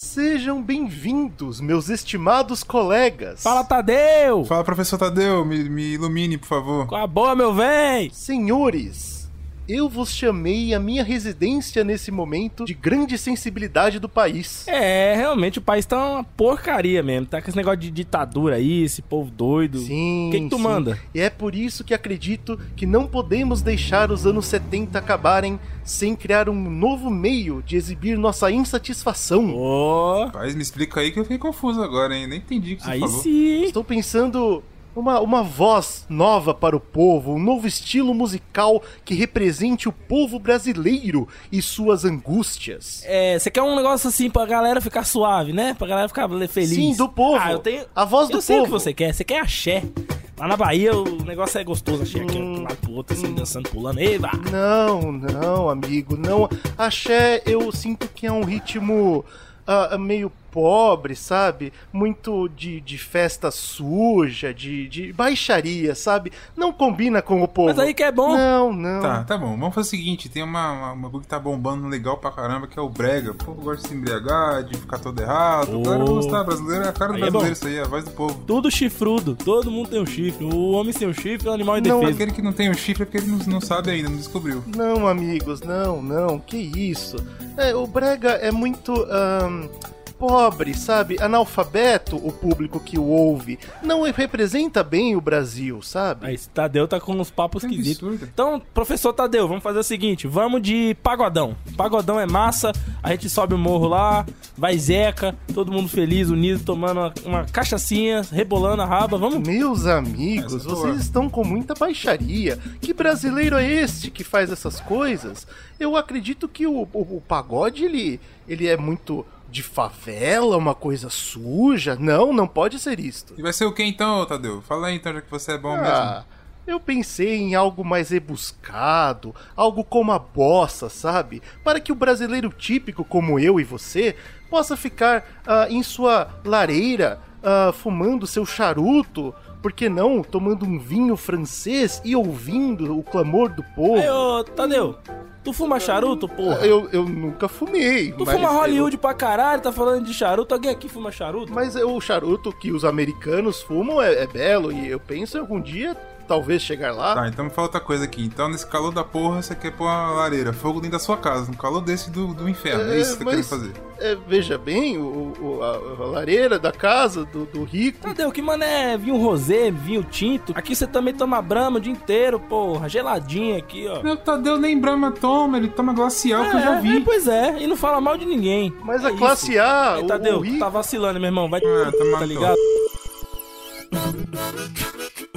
Sejam bem-vindos, meus estimados colegas. Fala, Tadeu! Fala, professor Tadeu, me, me ilumine, por favor. Com a boa, meu véi! Senhores, eu vos chamei à minha residência nesse momento de grande sensibilidade do país. É, realmente o país tá uma porcaria mesmo. Tá com esse negócio de ditadura aí, esse povo doido. Sim. O que, que tu sim. manda? E é por isso que acredito que não podemos deixar os anos 70 acabarem sem criar um novo meio de exibir nossa insatisfação. Ô, Rapaz, me explica aí que eu fiquei confuso agora, hein? Nem entendi o que você aí falou. sim. hein? Estou pensando uma, uma voz nova para o povo, um novo estilo musical que represente o povo brasileiro e suas angústias. É, você quer um negócio assim pra galera ficar suave, né? Pra galera ficar feliz. Sim, do povo. Ah, eu tenho. A voz do eu sei o povo. que você quer. Você quer axé. Lá na Bahia o negócio é gostoso, axé aqui, Hum. um lado pro outro, assim, dançando, pulando. Eba! Não, não, amigo, não. Axé, eu sinto que é um ritmo ah, meio pobre, sabe? Muito de, de festa suja, de, de baixaria, sabe? Não combina com o povo. Mas aí que é bom. Não, não. Tá, tá bom. Vamos fazer o seguinte: tem uma, uma, uma coisa que tá bombando legal pra caramba, que é o Brega. O povo gosta de se embriagar, de ficar todo errado. Oh. Claro, gostar. Brasileiro é a cara do Aí é brasileiro, isso aí, é a voz do povo. Tudo chifrudo. Todo mundo tem um chifre. O homem sem um chifre é um animal Não, indefeso. Aquele que não tem o chifre é porque ele não, não sabe ainda, não descobriu. Não, amigos, não, não, que isso. É, o Brega é muito. Pobre, sabe? Analfabeto o público que o ouve. Não representa bem o Brasil, sabe? Aí, esse Tadeu tá com uns papos Que esquisitos. Então, professor Tadeu, vamos fazer o seguinte: vamos de pagodão. Pagodão é massa, a gente sobe o morro lá, vai Zeca, todo mundo feliz, unido, tomando uma, uma cachaçinha, rebolando a raba. Vamos. Meus amigos, Essa é vocês boa. estão com muita baixaria. Que brasileiro é este que faz essas coisas? Eu acredito que o, o, o pagode, ele, ele é muito de favela, uma coisa suja. Não, não pode ser isto. E vai ser o que então, Tadeu? Fala aí então, já que você é bom Ah, eu pensei em algo mais rebuscado, algo como a bossa, sabe? Para que o brasileiro típico como eu e você possa ficar ah, em sua lareira ah, fumando seu charuto, por que não tomando um vinho francês e ouvindo o clamor do povo? Aí, ô, Tadeu, tu fuma charuto, porra? Eu, eu nunca fumei. Tu fuma eu- Hollywood pra caralho, tá falando de charuto? Alguém aqui fuma charuto? Mas o charuto que os americanos fumam é, é belo e eu penso em algum dia talvez chegar lá. Tá, então me fala outra coisa aqui. Então, nesse calor da porra, você quer pôr uma lareira, fogo dentro da sua casa, no calor desse do, do inferno. É, É, isso que você mas- quer fazer. É, veja bem, o, o- a, a lareira da casa do, do rico. Tadeu, que mané, vinho rosé, vinho tinto. Aqui você também toma brama o dia inteiro, porra. Geladinho aqui, ó. Meu Tadeu nem Brahma toma, ele toma glacial que eu já É, vi. é, pois é, e não fala mal de ninguém. Mas É a isso. classe A, Aí, o, Tadeu, o rico. tá vacilando, meu irmão. Vai, Ah, tá tá ligado?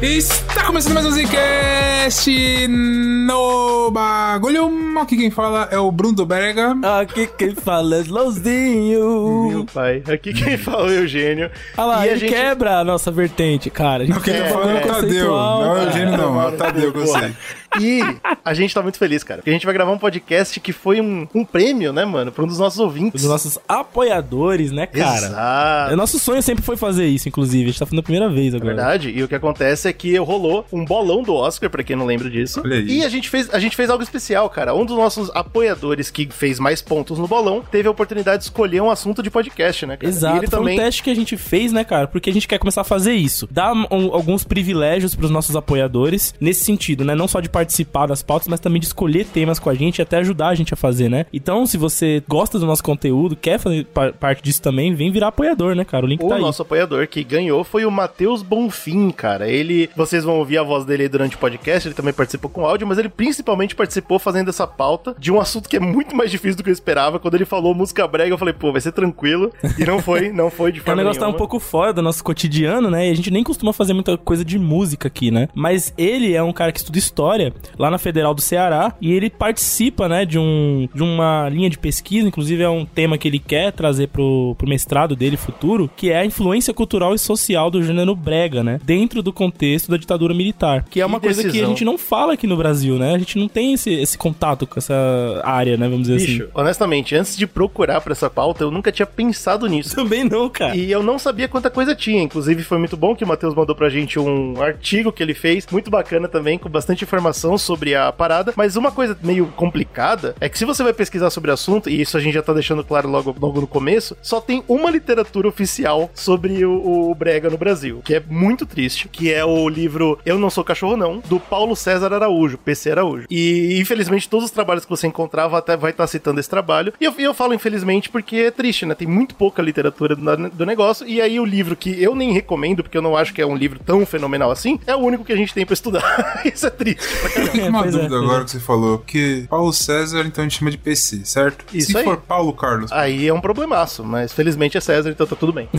Está começando mais um Zcast no bagulho. Aqui quem fala é o Bruno Berga. Aqui quem fala é Slowzinho. Meu pai, aqui quem fala é o Eugênio. Olha lá, e a ele gente- quebra a nossa vertente, cara. A gente Não, quem tá falando é o Tadeu. Não é o. Eugênio, não. É o Tadeu que eu sei. E a gente tá muito feliz, cara. Porque a gente vai gravar um podcast que foi um, um prêmio, né, mano? Pra um dos nossos ouvintes. Os nossos apoiadores, né, cara? Exato. É, nosso sonho sempre foi fazer isso, inclusive. A gente tá fazendo a primeira vez agora. Verdade. E o que acontece é que rolou um bolão do Oscar, pra quem não lembra disso. E a gente, fez, a gente fez algo especial, cara. Um dos nossos apoiadores que fez mais pontos no bolão teve a oportunidade de escolher um assunto de podcast, né, cara? Exato, E ele foi também. um teste que a gente fez, né, cara? Porque a gente quer começar a fazer isso. Dar um- alguns privilégios pros nossos apoiadores nesse sentido, né? Não só de participar das pautas, mas também de escolher temas com a gente e até ajudar a gente a fazer, né? Então, se você gosta do nosso conteúdo, quer fazer par- parte disso também, vem virar apoiador, né, cara? O link O tá aí. nosso apoiador que ganhou foi o Matheus Bonfim, cara. Ele, vocês vão ouvir a voz dele aí durante o podcast, ele também participou com áudio, mas ele principalmente participou fazendo essa pauta de um assunto que é muito mais difícil do que eu esperava. Quando ele falou música brega, eu falei, pô, vai ser tranquilo. E não foi, não foi de É um forma negócio que tá um nenhuma. pouco fora do nosso cotidiano, né? E a gente nem costuma fazer muita coisa de música aqui, né? Mas ele é um cara que estuda história Lá na Federal do Ceará, e ele participa, né, de, um, de uma linha de pesquisa, inclusive é um tema que ele quer trazer pro, pro mestrado dele futuro, que é a influência cultural e social do gênero brega, né, dentro do contexto da ditadura militar, que é uma Que coisa que a decisão. gente não fala aqui no Brasil, né, a gente não tem esse, esse contato com essa área, né, vamos dizer Bicho, assim. honestamente, antes de procurar pra essa pauta, eu nunca tinha pensado nisso. Também não, cara. E eu não sabia quanta coisa tinha. Inclusive, foi muito bom que o Matheus mandou pra gente um artigo que ele fez, muito bacana também, com bastante informação sobre a parada. Mas uma coisa meio complicada é que se você vai pesquisar sobre o assunto, e isso a gente já tá deixando claro logo, logo no começo, só tem uma literatura oficial sobre o, o Brega no Brasil, que é muito triste, que é o livro Eu Não Sou Cachorro Não, do Paulo César Araújo, PC Araújo. E infelizmente todos os trabalhos que você encontrava até vai estar citando esse trabalho. E eu, eu falo infelizmente porque é triste, né? Tem muito pouca literatura do, do negócio. E aí o livro que eu nem recomendo, porque eu não acho que é um livro tão fenomenal assim, é o único que a gente tem pra estudar. Isso é triste pra caramba. É, Uma pois é, dúvida pois agora é. que você falou, porque Paulo César, então a gente chama de PC, certo? Isso Se aí. for Paulo Carlos, Aí é um problemaço, mas felizmente é César, então tá tudo bem.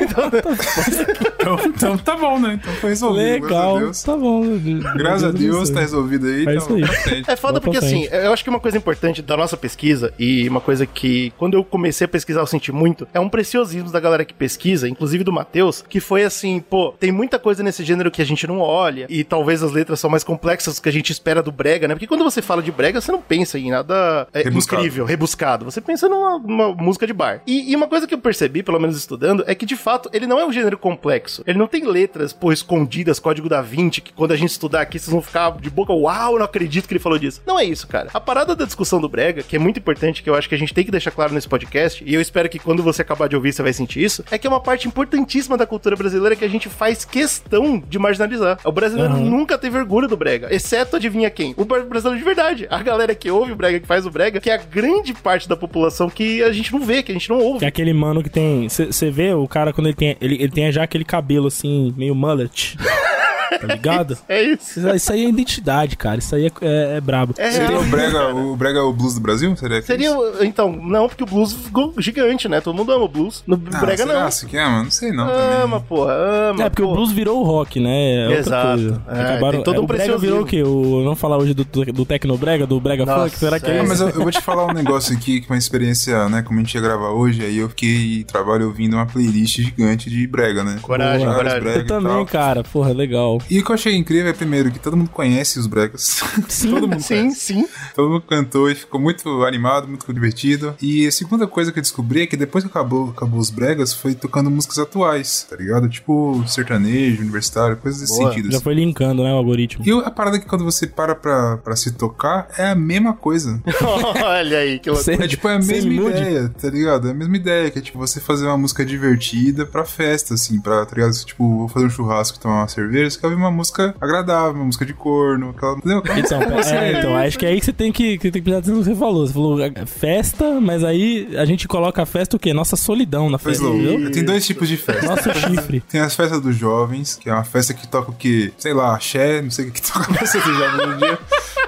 então, então tá bom, né? Então foi resolvido. Legal, Graças tá bom. a Deus, Graças a Deus tá resolvido aí. É então, isso aí. frente. É foda porque assim, eu acho que uma coisa importante da nossa pesquisa e uma coisa que quando eu comecei a pesquisar eu senti muito, é um preciosismo da galera que pesquisa, inclusive do Matheus, que foi assim, pô, tem muita coisa nesse gênero que a gente não olha e talvez as letras são mais complexas do que a gente espera do brega, né? Porque quando você fala de brega, você não pensa em nada é, Rebuscado. incrível, rebuscado. Você pensa numa, numa música de bar. E, e uma coisa que eu percebi, pelo menos estudando, é que de fato ele não é um gênero complexo. Ele não tem letras, pô, escondidas, código da 20, que quando a gente estudar aqui vocês vão ficar de boca, uau, não acredito que ele falou disso. Não é isso, cara. A parada da discussão do Brega, que é muito importante, que eu acho que a gente tem que deixar claro nesse podcast, e eu espero que quando você acabar de ouvir você vai sentir isso, é que é uma parte importantíssima da cultura brasileira que a gente faz questão de marginalizar. O brasileiro Uhum. nunca teve orgulho do Brega, exceto adivinha quem? O bra- brasileiro de verdade. A galera que ouve o Brega, que faz o Brega, que é a grande parte da população que a gente não vê, que a gente não ouve. É aquele mano que tem. Você vê o cara quando ele tem. Ele, ele tem já aquele cabelo assim, meio mullet. Tá ligado? É isso. Isso, isso aí é identidade, cara. Isso aí é, é, é brabo. É Seria real. o Brega, o Brega é o blues do Brasil? Seria que Seria, então, não, porque o blues ficou gigante, né? Todo mundo ama o blues. No Ah, Brega será não. assim que é, mano? Não sei não. Ama, também. porra, ama. É, porque pô. o blues virou o rock, né? É outra Exato. coisa. É, tem todo um o brega virou o quê? O, vamos falar hoje do, do, do Tecnobrega, do Brega Nossa, Funk? Será que é, é. Ah, isso? mas eu, eu vou te falar um negócio aqui, que uma experiência, né, como a gente ia gravar hoje, aí eu fiquei trabalho ouvindo uma playlist gigante de brega, né? Coragem, coragem. brega Eu também, cara. Porra, legal. E o que eu achei incrível é, primeiro, que todo mundo conhece os bregas. Sim, todo mundo Sim, conhece. sim. Todo mundo cantou e ficou muito animado, muito divertido. E a segunda coisa que eu descobri é que depois que acabou, acabou os bregas, foi tocando músicas atuais, tá ligado? Tipo sertanejo, universitário, coisas desse Boa. sentido. Já assim. foi linkando, né, o algoritmo. E a parada é que quando você para pra, pra se tocar, é a mesma coisa. Olha aí, que loucura. É tipo, é a mesma ideia, tá ligado? É a mesma ideia, que é tipo você fazer uma música divertida pra festa, assim, pra, tá ligado? Tipo, vou fazer um churrasco e tomar uma cerveja, ouvir uma música agradável, uma música de corno, aquela. Entendeu? Então, é, então, acho que é aí que você tem que, que tem que atenção no que você falou. Você falou é, festa, mas aí a gente coloca a festa o quê? Nossa solidão na festa, não, entendeu? tem dois tipos de festa. Nosso chifre. Tem as festas dos jovens, que é uma festa que toca o quê? Sei lá, axé, não sei o que que toca a festa dos jovens em dia.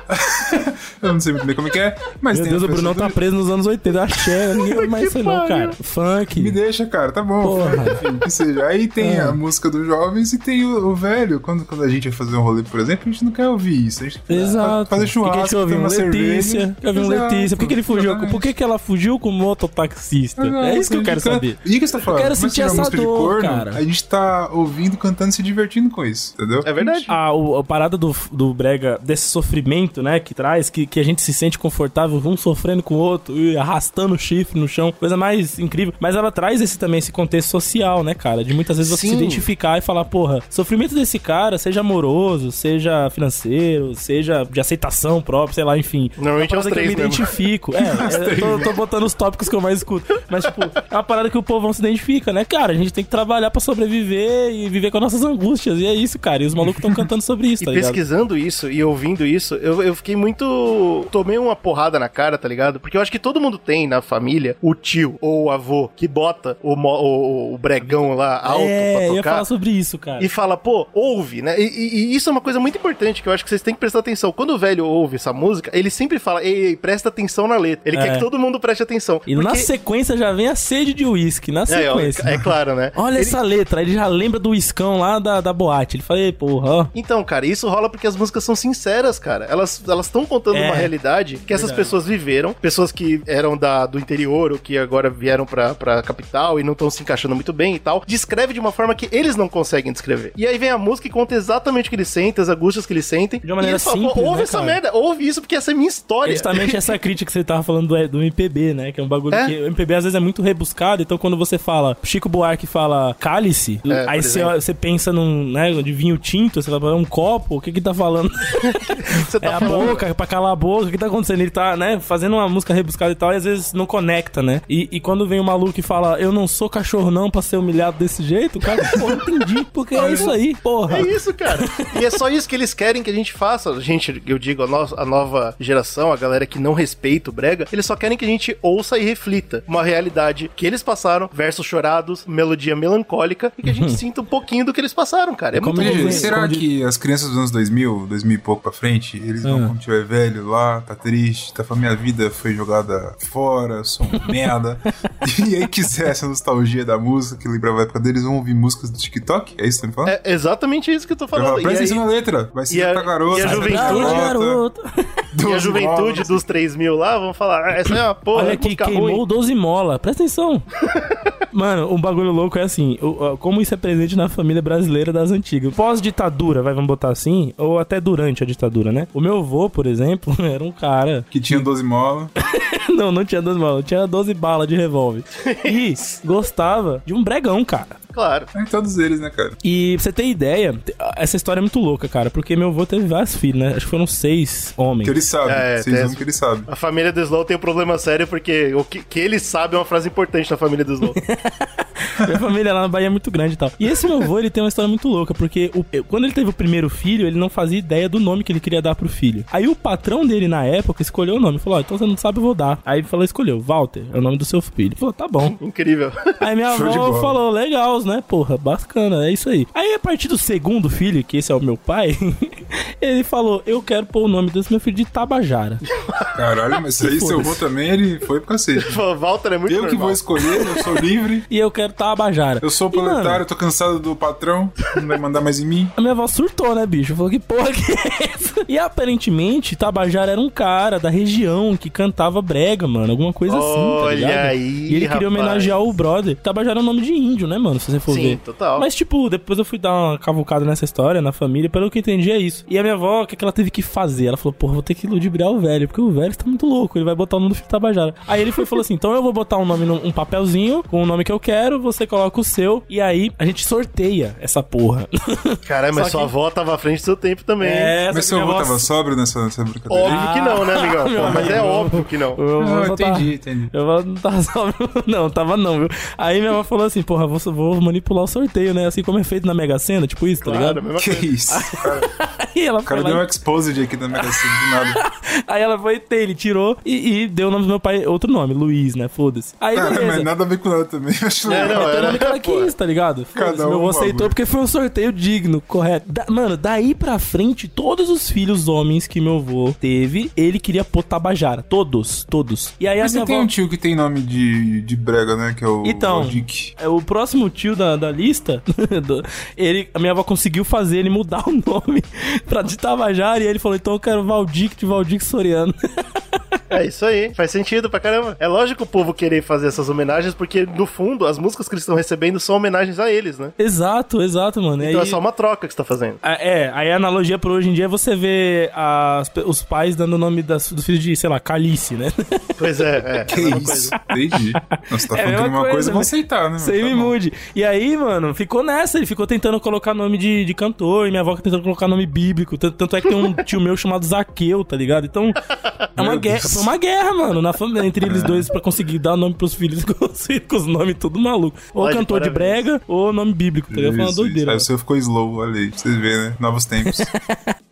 Eu não sei muito bem como é que é, mas Meu tem Deus, o Brunão tá preso nos anos 80. Axé, ninguém mais isso não, cara. Funk. Me deixa, cara, tá bom. Porra. Enfim, que seja. Aí tem É. a música dos jovens e tem o, o velho. Quando, quando a gente vai fazer um rolê, por exemplo, a gente não quer ouvir isso. A gente Exato. fazer Por que que a churrasco, gente ouviu tomar um cerveja. Letícia? Eu vi um Letícia. Por que, que ele fugiu? exatamente. Por que, que ela fugiu com o mototaxista? É isso que eu quero saber. E o que você tá falando? quero Como é sentir essa música de dor, corno, cara. A gente tá ouvindo, cantando se divertindo com isso, entendeu? É verdade. A, o- a parada do, do brega, desse sofrimento, né, que traz, que, que a gente se sente confortável, um sofrendo com o outro, e arrastando o chifre no chão, coisa mais incrível. Mas ela traz esse também, esse contexto social, né, cara? De muitas vezes você Sim. se identificar e falar, porra, sofrimento desse cara, seja amoroso, seja financeiro, seja de aceitação própria, sei lá, enfim. Normalmente uma é os parada que eu três me mesmo. identifico. É, eu tô, tô botando os tópicos que eu mais escuto. Mas, tipo, é uma parada que o povão se identifica, né, cara? A gente tem que trabalhar pra sobreviver e viver com as nossas angústias. E é isso, cara. E os malucos estão cantando sobre isso, E tá ligado? pesquisando isso e ouvindo isso, eu, eu fiquei muito. Tomei uma porrada na cara, tá ligado? Porque eu acho que todo mundo tem na família o tio ou o avô que bota o, o, o bregão lá alto é, pra eu ia tocar. falar sobre isso, cara. E fala, pô, ouve, né? E, e- e isso é uma coisa muito importante que eu acho que vocês têm que prestar atenção. Quando o velho ouve essa música, ele sempre fala, ei, ei, presta atenção na letra. Ele É. quer que todo mundo preste atenção. E na Porque- sequência já vem a sede de uísque, na é, sequência. é, é claro, né? Olha Ele- essa letra, ele já lembra do iscão lá da, da boate. Ele fala, "Ei, porra. Então, cara, isso rola porque as músicas são sinceras, cara. Elas estão contando É. uma realidade que essas pessoas viveram. Pessoas que eram da, do interior ou que agora vieram pra, pra capital e não estão se encaixando muito bem e tal. Descreve de uma forma que eles não conseguem descrever. E aí vem a música e conta exatamente o que eles sentem, as angústias que eles sentem. De uma maneira e eles falam, "Pô, simples, ouve né, essa cara? merda, ouve isso porque essa é minha história. Justamente essa crítica que você tava falando do, do MPB, né? Que é um bagulho É? que o MPB às vezes é muito rebuscado, então quando você fala, Chico Buarque fala cálice, É, aí você, você pensa num, né, de vinho tinto, você fala, é um copo, o que que tá falando? Você tá é falando- boca, pra calar a boca, o que tá acontecendo? Ele tá, né, fazendo uma música rebuscada e tal, e às vezes não conecta, né? E, e quando vem o maluco e fala, eu não sou cachorro não pra ser humilhado desse jeito, o cara, pô, entendi, porque é isso aí, porra. É isso, cara. e é só isso que eles querem que a gente faça. A gente, eu digo, a, no- a nova geração, a galera que não respeita o brega, eles só querem que a gente ouça e reflita uma realidade que eles passaram, versos chorados, melodia melancólica, e que a gente sinta um pouquinho do que eles passaram, cara. É muito Como diz- louco. será que as crianças dos anos 2000, 2000 e pouco pra frente, eles vão, Ah. quando tiver velho lá, tá triste, tá falando, minha vida foi jogada fora, sou um merda. e aí quiser essa nostalgia da música, que lembrava a época deles, vão ouvir músicas do TikTok? É isso que você tá me falando? É exatamente isso que eu tô Eu falo, falando. E, presta aí, atenção na letra, vai e ser a- pra garota. e a juventude- garoto. e a juventude dos 3 mil lá vão falar, ah, essa é uma porra, Olha é aqui, música queimou ruim. 12 mola. Presta atenção. Mano, um bagulho louco é assim, como isso é presente na família brasileira das antigas. Pós-ditadura, vai, vamos botar assim, ou até durante a ditadura, né? O meu avô, por exemplo, era um cara... Que tinha 12 molas. Não, não tinha 12 molas, tinha 12 balas de revólver. E gostava de um bregão, cara. Claro. É todos eles, né, cara? E pra você ter ideia, essa história é muito louca, cara, porque meu avô teve vários filhos, né? Acho que foram seis homens. Que ele sabe. É, vão essa- que ele sabe. A família do Slow tem um problema sério porque o que, que ele sabe é uma frase importante da família do Slow. Minha família lá na Bahia é muito grande e tal. E esse meu avô, ele tem uma história muito louca, porque o- quando ele teve o primeiro filho, ele não fazia ideia do nome que ele queria dar pro filho. Aí o patrão dele, na época, escolheu o nome. Falou, ó, então você não sabe, eu vou dar. Aí ele falou, escolheu, Walter, é o nome do seu filho. Ele falou, tá bom. Incrível. Aí minha Show avó falou, legal, né? Porra, bacana, é isso aí. Aí a partir do segundo filho, que esse é o meu pai, ele falou, eu quero pôr o nome desse meu filho de Tabajara. Caralho, mas isso aí, seu avô também, ele foi pro cacete. Pô, Walter é muito Eu que normal. vou escolher, eu sou livre. E eu quero Tabajara. Eu sou E, mano, proletário, tô cansado do patrão, não vai mandar mais em mim. A minha avó surtou, né, bicho? Falou que porra que é essa? E aparentemente, Tabajara era um cara da região que cantava brega, mano. Alguma coisa assim, tá Olha ligado? aí, E ele queria rapaz. homenagear o brother. Tabajara é um nome de índio, né, mano? Se você for Sim, ver. total. Mas, tipo, depois eu fui dar uma cavucada nessa história, na família, pelo que eu entendi é isso. E a minha avó, o que, que ela teve que fazer? Ela falou, porra, vou ter que ludibriar o velho, porque o velho tá muito louco, ele vai botar o nome do filho Tabajara. Aí ele foi e falou assim, então eu vou botar um nome num um papelzinho, com o nome que eu quero, você coloca o seu, e aí a gente sorteia essa porra. Caralho, mas Só sua que- avó tava à frente do seu tempo também. hein? É, Mas que avô minha tava sóbrio nessa, nessa brincadeira? Óbvio que não, né, amigão? Meu Pô, mas é amigo. óbvio que não. Eu, Ah, só tava- entendi, entendi. Eu não tava só. Não, tava não, viu? Aí minha avó falou assim, porra, vou, vou manipular o sorteio, né? Assim como é feito na Mega Sena, tipo isso, tá Claro, ligado? mesma Que coisa. isso? Aí ela o cara deu lá, um exposed aqui na Mega Sena do nada. aí ela foi ter, ele tirou e, e deu o nome do meu pai, outro nome, Luiz, né? Foda-se. Aí beleza. mas nada a ver com nada também. Eu acho É, legal. não, É o era- ela pô. quis, tá ligado? Cada um meu avô aceitou bagulho. porque foi um sorteio digno, correto. Da- mano, daí pra frente, todos os filhos homens que meu avô teve, ele queria pôr Tabajara. Todos, todos. E aí Mas a você minha tem avó... um tio que tem nome de, de brega, né? Que é o, Então. o Dick. É, O próximo tio da, da lista, do- ele, a minha avó conseguiu fazer ele mudar o nome pra de Tabajara e ele falou: então eu quero Valdic de Valdic Soriano. É isso aí, faz sentido pra caramba. É lógico o povo querer fazer essas homenagens, porque no fundo as músicas que eles estão recebendo são homenagens a eles, né? exato, exato, mano. Então aí- é só uma troca que você tá fazendo. É, aí a analogia por hoje em dia é você ver as- os pais dando o nome das, dos filhos de, sei lá, Calice, né? Pois é, é. Que é a mesma isso? coisa. Entendi. Nossa, tá É falando que é uma coisa, coisa, vão aceitar, né? Sem Tá me bom. mude. E aí, mano, ficou nessa. Ele ficou tentando colocar nome de, de cantor. E minha avó tentando colocar nome bíblico. Tanto, tanto é que tem um tio meu chamado Zaqueu, tá ligado? Então, é uma Meu guerra. Foi uma guerra, mano, na família, entre eles dois pra conseguir dar nome pros filhos com os, com os nomes tudo maluco. Ou Olha, cantor de brega, ou nome bíblico, tá ligado? Foi uma doideira. Aí o seu ficou slow, olha aí. Pra vocês verem, né? Novos tempos.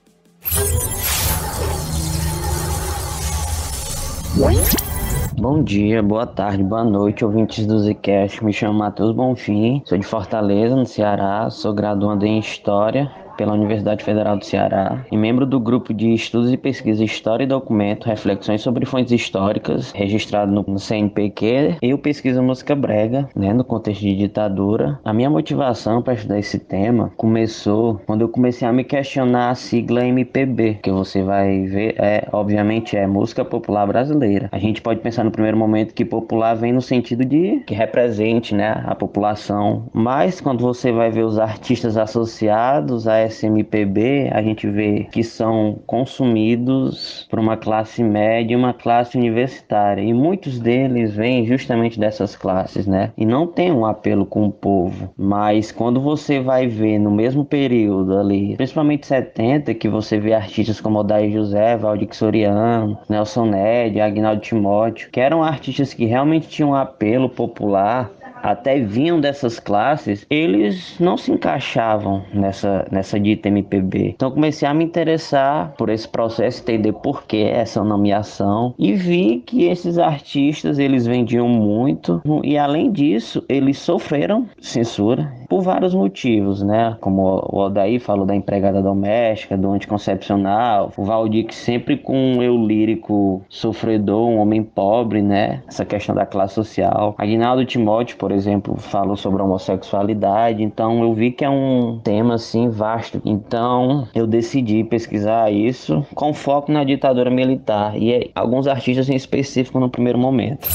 Bom dia, boa tarde, boa noite, ouvintes do Zcast. Me chamo Matheus Bonfim, sou de Fortaleza, no Ceará, sou graduando em História pela Universidade Federal do Ceará e membro do grupo de estudos e pesquisa História e Documento, reflexões sobre fontes históricas, registrado no CNPq. Eu pesquiso música brega, né, no contexto de ditadura. A minha motivação para estudar esse tema começou quando eu comecei a me questionar a sigla MPB, que você vai ver, é, obviamente é música popular brasileira. A gente pode pensar no primeiro momento que popular vem no sentido de que represente, né, a população, mas quando você vai ver os artistas associados a SMPB, a gente vê que são consumidos por uma classe média e uma classe universitária. E muitos deles vêm justamente dessas classes, né? E não tem um apelo com o povo. Mas quando você vai ver no mesmo período ali, principalmente 70, que você vê artistas como Odair José, Valdir Soriano, Nelson Ned, Agnaldo Timóteo, que eram artistas que realmente tinham um apelo popular, até vinham dessas classes, eles não se encaixavam nessa, nessa dita MPB. Então comecei a me interessar por esse processo, entender por que essa nomeação e vi que esses artistas eles vendiam muito e além disso eles sofreram censura por vários motivos, né? Como o Odaí falou da empregada doméstica, do anticoncepcional, o Valdir que sempre com um eu lírico sofredor, um homem pobre, né? Essa questão da classe social. Aguinaldo Timóteo, por exemplo, falou sobre a homossexualidade, então eu vi que é um tema assim vasto. Então eu decidi pesquisar isso com foco na ditadura militar e é alguns artistas em específico no primeiro momento.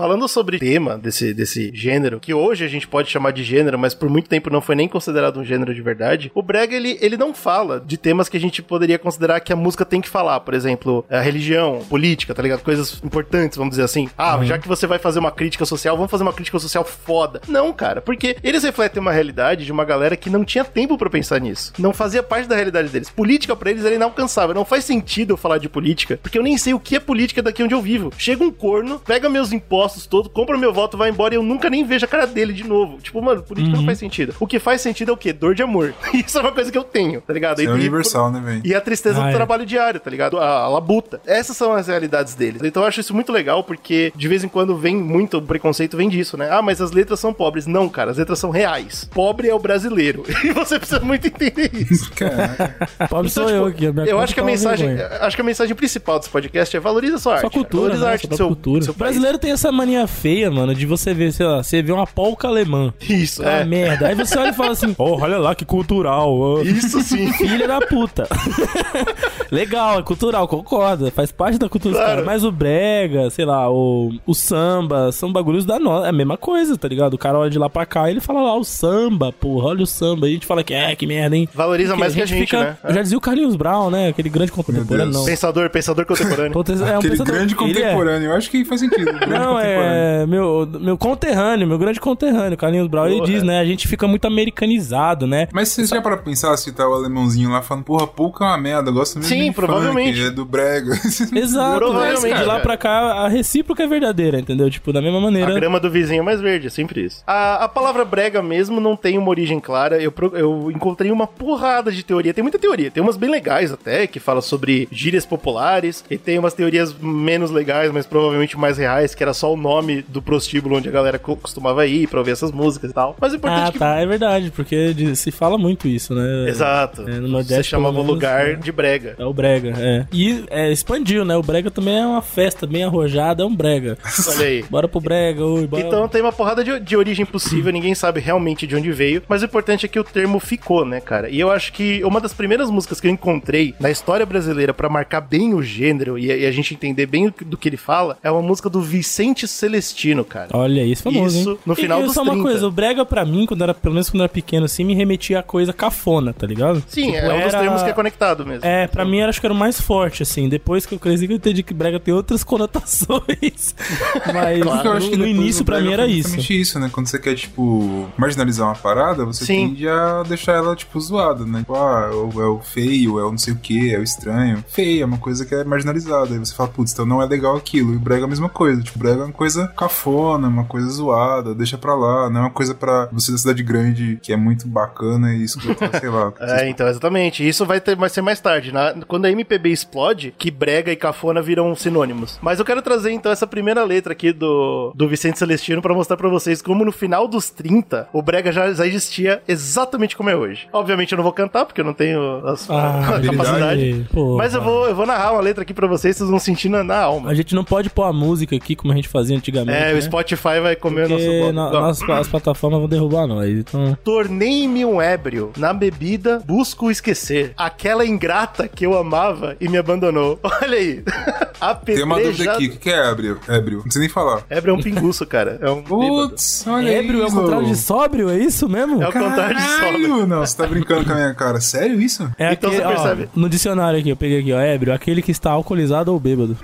Falando sobre o tema desse, desse gênero, que hoje a gente pode chamar de gênero, mas por muito tempo não foi nem considerado um gênero de verdade, o Brega, ele, ele não fala de temas que a gente poderia considerar que a música tem que falar. Por exemplo, a religião, política, tá ligado? Coisas importantes, vamos dizer assim. Ah, Uhum. já que você vai fazer uma crítica social, vamos fazer uma crítica social foda. Não, cara, porque eles refletem uma realidade de uma galera que não tinha tempo pra pensar nisso. Não fazia parte da realidade deles. Política pra eles era inalcançável. Não faz sentido eu falar de política, porque eu nem sei o que é política daqui onde eu vivo. Chega um corno, pega meus impostos todos, compra meu voto, vai embora e eu nunca nem vejo a cara dele de novo. Tipo, mano, política Uhum. não faz sentido. O que faz sentido é o quê? Dor de amor. Isso é uma coisa que eu tenho, tá ligado? É E- universal, né, velho? e a tristeza Ah, do é. trabalho diário, tá ligado? A, a labuta. Essas são as realidades deles. Então eu acho isso muito legal, porque de vez em quando vem muito o preconceito, vem disso, né? Ah, mas as letras são pobres. Não, cara, as letras são reais. Pobre é o brasileiro. E você precisa muito entender isso. Caraca. Pobre Então, sou tipo, eu aqui. minha Eu acho que a tá mensagem, acho que a mensagem principal desse podcast é valoriza a sua arte. Só cultura, valoriza né? a arte Só do da seu, cultura. seu o brasileiro tem essa mania feia, mano, de você ver, sei lá, você vê uma polca alemã. Isso, Ah, é. merda. Aí você olha e fala assim, porra, olha lá que cultural. Isso sim. Filha da puta. Legal, é cultural, concordo. Faz parte da cultura dos Claro. caras. Mas o brega, sei lá, o, o samba, são bagulhos da nossa. É a mesma coisa, tá ligado? O cara olha de lá pra cá e ele fala lá, o samba, porra, olha o samba. E a gente fala que é, que merda, hein? Valoriza Porque mais que a gente, né? Eu já dizia o Carlinhos Brown, né? Aquele grande contemporâneo, não. Pensador, pensador contemporâneo. Conte- é um Aquele pensador- grande é. contemporâneo. Eu acho que faz sentido. Não, contemporâneo. é meu, meu conterrâneo, meu grande conterrâneo, Carlinhos Brown. Ele Porra. diz, né? A gente fica muito americanizado, né? Mas você já para pensar se tá o alemãozinho lá falando, porra, pouca é uma merda, eu gosto mesmo Sim, de provavelmente. funk, é do brega. Exato, Provavelmente, velho. De lá pra cá, a recíproca é verdadeira, entendeu? Tipo, da mesma A maneira. grama do vizinho é mais verde, é sempre isso. A, a palavra brega mesmo não tem uma origem clara. Eu, eu encontrei uma porrada de teoria. Tem muita teoria. Tem umas bem legais até, que fala sobre gírias populares. E tem umas teorias menos legais, mas provavelmente mais reais, que era só o nome do prostíbulo onde a galera co- costumava ir pra ouvir essas músicas e tal. Mas o importante Ah, é que. tá, é verdade, porque se fala muito isso, né? Exato. É, no Nordeste, Você chamava pelo o menos, lugar né? de brega. É o brega, é. E é, expandiu, né? O brega também é uma festa bem arrojada, é um brega. Olha aí. Bora pro brega, oi, bora. Então tem uma porrada de, de origem possível, ninguém sabe realmente de onde veio, mas o importante é que o termo ficou, né, cara? E eu acho que uma das primeiras músicas que eu encontrei na história brasileira pra marcar bem o gênero e, a- e a gente entender bem o do que ele fala é uma música do Vicente Celestino, cara. Olha isso, famoso, Isso hein? no final e, dos só uma 30. coisa, o brega pra mim, quando era, pelo menos quando eu era pequeno assim, me remetia a coisa cafona, tá ligado? Sim, Tipo, é um dos era- termos que é conectado mesmo. É, pra mim eu acho que era o mais forte, assim. Depois que eu cresci, que eu entendi que brega tem outras conotações. Mas Porque eu acho que no, no início, pra mim, era isso. justamente isso, né? Quando você quer, tipo, marginalizar uma parada, você Sim. tende a deixar ela, tipo, zoada, né? Tipo, ah, é o, é o feio, é o não sei o que, é o estranho. Feio é uma coisa que é marginalizada. Aí você fala, putz, então não é legal aquilo. E o brega é a mesma coisa. Tipo, brega uma coisa cafona, uma coisa zoada, deixa pra lá, não é uma coisa pra você da cidade grande que é muito bacana e escutar, sei lá. É, então, exatamente. Isso vai, ter, vai ser mais tarde. Na, quando a MPB explode, que brega e cafona viram sinônimos. Mas eu quero trazer, então, essa primeira letra aqui do, do Vicente Celestino pra mostrar pra vocês como no final dos 30, o brega já, já existia exatamente como é hoje. Obviamente eu não vou cantar, porque eu não tenho as- Ah, a capacidade. Mas eu vou, eu vou narrar uma letra aqui pra vocês, vocês vão sentir na, alma. A gente não pode pôr a música aqui como a gente fazia antigamente. É, né? o Spotify vai comer o nosso Porque na- nas, as plataformas vão derrubar nós. Então. Tornei-me um ébrio. Na bebida, busco esquecer. Aquela ingrata que eu amava e me abandonou. Olha aí. Tem uma dúvida Apedrejado. aqui, o que é ébrio? Ébrio, não precisa nem falar. Ébrio é um pinguço, cara. É um bêbado. Putz, olha Ébrio é o isso. contrário de sóbrio, é isso mesmo? É o contrário de sóbrio. Não, você tá brincando com a minha cara. Sério isso? É Então aquele, você percebe. Ó, no dicionário aqui, eu peguei aqui, ó, ébrio, aquele que está alcoolizado ou bêbado.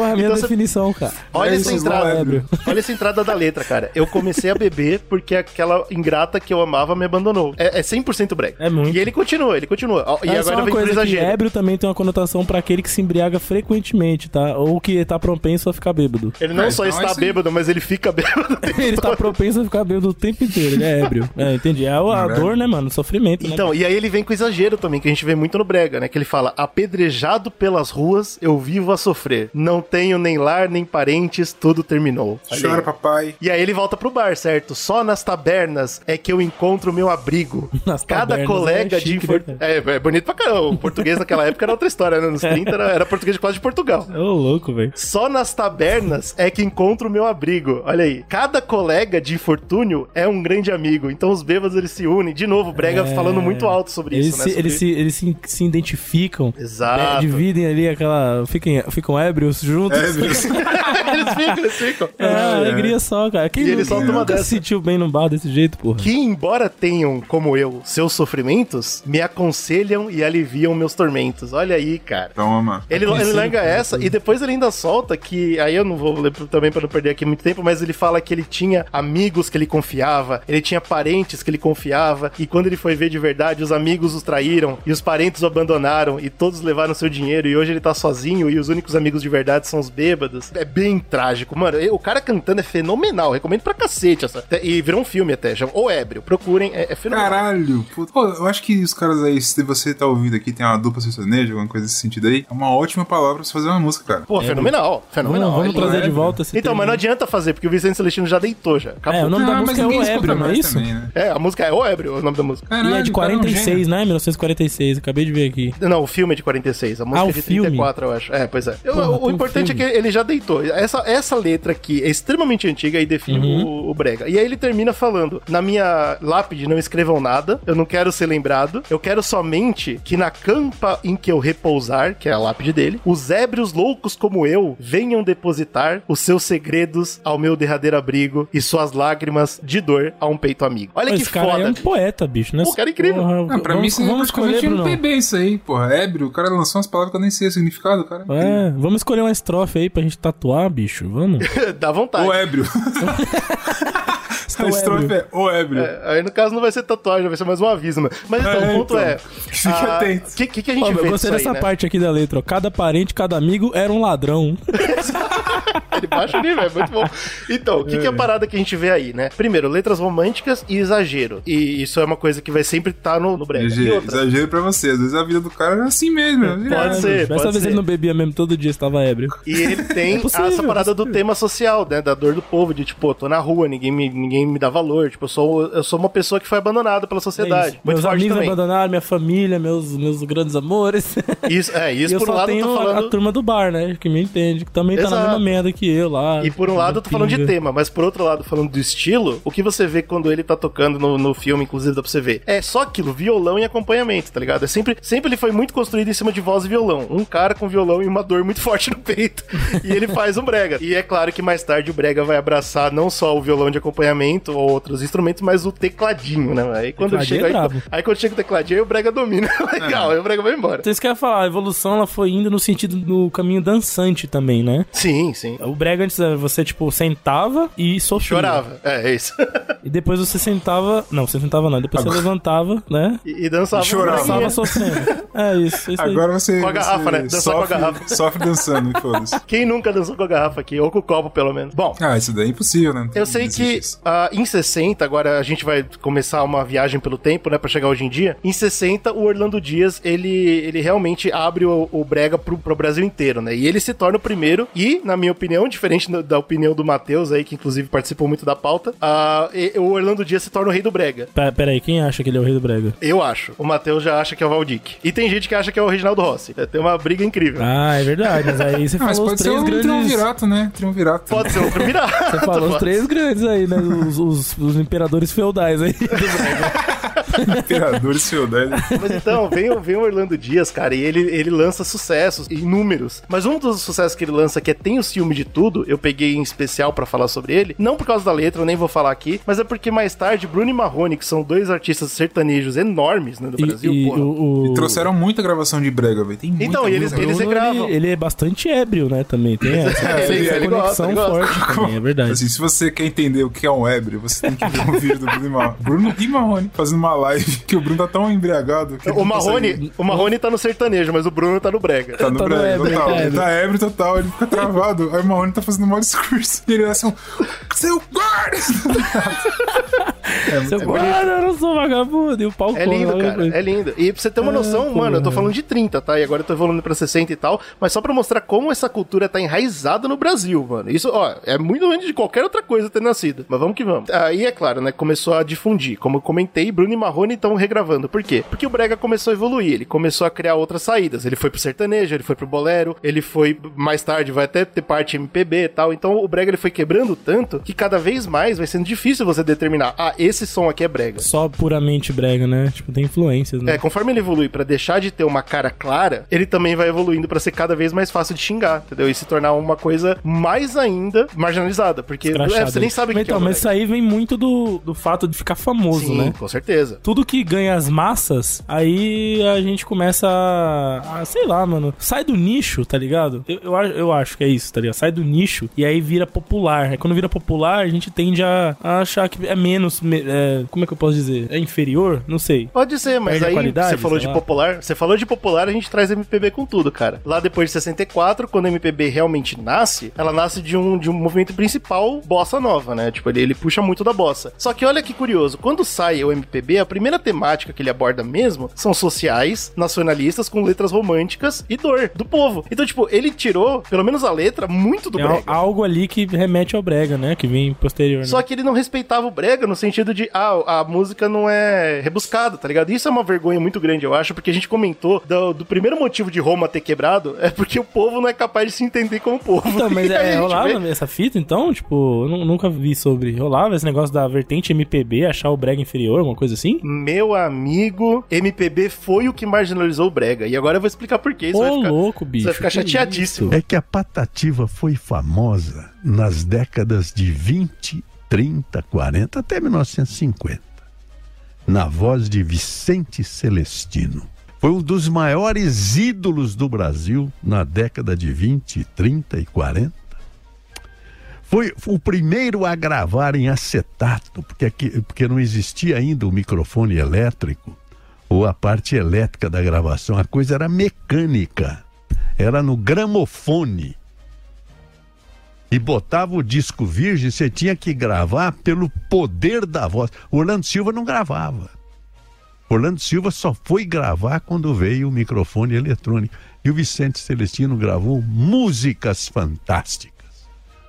Porra, é a minha Então você- definição, cara. Olha É essa entrada. Olha essa entrada da letra, cara. Eu comecei a beber porque aquela ingrata que eu amava me abandonou. É, é 100% brega. É muito. E ele continua, ele continua. E É agora vem coisa que exagero. ébrio também tem uma conotação pra aquele que se embriaga frequentemente, tá? Ou que tá propenso a ficar bêbado. Ele não É, só então está aí. bêbado, mas ele fica bêbado. Ele tá propenso a ficar bêbado o tempo inteiro, ele é ébrio. É, entendi. É a, a dor, né, mano? O sofrimento, né? Então, e aí ele vem com exagero também, que a gente vê muito no Brega, né? Que ele fala: apedrejado pelas ruas, eu vivo a sofrer. Não tenho nem lar, nem parentes, tudo terminou. Olha Chora, aí. papai. E aí ele volta pro bar, certo? Só nas tabernas é que eu encontro o meu abrigo. Nas Cada tabernas colega é de chique, infor... né, é, é bonito pra caramba. O português naquela época era outra história, né? Nos 30 era, era português quase de Portugal. Ô, louco, velho. Só nas tabernas é que encontro o meu abrigo. Olha aí. Cada colega de infortúnio é um grande amigo. Então os bêbados eles se unem. De novo, o Brega É. falando muito alto sobre Eles, isso, né? se, Sobre- eles, se, eles se, se identificam. Exato. né, dividem ali aquela. Ficam, ficam ébrios juntos. Ébrio. eles ficam, eles ficam. É, alegria só, cara. Quem, E ele nunca- dessa. se sentiu bem num bar desse jeito, porra? Que, embora tenham, como eu, seus sofrimentos, me aconselham e aliviam meus tormentos. Olha aí, cara. Toma. Ele, ele Aconselho, larga cara, essa e depois ele ainda solta que. Aí eu não vou ler também pra não perder aqui muito tempo, mas ele fala que ele tinha amigos que ele confiava, ele tinha parentes que ele confiava, e quando ele foi ver de verdade, os amigos os traíram e os parentes o abandonaram e todos levaram seu dinheiro e hoje ele tá sozinho e os únicos amigos de verdade são os bêbados. É bem trágico, mano. O cara cantando é fenomenal, recomendo pra cacete essa. E virou um filme até, chama O Ébrio. Procurem, é, é fenomenal. Caralho. Pô, eu acho que os caras aí, se você tá ouvindo aqui, tem uma dupla sertaneja, alguma coisa nesse sentido aí, é uma ótima palavra pra você fazer uma música, cara. Pô, fenomenal, fenomenal. Vamos, vamos É trazer de é, volta esse Então, tema. mas não adianta fazer, porque o Vicente Celestino já deitou já. Acabou. É, o nome da Ah, música é O Ébrio, não é isso? também, né? É, a música é O Ébrio, é o nome da música. E é Caralho, de o cara é um 46, né? 1946, acabei de ver aqui. Não, o filme é de 46, a música Ah, o é de filme? 34, eu acho. É, pois é. Eu- Porra, o um importante filme. é que ele já deitou. Essa, essa letra aqui é extremamente antiga e define Uhum. o, o Brega. E aí ele termina falando: Na minha lápide não escrevam nada, eu não quero ser lembrado, eu quero somente que na campa em que eu repousar, que é a lápide dele, os ébrios loucos como eu venham depositar os seus segredos ao meu derradeiro abrigo e suas lágrimas de dor a um peito amigo. Olha Pô, que esse cara foda. é um poeta, bicho, né? Pô, cara é incrível. Ah, pra vamos, mim, isso é vamos escolher, Bruno. MPB isso aí, porra. Ébrio, o cara lançou umas palavras que eu nem sei o significado, cara. É, vamos escolher uma estrofe aí pra gente tatuar, bicho. Vamos. Dá vontade. O ébrio. Estou A estrofe ébrio. é o ébrio. É, aí no caso não vai ser tatuagem, vai ser mais um aviso, mano. Mas então, É, o ponto então. é. Fique ah, atento. O que, que, que a gente Ó, vê eu gostei dessa aí, né? parte aqui da letra, ó. Cada parente, cada amigo era um ladrão. Ele baixa o nível, é muito bom. Então, o que, que é a parada que a gente vê aí, né? Primeiro, letras românticas e exagero. E isso é uma coisa que vai sempre estar no, no brega. E Exagero, exagero pra você. Às vezes a vida do cara é assim mesmo. é. Pode ser, Dessa pode vez ser. ele não bebia mesmo, todo dia estava ébrio. E ele tem É possível, essa parada é do tema social, né? Da dor do povo, de tipo, pô, tô na rua, ninguém me, ninguém me dá valor. Tipo, eu sou, eu sou uma pessoa que foi abandonada pela É sociedade. Muito Meus amigos também. abandonaram, minha família, meus, meus grandes amores. Isso, é, isso por um lado eu tô falando. a turma do bar, né? Que me entende, que também tá na Exato. mesma merda que eu lá. E por um lado eu tô falando de tema, mas por outro lado, falando do estilo, o que você vê quando ele tá tocando no, no filme, inclusive dá pra você ver, é só aquilo, violão e acompanhamento, tá ligado? É sempre, sempre ele foi muito construído em cima de voz e violão. Um cara com violão e uma dor muito forte no peito. e ele faz um brega. E é claro que mais tarde o brega vai abraçar não só o violão de acompanhamento ou outros instrumentos, mas o tecladinho, né? Aí quando Tecladinho chega é aí, aí quando chega o tecladinho, aí o brega domina. Legal, aí o brega vai embora. Então isso que eu ia falar, a evolução ela foi indo no sentido do caminho dançante também, né? Sim, sim. O brega antes eh, você, tipo, sentava e sofria. Chorava. É, é isso. E depois você sentava. Não, você sentava não. Depois você levantava, né? E, e dançava. E chorava. Dançava. Sofrendo. É isso. isso aí. Agora você, Com a garrafa, você né? Dançar com a sofre, garrafa. sofre dançando, e foda-se. Quem nunca dançou com a garrafa aqui? Ou com o copo, pelo menos. Bom, Ah, isso daí é impossível, né? Eu sei que isso. Em 60, agora a gente vai começar uma viagem pelo tempo, né, pra chegar hoje em dia. Em 60, o Orlando Dias, ele, ele realmente abre o, o brega pro, pro Brasil inteiro, né? E ele se torna o primeiro e, na minha opinião, diferente da, opinião do Matheus aí, que inclusive participou muito da pauta, o Orlando Dias se torna o rei do brega. Pera, pera aí, quem acha que ele é o rei do brega? Eu acho. O Matheus já acha que é o Valdic. E tem gente que acha que é o Reginaldo Rossi. É, Tem uma briga incrível. Ah, é verdade. Mas aí você Ah, mas falou os pode ser três um grandes... triunvirato, né? Triunvirato. Pode ser outro mirado. Você falou os três grandes aí, né? Os, os- os imperadores feudais aí do. Imperadores feudais. Mas então, vem, o- vem o Orlando Dias, cara, e ele, ele lança sucessos inúmeros. Mas um dos sucessos que ele lança, que é Tem o Ciúme de Tudo, eu peguei em especial pra falar sobre ele, não por causa da letra, eu nem vou falar aqui, mas é porque mais tarde Bruno e Marrone, que são dois artistas sertanejos enormes, né, do E, Brasil, e porra. o, o- E trouxeram muita gravação de brega, velho. Tem muita Então, e eles- eles regravam. ele, ele é bastante ébrio, né? Também tem essa, É, essa ele- ele conexão gosta. forte também, é verdade. Assim, se você quer entender o que é um ébrio, você tem que ver um vídeo do Bruno e Marrone. Bruno e Marrone fazendo uma live que o Bruno tá tão embriagado que O não consegue- Marrone, o Marrone tá no sertanejo, mas o Bruno tá no brega. Tá no Tá no brega, ébrio, total. tá Ele ébrio. tá ébrio total, ele fica travado. Aí o Marrone tá fazendo um mau discurso. E ele é assim, seu guarda! Seu guarda, eu não sou vagabundo. E o pau É lindo, logo cara. É lindo. E pra você ter uma Ah, noção, mano, eu tô porra. falando de 30, tá? E agora eu tô evoluindo pra 60 e tal. Mas só pra mostrar como essa cultura tá enraizada no Brasil, mano. Isso, ó, é muito antes de qualquer outra coisa ter nascido. Mas vamos que vamos. Aí, é claro, né? Começou a difundir. Como eu comentei, Bruno e Marrone estão regravando. Por quê? Porque o Brega começou a evoluir. Ele começou a criar outras saídas. Ele foi pro sertanejo, ele foi pro bolero, ele foi mais tarde, vai até ter parte MPB e tal. Então o Brega ele foi quebrando tanto que cada vez mais vai sendo difícil você determinar, ah, esse som aqui é Brega. Só puramente brega, né? Tipo, tem influências, né? É, conforme ele evolui pra deixar de ter uma cara clara, ele também vai evoluindo pra ser cada vez mais fácil de xingar, entendeu? E se tornar uma coisa mais ainda marginalizada, porque é, você nem sabe o que, que é então, mas isso aí vem muito do, do fato de ficar famoso, Sim, né? com certeza. Tudo que ganha as massas, aí a gente começa a, a- Sei lá, mano. Sai do nicho, tá ligado? Eu, eu, acho- eu acho que é isso, tá ligado? Sai do nicho e aí vira popular. Aí quando vira popular, a gente tende a, a achar que é menos. me- é, como é que eu posso dizer? É inferior? Não sei. Pode ser, mas Perde aí você falou de lá. popular. Você falou de popular, a gente traz MPB com tudo, cara. Lá depois de 64, quando a MPB realmente nasce, ela nasce de um, de um movimento principal bossa nova, né? Tipo, ele, ele puxa muito da bossa. Só que olha que curioso, quando sai o MPB, a primeira temática que ele aborda mesmo são sociais, nacionalistas, com letras românticas e dor do povo. Então, tipo, ele tirou, pelo menos a letra, muito do É brega. algo ali que remete ao brega, né? Que vem posterior. Né? Só que ele não respeitava o brega no sentido de, ah, a música não é rebuscada, tá ligado? Isso é uma vergonha muito grande, eu acho, porque a gente comentou do, do primeiro motivo de Roma ter quebrado é porque o povo não é capaz de se entender como povo. Então, mas é, rolava vê- essa fita, então? Tipo, eu nu- nunca vi sobre. Rolava esse negócio da vertente MPB, achar o brega inferior, alguma coisa assim? Meu amigo, MPB foi o que marginalizou o brega. E agora eu vou explicar por quê. Você Ô, vai ficar, louco, bicho. você vai ficar chateadíssimo. isso? É que a patativa foi famosa nas décadas de 20, 30, 40 até 1950. Na voz de Vicente Celestino. Foi um dos maiores ídolos do Brasil na década de 20, 30 e 40. Foi o primeiro a gravar em acetato, porque, aqui- porque não existia ainda o microfone elétrico ou a parte elétrica da gravação. A coisa era mecânica, era no gramofone. E botava o disco virgem, você tinha que gravar pelo poder da voz. Orlando Silva não gravava. Orlando Silva só foi gravar quando veio o microfone eletrônico. E o Vicente Celestino gravou músicas fantásticas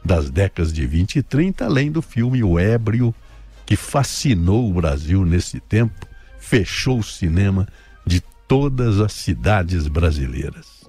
das décadas de 20 e 30, além do filme O Ébrio, que fascinou o Brasil nesse tempo, fechou o cinema de todas as cidades brasileiras.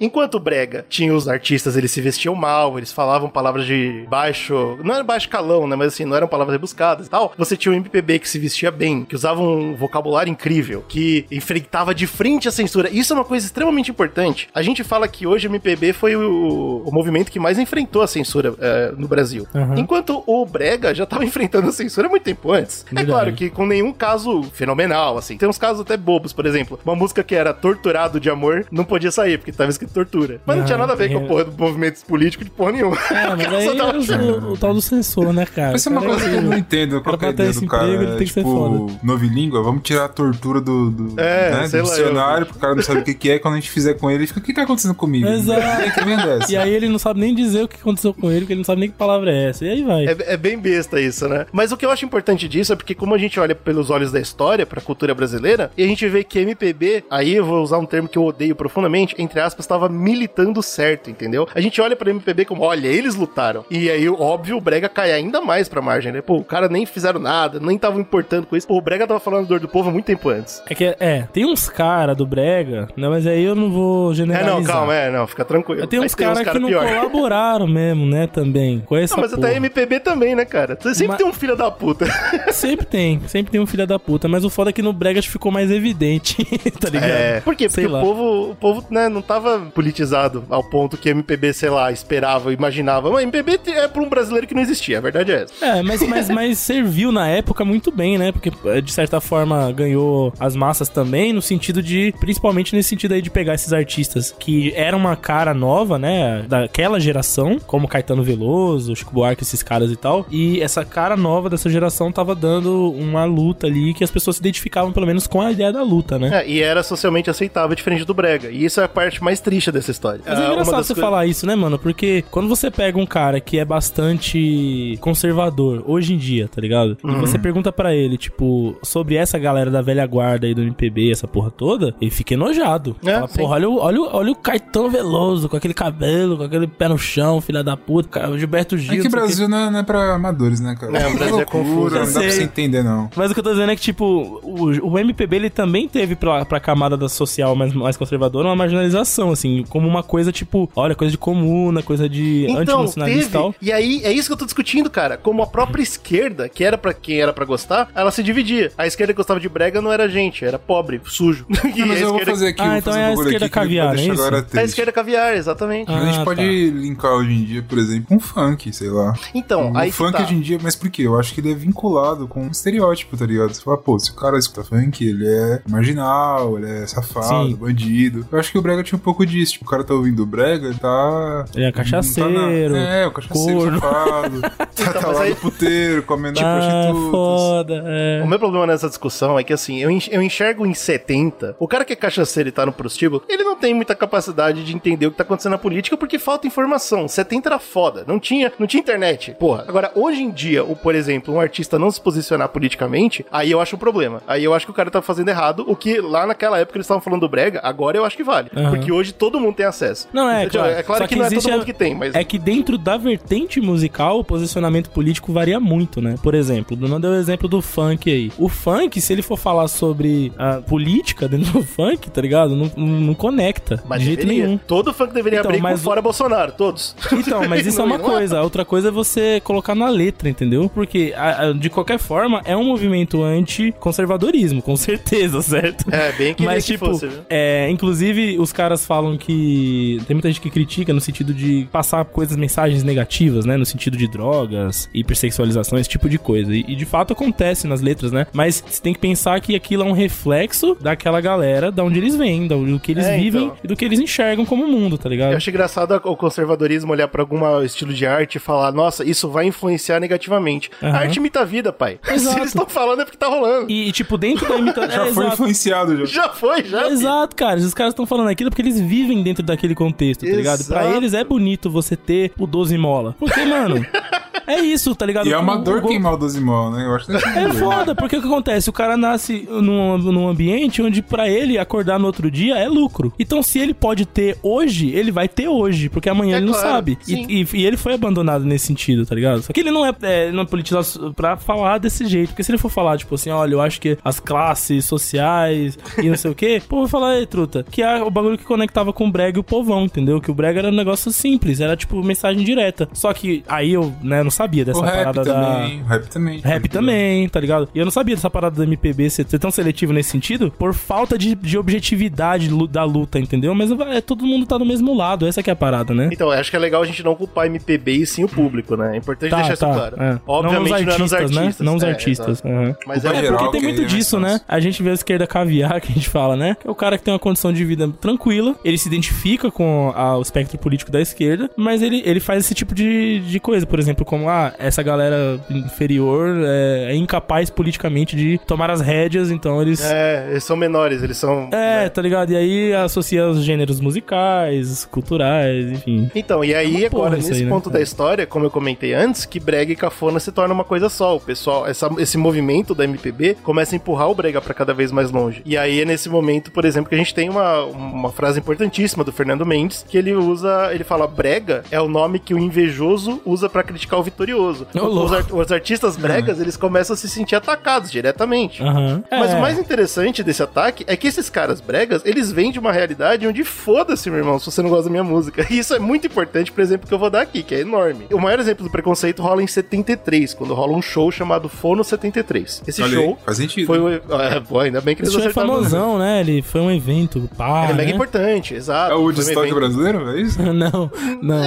Enquanto o Brega tinha os artistas, eles se vestiam mal, eles falavam palavras de baixo. Não era baixo calão, né? Mas assim, não eram palavras rebuscadas e tal. Você tinha o MPB que se vestia bem, que usava um vocabulário incrível, que enfrentava de frente a censura. Isso é uma coisa extremamente importante. A gente fala que hoje o MPB foi o, o movimento que mais enfrentou a censura eh, no Brasil. Aham. Enquanto o Brega já estava enfrentando a censura muito tempo antes. É Verdade. claro que com nenhum caso fenomenal, assim. Tem uns casos até bobos, por exemplo. Uma música que era Torturado de Amor não podia sair, porque tava escrito tortura. Mas não Ah, tinha nada a ver com a é. porra do movimento político de porra nenhuma. É, mas aí Só tava- era o, o tal do censor, né, cara? Essa é uma coisa que eu não entendo. Qual que é do cara? emprego, ele tem que ser tipo, foda. novilíngua, vamos tirar a tortura do, do, É, né, sei do lá, dicionário, eu- porque o cara não sabe o que, que é. Quando a gente fizer com ele, ele fica, o que tá acontecendo comigo? Exato. É essa? E aí ele não sabe nem dizer o que aconteceu com ele, porque ele não sabe nem que palavra é essa. E aí vai. É, é bem besta isso, né? Mas o que eu acho importante disso é porque, como a gente olha pelos olhos da história, pra cultura brasileira, e a gente vê que MPB, aí eu vou usar um termo que eu odeio profundamente, entre aspas, tava militando certo, entendeu? A gente olha pra MPB como, olha, eles lutaram. E aí, óbvio, o Brega cai ainda mais pra margem, né? Pô, o cara nem fizeram nada, nem estavam importando com isso. Pô, o Brega tava falando dor do povo há muito tempo antes. É que, é, tem uns cara do Brega, né, mas aí eu não vou É, generalizar. não, calma, é, não, fica tranquilo. Tem uns caras cara que não pior. colaboraram mesmo, né, também, com essa Não, mas porra. até MPB também, né, cara? Sempre Mas- tem um filho da puta. Sempre tem, sempre tem um filho da puta, mas o foda é que no Brega ficou mais evidente, tá ligado? É. Por quê? Porque Sei o lá. povo, o povo né, não tava politizado ao ponto que MPB, sei lá, esperava, imaginava. Mas MPB é pra um brasileiro que não existia, a verdade é essa. É, mas, mas, mas serviu na época muito bem, né? Porque eh, de certa forma ganhou as massas também, no sentido de, principalmente nesse sentido aí de pegar esses artistas que eram uma cara nova, né? Daquela geração, como Caetano Veloso, Chico Buarque, esses caras e tal. E essa cara nova dessa geração tava dando uma luta ali que as pessoas se identificavam pelo menos com a ideia da luta, né? É, e era socialmente aceitável, diferente do Brega. E isso é a parte mais triste dessa história. Mas é Ah, engraçado você coisas- falar isso, né, mano? Porque quando você pega um cara que é bastante conservador hoje em dia, tá ligado? E Uhum. você pergunta pra ele, tipo, sobre essa galera da velha guarda aí do MPB, essa porra toda, ele fica enojado. É, Fala, porra, olha o, olha, o, olha o Caetano Veloso, com aquele cabelo, com aquele pé no chão, filha da puta, cara, o Gilberto Gil. É que. Brasil não é, não é pra amadores, né, cara? É, o Brasil é confuso. Não dá pra você entender, não. Mas o que eu tô dizendo é que, tipo, o, o MPB ele também teve pra, pra camada da social mais, mais conservadora uma marginalização, assim, como uma coisa, tipo, olha, coisa de comuna, coisa de Então, antinacionalista e tal. E aí, é isso que eu tô discutindo, cara. Como a própria esquerda, que era pra quem era pra gostar, ela se dividia. A esquerda que gostava de brega não era gente, era pobre, sujo. E Não, mas a eu vou esquerda- fazer aqui, Ah, vou então fazer é um a esquerda aqui que caviar, é a isso? A triste. esquerda caviar, exatamente. A gente Ah, pode linkar hoje em dia, por exemplo, um funk, sei lá. Então, o aí que funk tá. hoje em dia, mas por quê? Eu acho que ele é vinculado com um estereótipo, tá ligado? Você fala, pô, se o cara escuta funk, ele é marginal, ele é safado, Sim. bandido. Eu acho que o Brega tinha um pouco disso. Tipo, o cara tá ouvindo o Brega, ele tá. Ele é não tá cachaceiro, na- É, o cachaceiro corno. safado. tá, tá Então, lá aí- no puteiro, comendo Ah, prostitutas. foda, é. O meu problema nessa discussão é que, assim, eu enx- eu enxergo em 70, o cara que é cachaceiro e tá no prostíbulo, ele não tem muita capacidade de entender o que tá acontecendo na política porque falta informação. 70 era foda, não tinha, não tinha internet. Porra, agora, hoje em dia, o, por exemplo, um artista não se posicionar politicamente, aí eu acho um problema. Aí eu acho que o cara tá fazendo errado, o que lá naquela época eles estavam falando do brega, agora eu acho que vale. Aham. Porque hoje todo mundo tem acesso. Não, é, claro. É claro Só que, não é todo existe mundo a- que tem, mas... É que dentro da vertente musical, o posicionamento político varia muito, né? Por exemplo, o Bruno deu o exemplo do funk aí. O funk, se ele for falar sobre a política dentro do funk, tá ligado? Não, não, não conecta Mas de jeito deveria. nenhum. Todo funk deveria Então, abrir mas fora Bolsonaro, todos. Então, mas isso é uma Não coisa. A outra coisa é você colocar na letra, entendeu? Porque, a- a- de qualquer forma, é um movimento anti-conservadorismo, com certeza, certo? É, bem que Mas, que tipo, fosse, viu? é, inclusive, os caras falam que. Tem muita gente que critica no sentido de passar coisas, mensagens negativas, né? No sentido de drogas, hipersexualização, esse tipo de coisa. E, e, de fato acontece nas letras, né? Mas você tem que pensar que aquilo é um reflexo daquela galera, da onde eles vêm, do que eles É, vivem então. e do que eles enxergam como mundo, tá ligado? Eu acho engraçado o conservadorismo olhar pra algum estilo de arte e falar, nossa, isso vai influenciar negativamente. Aham. A arte imita a vida, pai. Se Exato. eles estão falando é porque tá rolando. E, e, tipo, dentro da imitação. Já foi influenciado, já. Já foi, já. Exato, cara. Os caras estão falando aquilo porque eles vivem dentro daquele contexto, tá ligado? Pra eles é bonito você ter o 12 mola. Porque, mano, é isso, tá ligado? E é uma O- dor o- queimar o 12 mol, né? Eu acho que É foda, porque o que acontece? O cara nasce num, num ambiente onde pra ele acordar no outro dia é lucro. Então, se ele pode ter hoje, ele vai ter hoje, porque amanhã É ele não claro, sabe. E, e- e ele foi abandonado nesse sentido, tá ligado? Só que ele não é, é não é politizado pra falar desse jeito. Porque se ele for falar, tipo assim, olha, eu acho que as classes sociais e não sei o quê, pô, vai falar, ei, truta, que é o bagulho que conectava com o brega e o povão, entendeu? Que o brega era um negócio simples, era tipo mensagem direta. Só que aí eu, né, não sabia dessa O rap parada da. também, o rap também. Rap também, tá ligado? E eu não sabia dessa parada do MPB ser, ser tão seletivo nesse sentido por falta de, de objetividade da luta, entendeu? Mas é, todo mundo tá do mesmo lado, essa que é a parada, né? Então, acho que é legal a gente não culpar MPB e sim o público, né? É importante Tá, deixar isso tá. claro. é. Obviamente não, não é os nos artistas, artistas. né? Não os é, artistas. exato. aham. Mas é, geral. Porque tem muito é disso, né? A gente vê a esquerda caviar, que a gente fala, né? Que é o cara que tem uma condição de vida tranquila, ele se identifica com a- o espectro político da esquerda, mas ele, ele faz esse tipo de, de coisa, por exemplo, como, ah, essa galera inferior é, é incapaz politicamente de tomar as rédeas, então eles... É, eles são menores, eles são. É, né? tá ligado? E aí associa os gêneros musicais, culturais, enfim. Então, e aí, É uma porra agora, nesse aí, né? ponto da história, como eu comentei antes, que brega e cafona se torna uma coisa só. O pessoal, essa- esse movimento da MPB começa a empurrar o brega pra cada vez mais longe. E aí é nesse momento, por exemplo, que a gente tem uma, uma frase importantíssima do Fernando Mendes, que ele usa, ele fala, brega é o nome que o invejoso usa pra criticar o vitorioso. Os, ar- os artistas bregas, eles começam a se sentir atacados diretamente. Aham. Mas É. o mais interessante desse ataque é que esses caras bregas, eles vêm de uma realidade onde foda-se, meu irmão, se você não gosta da minha música. E isso é muito importante pro exemplo que eu vou dar aqui, que é enorme. O maior exemplo do preconceito rola em 73, quando rola um show chamado Fono 73. Esse Olha aí, show faz sentido. foi o... É, pô, ainda bem que eles Esse show é famosão, né? Ele foi um evento, pá, Ele é mega né? importante, exato. É o Foi um brasileiro, é isso? Não, não.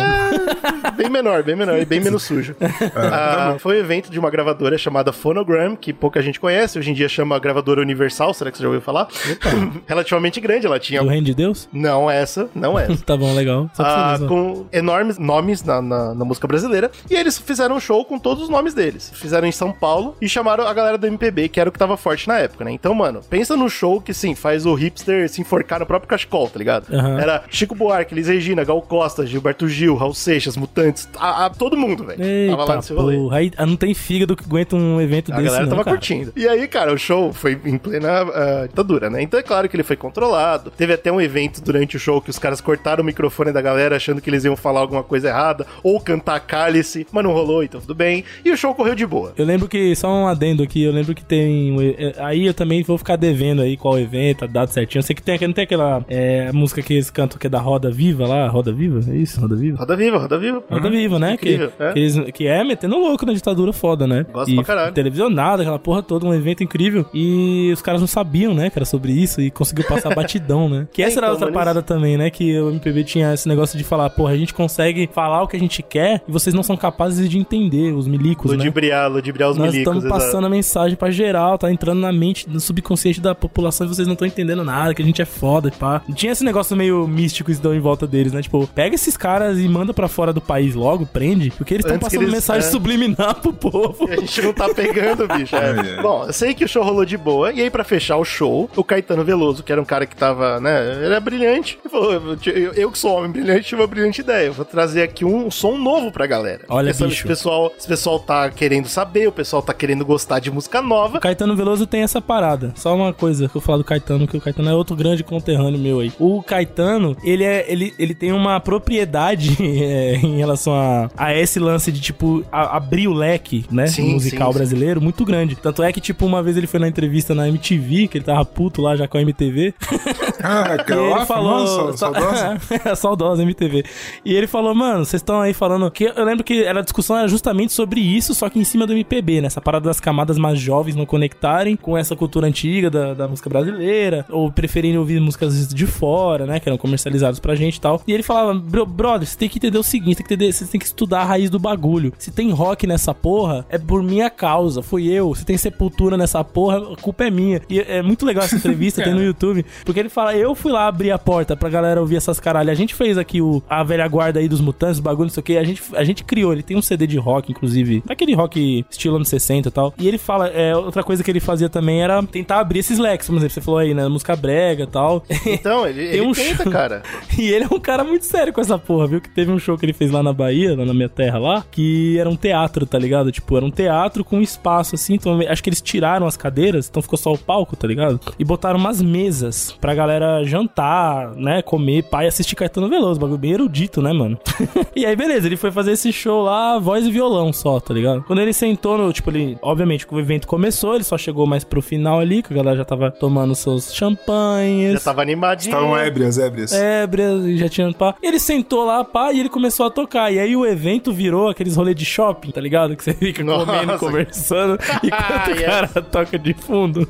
bem menor, bem menor e bem menos sujo. Ah, foi um evento de uma gravadora chamada Phonogram, que pouca gente conhece, hoje em dia chama gravadora Universal, será que você já ouviu falar? Relativamente grande, ela tinha... Do Reino de Deus? Não essa, não essa. Tá bom, legal. Ah, com enormes nomes na, na, na música brasileira. E eles fizeram um show com todos os nomes deles. Fizeram em São Paulo e chamaram a galera do MPB, que era o que tava forte na época, né? Então, mano, pensa no show que, sim, faz o hipster se enforcar no próprio cachecol, tá ligado? Aham. Era Chico Buarque, Elis Regina, Gal Costa, Gilberto Gil, Raul Seixas, Mutantes, a, a- todo mundo, velho. Eita, porra. Aí não tem fígado que aguenta um evento A desse, galera não, tava cara. curtindo. E aí, cara, o show foi em plena ah, ditadura, né? Então é claro que ele foi controlado. Teve até um evento durante o show que os caras cortaram o microfone da galera achando que eles iam falar alguma coisa errada ou cantar cálice, mas não rolou, então tudo bem. E o show correu de boa. Eu lembro que, só um adendo aqui, eu lembro que tem. é, Aí eu também vou ficar devendo aí qual evento, a data certinho. Eu sei que tem, não tem aquela é, música que eles cantam que é da Roda Viva lá, Roda Viva? É isso? Roda Viva? Roda viva, roda viva. Roda Viva, né? Que, Incrível, é. que, eles- que é metendo louco na ditadura foda, né? Gosto e pra caralho. televisionado, aquela porra toda, um evento incrível. E os caras não sabiam, né, que era sobre isso e conseguiu passar batidão, né? Que essa É, era então, outra mas parada também, né? Que o MPB tinha esse negócio de falar, porra, a gente consegue falar o que a gente quer e vocês não são capazes de entender, os milicos, né? Ludibriar, ludibriar os Nós milicos. estamos exato. passando a mensagem pra geral, tá entrando na mente, no subconsciente da população e vocês não estão entendendo nada, que a gente é foda, pá. Tinha esse negócio meio místico isso em volta deles, né? Tipo, pega esses caras e manda pra fora do país logo, prende, porque eles estão que passando eles- mensagem é. subliminar pro povo. E a gente não tá pegando, bicho. É. Bom, eu sei que o show rolou de boa. E aí, pra fechar o show, o Caetano Veloso, que era um cara que tava, né? Ele é brilhante. Ele falou: eu, eu que sou homem brilhante, tive uma brilhante ideia. Eu vou trazer aqui um som novo pra galera. Olha, sabe, bicho. Esse pessoal, esse pessoal tá querendo saber, o pessoal tá querendo gostar de música nova. O Caetano Veloso tem essa parada. Só uma coisa que eu falar do Caetano, que o Caetano é outro grande conterrâneo meu aí. O Caetano, ele é ele, ele tem uma propriedade é, em relação a, a esse lance de, tipo, a- abrir o leque, né? Sim, musical sim, sim. brasileiro, muito grande. Tanto é que, tipo, uma vez ele foi na entrevista na MTV, que ele tava puto lá já com a MTV. Ah, E lá, ele falou. famosa, saudosa. É, saudosa MTV. E ele falou, mano, vocês estão aí falando. que Eu lembro que era, a discussão era justamente sobre isso, só que em cima do MPB, né? Essa parada das camadas mais jovens não conectarem com essa cultura antiga da, da música brasileira, ou preferirem ouvir músicas de fora, né? Que eram comercializadas pra gente e tal. E ele falava, "Bro- brother, você tem que entender o seguinte: tem que entender, você tem que estudar a raiz do bagulho. Se tem rock nessa porra, é por minha causa, fui eu. Se tem sepultura nessa porra, a culpa é minha. E é muito legal essa entrevista, tem no YouTube, porque ele fala: eu fui lá abrir a porta pra galera ouvir essas caralho. A gente fez aqui o, a velha guarda aí dos mutantes, o bagulho, não sei o que. A gente, a gente criou, ele tem um CD de rock, inclusive, daquele rock estilo anos 60 e tal. E ele fala: é, outra coisa que ele fazia também era tentar abrir esses leques, por exemplo, você falou aí, né? Música brega e tal. Então, ele, ele um tenta, show. cara. E ele é um cara muito sério com essa porra, viu? Que teve um show que ele fez lá na Bahia, lá na minha terra lá, que era um teatro, tá ligado? Tipo, era um teatro com espaço assim, então acho que eles tiraram as cadeiras, então ficou só o palco, tá ligado? E botaram umas mesas pra galera jantar, né, comer, pai, assistir Caetano Veloso, bagulho bem erudito, né, mano? e aí, beleza, ele foi fazer esse show lá, voz e violão só, tá ligado? Quando ele sentou no, tipo, ele, obviamente, o evento começou, ele só chegou mais pro final ali, que a galera já tava tomando seus champanhes. Já tava animadinho. Estavam ébrias, ébrias. Ébrias e já tinha pá. Ele sentou lá, pá, e ele começou a tocar. E aí o evento virou aqueles aqueles rolês de shopping, tá ligado? Que você fica Nossa. comendo, conversando, enquanto o Yes. cara toca de fundo.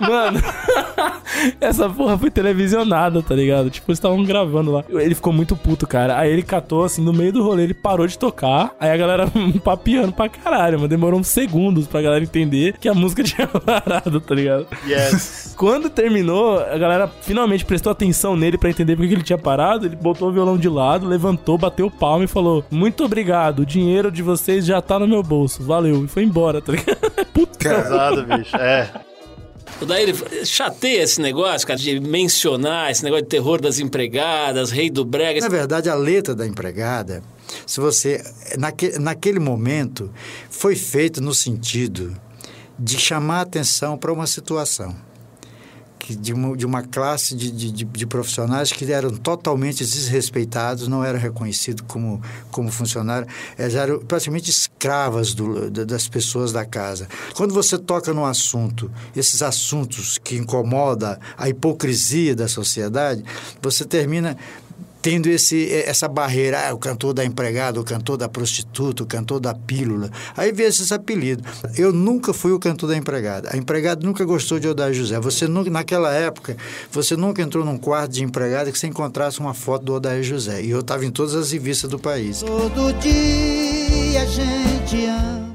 Mano, essa porra foi televisionada, tá ligado? Tipo, eles estavam gravando lá. Ele ficou muito puto, cara. Aí ele catou, assim, no meio do rolê, ele parou de tocar. Aí a galera papiando pra caralho, mano. Demorou uns segundos pra galera entender que a música tinha parado, tá ligado? Yes. Quando terminou, a galera finalmente prestou atenção nele pra entender por que que ele tinha parado. Ele botou o violão de lado, levantou, bateu palma e falou: Muito obrigado, o dinheiro de vocês já tá no meu bolso. Valeu. E foi embora, tá ligado? Puta. Pesado, bicho. É. O daí ele chateia esse negócio, cara, de mencionar esse negócio de terror das empregadas, rei do brega. Na verdade, a letra da empregada, se você. Naque, naquele momento, foi feita no sentido de chamar a atenção para uma situação. Que de, uma, de uma classe de, de, de- profissionais que eram totalmente desrespeitados, não eram reconhecidos como, como funcionários, elas eram praticamente escravas do- da- das pessoas da casa. Quando você toca num assunto, esses assuntos que incomodam a hipocrisia da sociedade, você termina tendo esse, essa barreira, ah, o cantor da empregada, o cantor da prostituta, o cantor da pílula. Aí vem esses apelidos. Eu nunca fui o cantor da empregada. A empregada nunca gostou de Odair José. Você nunca, naquela época, você nunca entrou num quarto de empregada que você encontrasse uma foto do Odair José. E eu estava em todas as revistas do país. Todo dia a gente ama.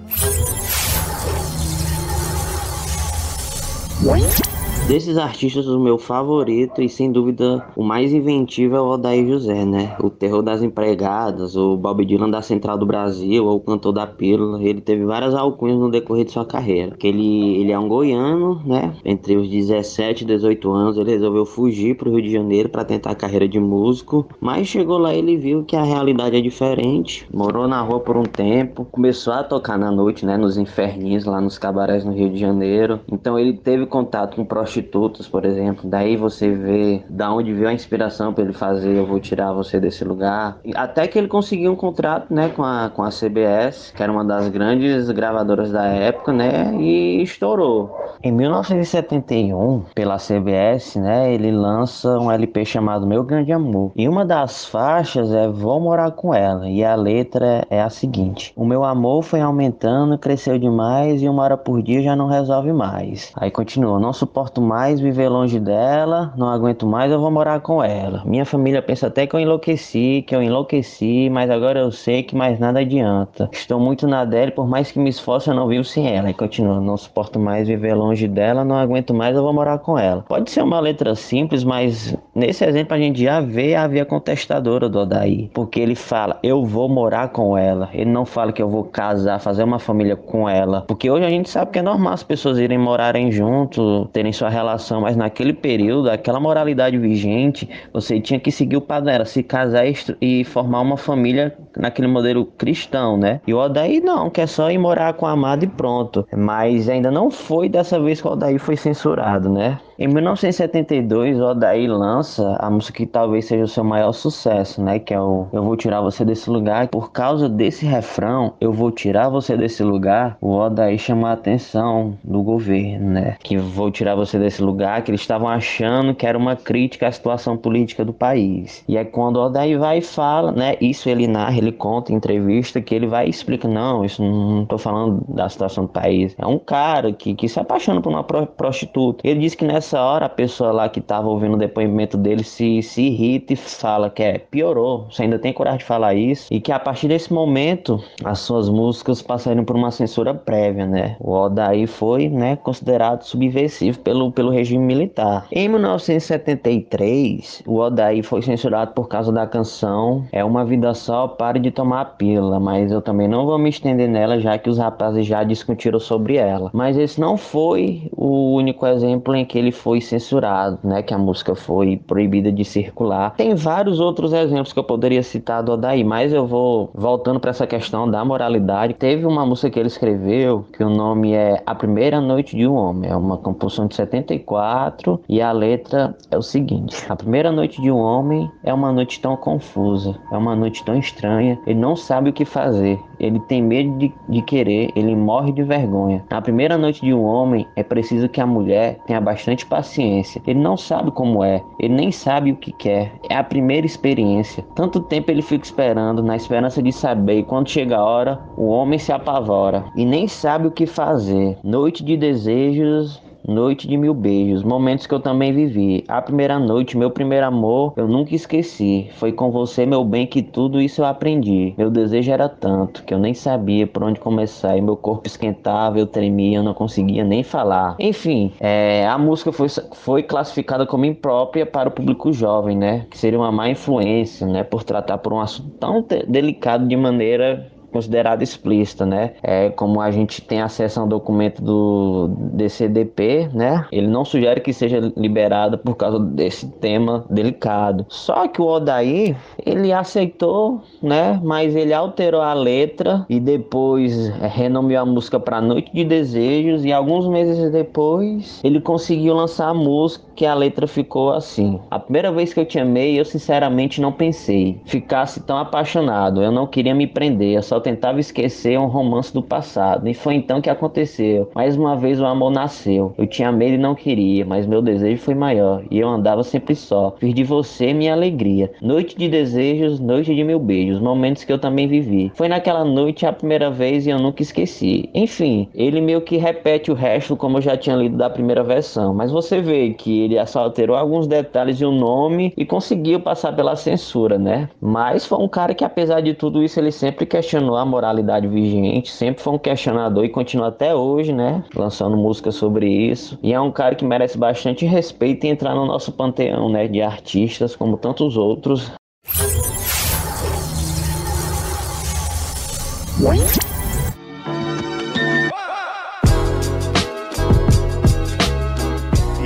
Desses artistas, o meu favorito e sem dúvida o mais inventivo é o Odair José, né? O terror das empregadas, o Bob Dylan da Central do Brasil, ou o cantor da Pílula. Ele teve várias alcunhas no decorrer de sua carreira. Ele, ele é um goiano, né? Entre os 17 e 18 anos, ele resolveu fugir para o Rio de Janeiro para tentar a carreira de músico. Mas chegou lá e ele viu que a realidade é diferente. Morou na rua por um tempo, começou a tocar na noite, né? Nos inferninhos, lá nos cabarés no Rio de Janeiro. Então ele teve contato com prostitutas, por exemplo. Daí você vê da onde veio a inspiração para ele fazer Eu Vou Tirar Você Desse Lugar. Até que ele conseguiu um contrato, né? Com a, com a CBS, que era uma das grandes gravadoras da época, né? E estourou. Em 1971, pela CBS, né? Ele lança um LP chamado Meu Grande Amor. E uma das faixas é Vou Morar Com Ela. E a letra é a seguinte. O meu amor foi aumentando, cresceu demais e uma hora por dia já não resolve mais. Aí continua. Não suporto mais viver longe dela, não aguento mais, eu vou morar com ela. Minha família pensa até que eu enlouqueci, que eu enlouqueci, mas agora eu sei que mais nada adianta. Estou muito na dela e por mais que me esforce eu não vivo sem ela. E continua. Não suporto mais viver longe dela, não aguento mais, eu vou morar com ela. Pode ser uma letra simples, mas nesse exemplo a gente já vê a via contestadora do Odaí. Porque ele fala, eu vou morar com ela. Ele não fala que eu vou casar, fazer uma família com ela. Porque hoje a gente sabe que é normal as pessoas irem morarem junto, terem sua relação, mas naquele período, aquela moralidade vigente, você tinha que seguir o padrão, era se casar e formar uma família naquele modelo cristão, né? E o Odaí não, quer só ir morar com a amada e pronto. Mas ainda não foi dessa vez que o Odaí foi censurado, né? Em 1972, o Odaí lança a música que talvez seja o seu maior sucesso, né? Que é o Eu Vou Tirar Você Desse Lugar. Por causa desse refrão, Eu Vou Tirar Você Desse Lugar, o Odaí chama a atenção do governo, né? Que vou tirar você desse lugar, que eles estavam achando que era uma crítica à situação política do país. E é quando o Odaí vai e fala, né? Isso ele narra, ele conta em entrevista, que ele vai e explica, não, isso não tô falando da situação do país. É um cara que, que se apaixona por uma pro- prostituta. Ele disse que nessa hora a pessoa lá que tava ouvindo o depoimento dele se, se irrita e fala que é, piorou, você ainda tem coragem de falar isso. E que a partir desse momento, as suas músicas passaram por uma censura prévia, né? O Odaí foi, né, considerado subversivo pelo, pelo regime militar. Em 1973, o Odaí foi censurado por causa da canção É Uma Vida Só, Pare de Tomar a Pílula, mas eu também não vou me estender nela, já que os rapazes já discutiram sobre ela. Mas esse não foi o único exemplo em que ele foi censurado, né, que a música foi proibida de circular. Tem vários outros exemplos que eu poderia citar do Odaí, mas eu vou voltando para essa questão da moralidade. Teve uma música que ele escreveu que o nome é A Primeira Noite de um Homem, é uma composição de 74 e a letra é o seguinte: A primeira noite de um homem é uma noite tão confusa, é uma noite tão estranha ele não sabe o que fazer, ele tem medo de, de querer, ele morre de vergonha. Na primeira noite de um homem, é preciso que a mulher tenha bastante paciência. Ele não sabe como é, ele nem sabe o que quer, é a primeira experiência. Tanto tempo ele fica esperando, na esperança de saber, e quando chega a hora, o homem se apavora e nem sabe o que fazer. Noite de desejos, Noite de mil beijos, momentos que eu também vivi. A primeira noite, meu primeiro amor, eu nunca esqueci. Foi com você, meu bem, que tudo isso eu aprendi. Meu desejo era tanto que eu nem sabia por onde começar. E meu corpo esquentava, eu tremia, eu não conseguia nem falar. Enfim, é, a música foi, foi classificada como imprópria para o público jovem, né? Que seria uma má influência, né? Por tratar por um assunto tão delicado de maneira considerada explícita, né? É como a gente tem acesso a um documento do DCDP, né? Ele não sugere que seja liberado por causa desse tema delicado. Só que o Odair, ele aceitou, né? Mas ele alterou a letra e depois renomeou a música para Noite de Desejos e alguns meses depois ele conseguiu lançar a música que a letra ficou assim. A primeira vez que eu te amei, eu sinceramente não pensei ficasse tão apaixonado. Eu não queria me prender, eu só tentava esquecer um romance do passado. E foi então que aconteceu. Mais uma vez o amor nasceu. Eu tinha medo e não queria, mas meu desejo foi maior. E eu andava sempre só. Fiz de você minha alegria. Noite de desejos, noite de mil beijos. Momentos que eu também vivi. Foi naquela noite a primeira vez e eu nunca esqueci. Enfim, ele meio que repete o resto como eu já tinha lido da primeira versão. Mas você vê que ele só alterou alguns detalhes e o nome e conseguiu passar pela censura, né? Mas foi um cara que apesar de tudo isso ele sempre questionou a moralidade vigente, sempre foi um questionador e continua até hoje, né? Lançando música sobre isso. E é um cara que merece bastante respeito e entrar no nosso panteão, né? De artistas, como tantos outros.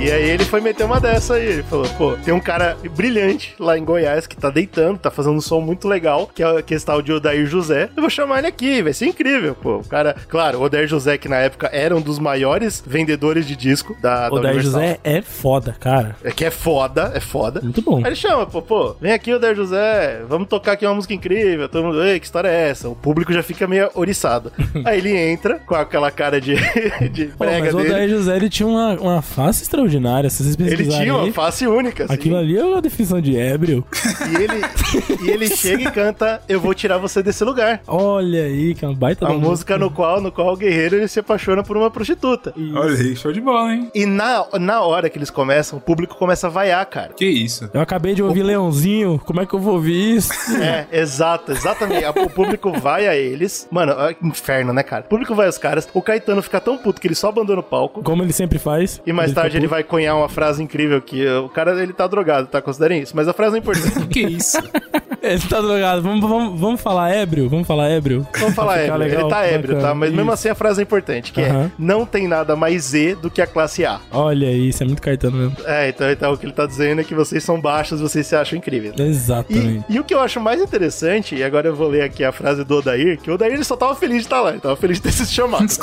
E aí ele foi meter uma dessa aí. Ele falou, pô, tem um cara brilhante lá em Goiás que tá deitando, tá fazendo um som muito legal, que é, que esse tal de Odair José. Eu vou chamar ele aqui, vai ser incrível, pô. O cara, claro, o Odair José, que na época era um dos maiores vendedores de disco da, da Odair. José é foda, cara. É que é foda, é foda. Muito bom. Aí ele chama, pô, pô, vem aqui, Odair José, vamos tocar aqui uma música incrível. Todo mundo, ei, que história é essa? O público já fica meio oriçado. aí ele entra com aquela cara de, de Pô, prega mas o dele. Odair José ele tinha uma, uma face extraordinária. Se vocês Ele tinha uma face única, assim. Aquilo ali é uma definição de ébrio. E ele, e ele chega e canta Eu Vou Tirar Você Desse Lugar. Olha aí, que é uma baita A música no qual, no qual o guerreiro ele se apaixona por uma prostituta. Olha aí, show de bola, hein? E na, na hora que eles começam, o público começa a vaiar, cara. Que isso? Eu acabei de ouvir Leãozinho, como é que eu vou ouvir isso? É, exato, exatamente. O público vai a eles. Mano, é inferno, né, cara? O público vai aos caras. O Caetano fica tão puto que ele só abandona o palco. Como ele sempre faz. E mais fica tarde ele puto. Vai cunhar uma frase incrível que o cara ele tá drogado, tá? Considerem isso. Mas a frase é importante. Que isso? Ele tá drogado. Vamos, vamos, vamos falar ébrio? Vamos falar ébrio? Vamos falar ébrio. legal, ele tá ébrio, bacana. tá? Mas mesmo Isso. assim a frase é importante, que é não tem nada mais Z do que a classe A. Olha isso, é muito Caetano mesmo. É, então, então o que ele tá dizendo é que vocês são baixos, vocês se acham incríveis. Exatamente. E, e o que eu acho mais interessante, e agora eu vou ler aqui a frase do Odair, que o Odair ele só tava feliz de estar lá, ele tava feliz de ter sido chamado.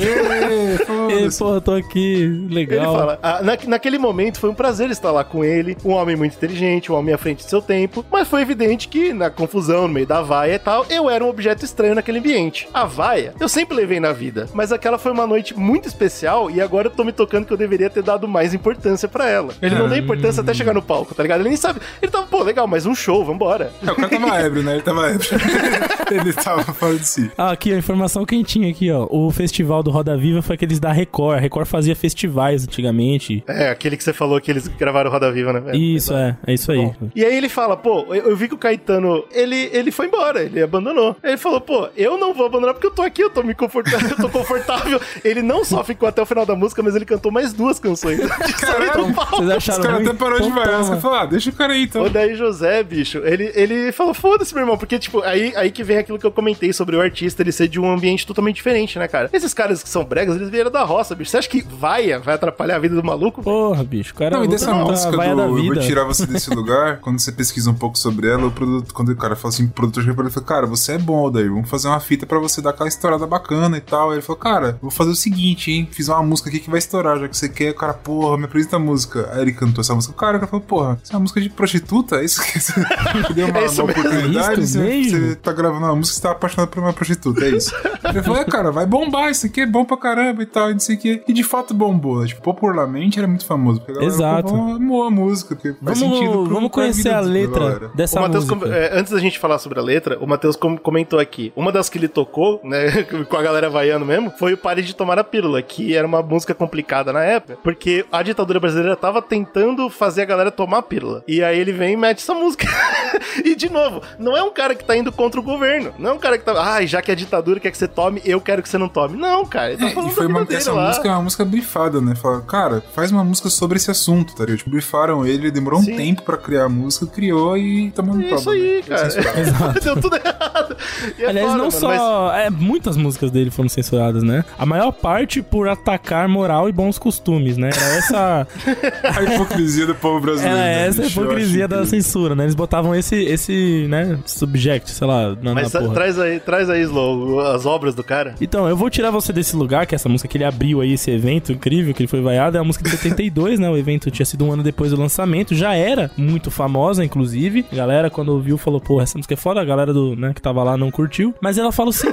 Ê, Ei, é porra, tô aqui, Ele legal. fala, "Ah, na- naquele momento foi um prazer estar lá com ele, um homem muito inteligente, um homem à frente de seu tempo, mas foi evidente que na confusão, no meio da vaia e tal, eu era um objeto estranho naquele ambiente. A vaia, eu sempre levei na vida, mas aquela foi uma noite muito especial e agora eu tô me tocando que eu deveria ter dado mais importância pra ela. Ele não deu importância até chegar no palco, tá ligado? Ele nem sabe. Ele tava, pô, legal, mas um show, vambora. É, o cara tava ébrio, né? Ele tava ébrio. Ele tava fora de si. Ah, aqui, a informação quentinha aqui, ó. O festival do Roda Viva foi aqueles da Record. A Record fazia festivais antigamente. É, aquele que você falou que eles gravaram Roda Viva, né? velho? Isso, é. É isso aí. E aí ele fala, pô, eu, eu vi que o Caetano, ele, ele foi embora, ele abandonou. Ele falou, pô, eu não vou abandonar porque eu tô aqui, eu tô me confortável, eu tô confortável. Ele não só ficou até o final da música, mas ele cantou mais duas canções. do palco. Vocês Os acharam caras ruim? até parou de vaiar. Os caras falaram, ah, deixa o cara aí então. O daí José, bicho, ele, ele falou, foda-se, meu irmão, porque, tipo, aí, aí que vem aquilo que eu comentei sobre o artista ele ser de um ambiente totalmente diferente, né, cara? Esses caras que são bregas, eles vieram da roça, bicho. Você acha que vaia vai atrapalhar a vida do maluco? Porra, bicho, o cara Não, e luta dessa a música do vaia da Eu Vou. Tirar Você Desse Lugar, quando você pesquisa um pouco sobre ela, o produto, quando o cara fala assim, o produtor chega pra ele e fala, cara, você é bom, daí vamos fazer uma fita pra você dar aquela estourada bacana e tal. Aí ele falou, cara, vou fazer o seguinte, hein, fiz uma música aqui que vai estourar, já que você quer, o cara, porra, me apresenta a música. Aí ele cantou essa música, o cara, o cara falou, porra, isso é uma música de prostituta? É isso que você deu uma, É isso uma oportunidade? É isso você, mesmo? você tá gravando uma música, você tá apaixonado por uma prostituta, é isso. Ele falou, é, cara, vai bombar, isso aqui é bom pra caramba e tal, e não sei o que. E de fato bombou, né? tipo, popularmente era muito famoso. Porque a Exato. amou a música, porque faz Vamos, sentido pro- vamos conhecer a letra galera. dessa o Matheus, música. com- é, antes da gente falar sobre a letra, o Matheus com- comentou aqui. Uma das que ele tocou, né, com a galera vaiando mesmo, foi o Pare de Tomar a Pílula, que era uma música complicada na época, porque a ditadura brasileira tava tentando fazer a galera tomar a pílula. E aí ele vem e mete essa música. e de novo, não é um cara que tá indo contra o governo. Não é um cara que tá. Ah, já que a ditadura quer que você tome, eu quero que você não tome. Não, cara. Ele tá É, falando e foi uma, essa lá. música é uma música brifada, né? Falaram, cara, faz uma música sobre esse assunto, tá ligado? Tipo, brifaram ele, ele demorou Sim. um tempo pra criar a música, criou e tá mandando Isso aí, cara. Deu tudo errado. E é Aliás, foda, não mano, mas- só. É, muitas músicas dele foram censuradas, né? A maior parte por atacar moral e bons costumes, né? Era essa, A hipocrisia do povo brasileiro. era né, essa a bicho? Hipocrisia da incrível. censura, né? Eles botavam esse, esse né, subject, sei lá, na, Mas na porra. traz aí, traz aí, Slow, as obras do cara. Então, eu vou tirar você desse lugar, que é essa música que ele abriu aí, esse evento incrível que ele foi vaiado, é a música de 72, né? O evento tinha sido um ano depois do lançamento, já era muito famosa, inclusive. A galera, quando ouviu, falou, pô, essa música é foda, a galera do, né, que tava lá não curtiu. Mas ela fala assim,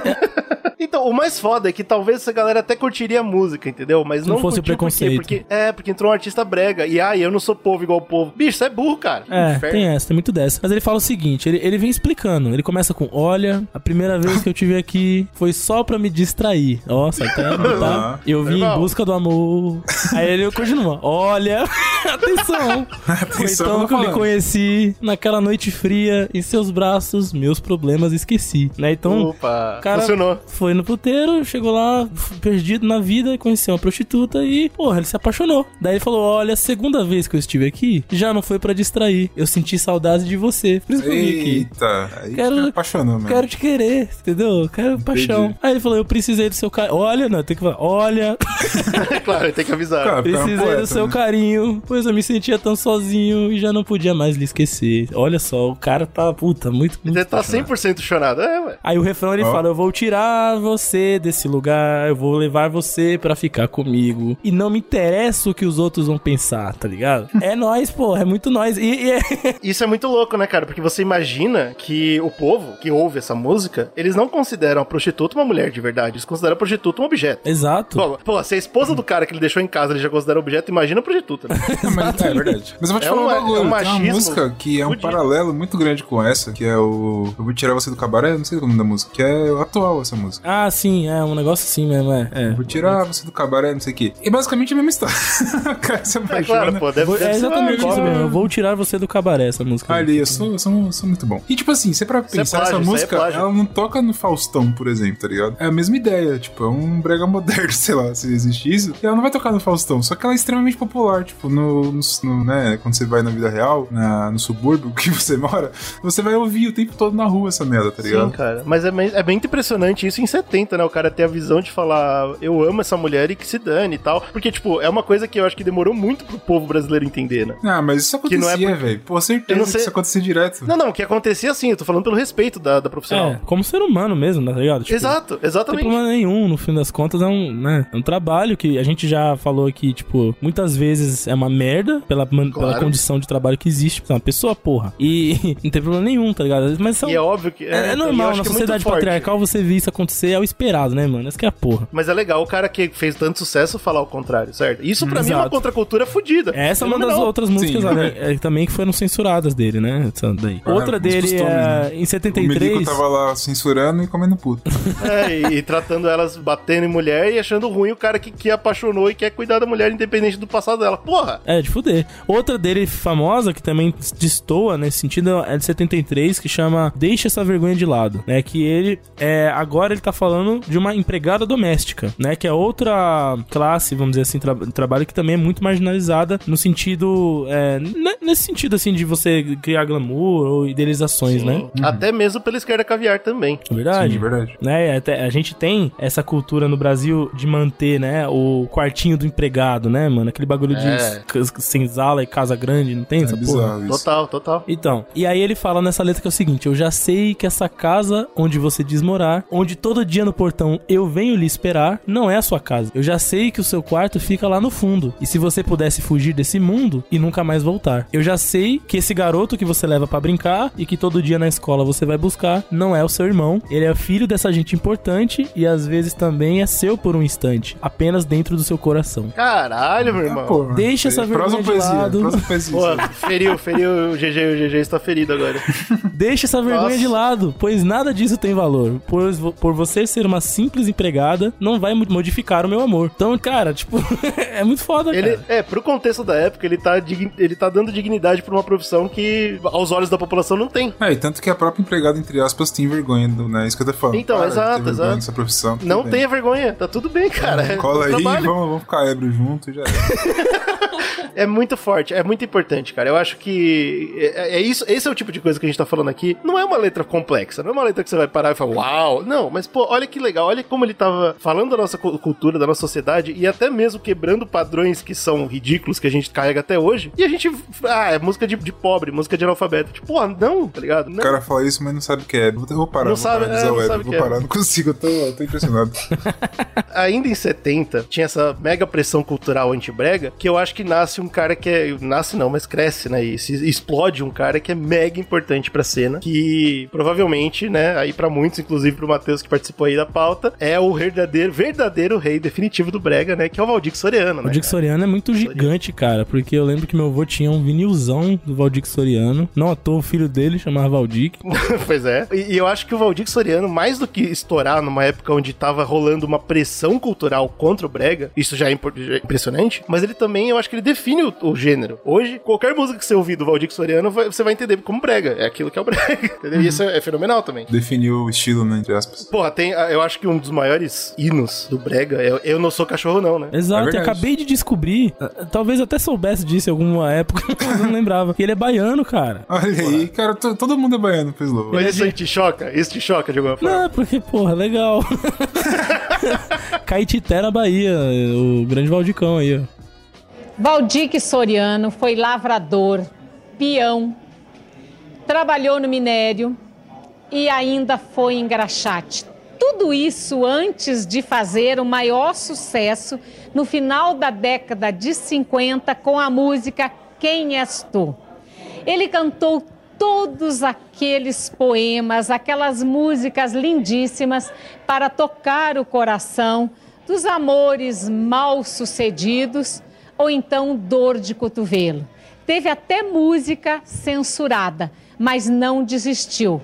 Então, o mais foda é que talvez essa galera até curtiria a música, entendeu? Mas Não não, fosse por preconceito. Porque, é, porque entrou um artista brega. E, ai, eu não sou povo igual o povo. Bicho, você é burro, cara. É, Inferno. tem essa, tem muito dessa. Mas ele fala o seguinte, ele, ele vem explicando. Ele começa com, olha, a primeira vez que eu tive aqui foi só pra me distrair. Nossa, tá? tá? Eu vim em busca do amor. Aí ele continua, olha, atenção. Foi Atenção, então que eu lhe falando. conheci, naquela noite fria, em seus braços, meus problemas esqueci. Né? Então, Opa, cara funcionou. foi no puteiro, chegou lá, perdido na vida, conheceu uma prostituta e, porra, ele se apaixonou. Daí ele falou: Olha, a segunda vez que eu estive aqui, já não foi pra distrair. Eu senti saudade de você. Por isso que eu vim aqui. Eita, aí Quero- me apaixonou, mano. Quero te querer, entendeu? Quero paixão. Aí ele falou: Eu precisei do seu carinho. Olha, não, tem que falar: Olha, claro, tem que avisar. Cara, porque é precisei poeta, do seu né? carinho, pois eu me sentia tão sozinho e já não podia mais lhe esquecer. Olha só, o cara tá, puta, muito, muito Você tá apaixonado. 100% chorado. É, ué. Aí o refrão ele Ó. fala: Eu vou tirar você desse lugar, eu vou levar você pra ficar comigo. E não me interessa o que os outros vão pensar, tá ligado? é nós, porra, é muito nós. E, e é- Isso é muito louco, né, cara? Porque você imagina que o povo que ouve essa música, eles não consideram a prostituta uma mulher de verdade. Eles consideram a prostituta um objeto. Exato. Pô, pô, se a esposa do cara que ele deixou em casa ele já considera objeto, imagina a prostituta. Né? Mas, é verdade. Mas eu vou te É falar um um- bagulho. é um Tem uma machismo música que é um fudido. paralelo muito grande com essa, que é o. Eu vou tirar você do cabaré, não sei o nome da música, que é atual essa música. Ah, sim, é um negócio assim mesmo, é. é. Vou tirar você do cabaré, não sei o quê. E basicamente a mesma história. cara se É claro, pô, deve, é ser exatamente isso mesmo. Eu vou tirar você do cabaré, essa música. Ali, eu sou, eu sou, eu sou muito bom. E tipo assim, você pra Isso é pensar, plágio, essa é música, plágio. ela não toca no Faustão, por exemplo, tá ligado? É a mesma ideia, tipo, é um brega moderno, sei lá, se existe isso. E ela não vai tocar no Faustão, só que ela é extremamente popular, tipo, no, no, no, né, quando você vai na vida real, na, no subúrbio que você mora, você vai ouvir o tempo todo na rua essa merda, tá Sim, ligado? cara. Mas é, bem- é bem impressionante isso em 70, né? O cara ter a visão de falar, eu amo essa mulher e que se dane e tal. Porque, tipo, é uma coisa que eu acho que demorou muito pro povo brasileiro entender, né? Ah, mas isso Que não é acontecia, porque- velho. Certeza não que sei- isso acontecia direto. Não, não, o que acontecia assim, eu tô falando pelo respeito da, da profissional. É, como ser humano mesmo, tá ligado? Tipo, Exato, Não tem exatamente. problema nenhum, no fim das contas, é um, né, é um trabalho que a gente já falou aqui, tipo, muitas vezes é uma merda pela, man- pela Claro. condição de trabalho que existe, é uma pessoa, porra. E não tem problema nenhum, tá ligado? Mas são, E é óbvio que. é, é então, e eu normal, na é sociedade forte. patriarcal você vê isso acontecer, é o esperado, né, mano? Essa que é a porra. Mas é legal o cara que fez tanto sucesso falar o contrário, certo? Isso pra mim é uma Exato. contracultura fodida. Essa é uma das outras músicas além- é, também que foram censuradas dele, né? Essa daí. Ah, Outra dele costumes, é né? em O Milico 73. tava lá censurando e comendo puto. É, e, e tratando elas batendo em mulher e achando ruim o cara que, que apaixonou e quer cuidar da mulher independente do passado dela. Porra! É, de fuder. Outra dele famosa, que também destoa nesse sentido, é de 73, que chama Deixa essa vergonha de lado, né? Que ele, é, agora ele tá falando de uma empregada doméstica, né? Que é outra classe, vamos dizer assim, tra trabalho que também é muito marginalizada no sentido, é, nesse sentido, assim, de você criar glamour ou idealizações, Sim. né? Uhum. Até mesmo pela esquerda caviar também. Verdade. Sim, verdade. Né? Até, a gente tem essa cultura no Brasil de manter, né, o quartinho do empregado, né, mano? Aquele bagulho É. de senzala e casa grande, não tem É essa porra? Total, total. Então, e aí ele fala nessa letra que é o seguinte: Eu já sei que essa casa onde você diz morar, onde todo dia no portão eu venho lhe esperar, não é a sua casa. Eu já sei que o seu quarto fica lá no fundo. E se você pudesse fugir desse mundo e nunca mais voltar. Eu já sei que esse garoto que você leva pra brincar e que todo dia na escola você vai buscar, não é o seu irmão. Ele é filho dessa gente importante e às vezes também é seu por um instante, apenas dentro do seu coração. Caralho, meu irmão. Pô, Deixa essa vergonha de poesia, lado. prosa poesia. Pô, feriu, feriu o GG, o GG está ferido agora. Deixa essa vergonha Nossa. de lado, pois nada disso tem valor. Vo- por você ser uma simples empregada, não vai mo- modificar o meu amor. Então, cara, tipo, é muito foda, Ele, cara. é, pro contexto da época, ele tá, ele tá dando dignidade pra uma profissão que, aos olhos da população, não tem. É, e tanto que a própria empregada, entre aspas, tem vergonha, do, né? Isso que eu tô falando. Então, ter exato, exato. dessa profissão. Não bem. tenha vergonha, tá tudo bem, cara. É Cola aí, vamos, vamos ficar ébrio junto e já é. É muito forte, é muito importante, cara. Eu acho que é, é isso, esse é o tipo de coisa que a gente tá falando aqui. Não é uma letra complexa, não é uma letra que você vai parar e falar, uau. Não, mas pô, olha que legal, olha como ele tava falando da nossa cu- cultura, da nossa sociedade e até mesmo quebrando padrões que são ridículos que a gente carrega até hoje. E a gente, ah, é música de, de pobre, música de analfabeto. Tipo, pô, não, tá ligado? Não. O cara fala isso, mas não sabe o que é. Vou, vou parar, Não vou sabe- parar é, não sabe vou é. parar, não consigo, eu tô, eu tô impressionado. ainda em 70, tinha essa mega pressão cultural anti-brega, que eu acho que nasce um cara que é. Nasce não, mas cresce, né? E se explode um cara que é mega importante pra cena, que provavelmente, né, aí pra muitos, inclusive pro Matheus que participou aí da pauta, é o verdadeiro, verdadeiro rei definitivo do brega, né? Que é o Valdir Soriano, né? O Dick Soriano é muito gigante, cara, porque eu lembro que meu avô tinha um vinilzão do Valdir Soriano. Não à toa o filho dele chamava Valdir. pois é. E, e eu acho que o Valdir Soriano, mais do que estourar numa época onde tava rolando uma pressão cultural contra o Brega, isso já é, é impressionante, mas ele também, eu acho que ele define o, o gênero. Hoje, qualquer música que você ouvir do Valdir Soriano, vai- você vai entender como Brega. É aquilo que é o Brega. Entendeu? E isso é, é fenomenal também. Definiu o estilo, né, entre aspas. Porra, tem, ah, eu acho que um dos maiores hinos do Brega é Eu Não Sou Cachorro Não, né? Exato, eu verdade. acabei de descobrir. ah, Talvez até soubesse disso em alguma época, mas eu não lembrava. Que ele é baiano, cara. Olha aí, cara, to- todo mundo é baiano, fez louco. Mas isso aí te choca? Isso te choca de alguma forma? Não, porque, porra, legal. Caetité na Bahia, o grande Valdicão aí, ó. Valdir Soriano foi lavrador, peão, trabalhou no minério e ainda foi engraxate. Tudo isso antes de fazer o maior sucesso no final da década de 50 com a música Quem És Tu. Ele cantou todos aqueles poemas, aquelas músicas lindíssimas para tocar o coração dos amores mal sucedidos ou então dor de cotovelo. Teve até música censurada, mas não desistiu.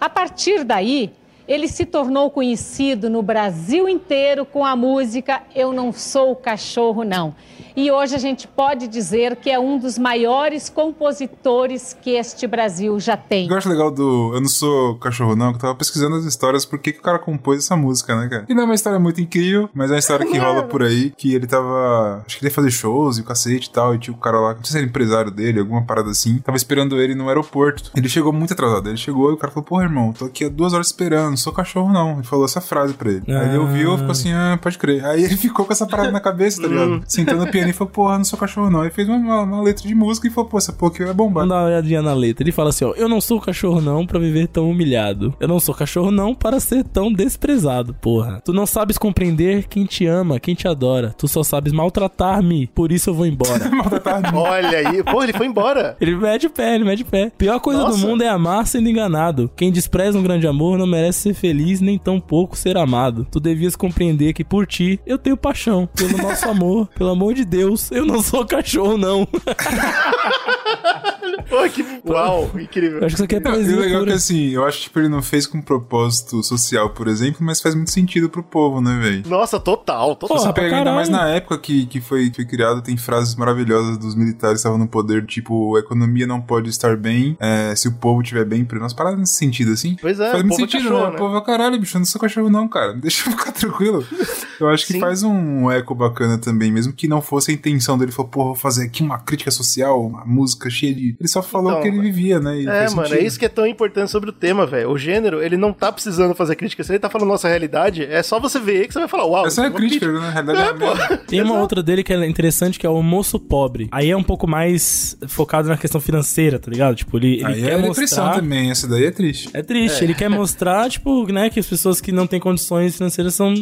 A partir daí, ele se tornou conhecido no Brasil inteiro com a música Eu Não Sou Cachorro Não. E hoje a gente pode dizer que é um dos maiores compositores que este Brasil já tem. Eu acho legal do Eu Não Sou Cachorro Não, que eu tava pesquisando as histórias, por que que o cara compôs essa música, né, cara? E não é uma história muito incrível, mas é uma história que rola por aí, que ele tava... Acho que ele ia fazer shows e o cacete e tal, e tinha o cara lá, não sei se era empresário dele, alguma parada assim, tava esperando ele no aeroporto. Ele chegou muito atrasado, ele chegou e o cara falou, porra, irmão, tô aqui há duas horas esperando, sou cachorro não. Ele falou essa frase pra ele. Aí ele Ah. ouviu e ficou assim, ah, pode crer. Aí ele ficou com essa parada na cabeça, tá ligado? Sentando no piano e falou, porra, não sou cachorro não. Aí fez uma, uma- uma letra de música e falou, pô, essa porra aqui vai bombar. Dar uma olhadinha na letra. Ele fala assim, ó. Eu não sou cachorro não pra viver tão humilhado. Eu não sou cachorro não para ser tão desprezado, porra. Tu não sabes compreender quem te ama, quem te adora. Tu só sabes maltratar-me, por isso eu vou embora. Olha aí. Pô, ele foi embora. Ele mede o pé, ele mede o pé. Pior coisa Nossa. do mundo é amar sendo enganado. Quem despreza um grande amor não merece ser feliz nem tão pouco ser amado. Tu devias compreender que por ti eu tenho paixão. Pelo nosso amor, pelo amor de Deus, eu não sou cachorro, não. Pô, que uau, incrível. Eu acho que isso aqui é Não, e o poesia legal é que pura. assim, eu acho que tipo, ele não fez com propósito social, por exemplo, mas faz muito sentido pro povo, né, velho? Nossa, total, total. Porra, Você pra pega ainda mais na época que, que foi, foi criado, tem frases maravilhosas dos militares que estavam no poder, tipo, a economia não pode estar bem é, se o povo estiver bem. Umas paradas nesse sentido, assim. Pois é, Faz o muito povo é sentido, cachorro, né? né? O povo é caralho, bicho, eu não sou cachorro não, cara. Deixa eu ficar tranquilo. Eu acho que Sim. faz um eco bacana também, mesmo que não fosse a intenção dele. Falou, porra, vou fazer aqui uma crítica social, uma música cheia de... Ele só falou Então, que ele vivia, né? E É, mano, sentido. é isso que é tão importante sobre o tema, velho. O gênero, ele não tá precisando fazer crítica. Se ele tá falando nossa realidade, é só você ver que você vai falar, uau. Essa é a uma crítica, né? Na realidade é, É. Tem uma outra dele que é interessante, que é o moço pobre. Aí é um pouco mais focado na questão financeira, tá ligado? Tipo, ele, ele Aí quer é depressão mostrar... também, essa daí é triste. É triste, ele quer mostrar, tipo, né, que as pessoas que não têm condições financeiras são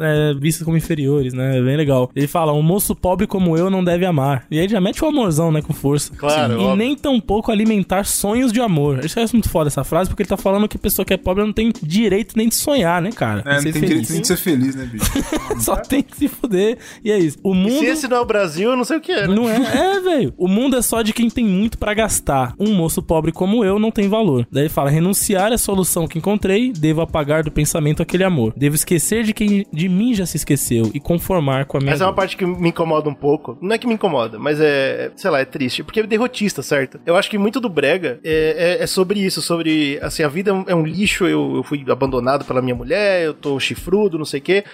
é, vistas como inferiores, né? É bem legal. Ele fala, um moço pobre como eu não deve amar. E aí já mete o amorzão, né, com força. Claro, E óbvio. Nem tampouco alimentar sonhos de amor. Eu acho muito foda essa frase, porque ele tá falando que a pessoa que é pobre não tem direito nem de sonhar, né, cara? É, não tem feliz. direito nem de ser feliz, né, bicho? Só tem que se fuder. E é isso. O E mundo... se esse não é o Brasil, eu não sei o que é, né? Não é, é, velho. O mundo é só de quem tem muito pra gastar. Um moço pobre como eu não tem valor. Daí ele fala: renunciar é a solução que encontrei, devo apagar do pensamento aquele amor. Devo esquecer de quem de mim já se esqueceu e conformar com a minha. Essa é uma dor." parte que me incomoda um pouco. Não é que me incomoda, mas é, sei lá, é triste. Porque é derrotista, certo? Eu acho que muito do Brega é, é- é sobre isso, sobre, assim, a vida é um, é um lixo, eu, eu fui abandonado pela minha mulher, eu tô chifrudo, não sei o quê.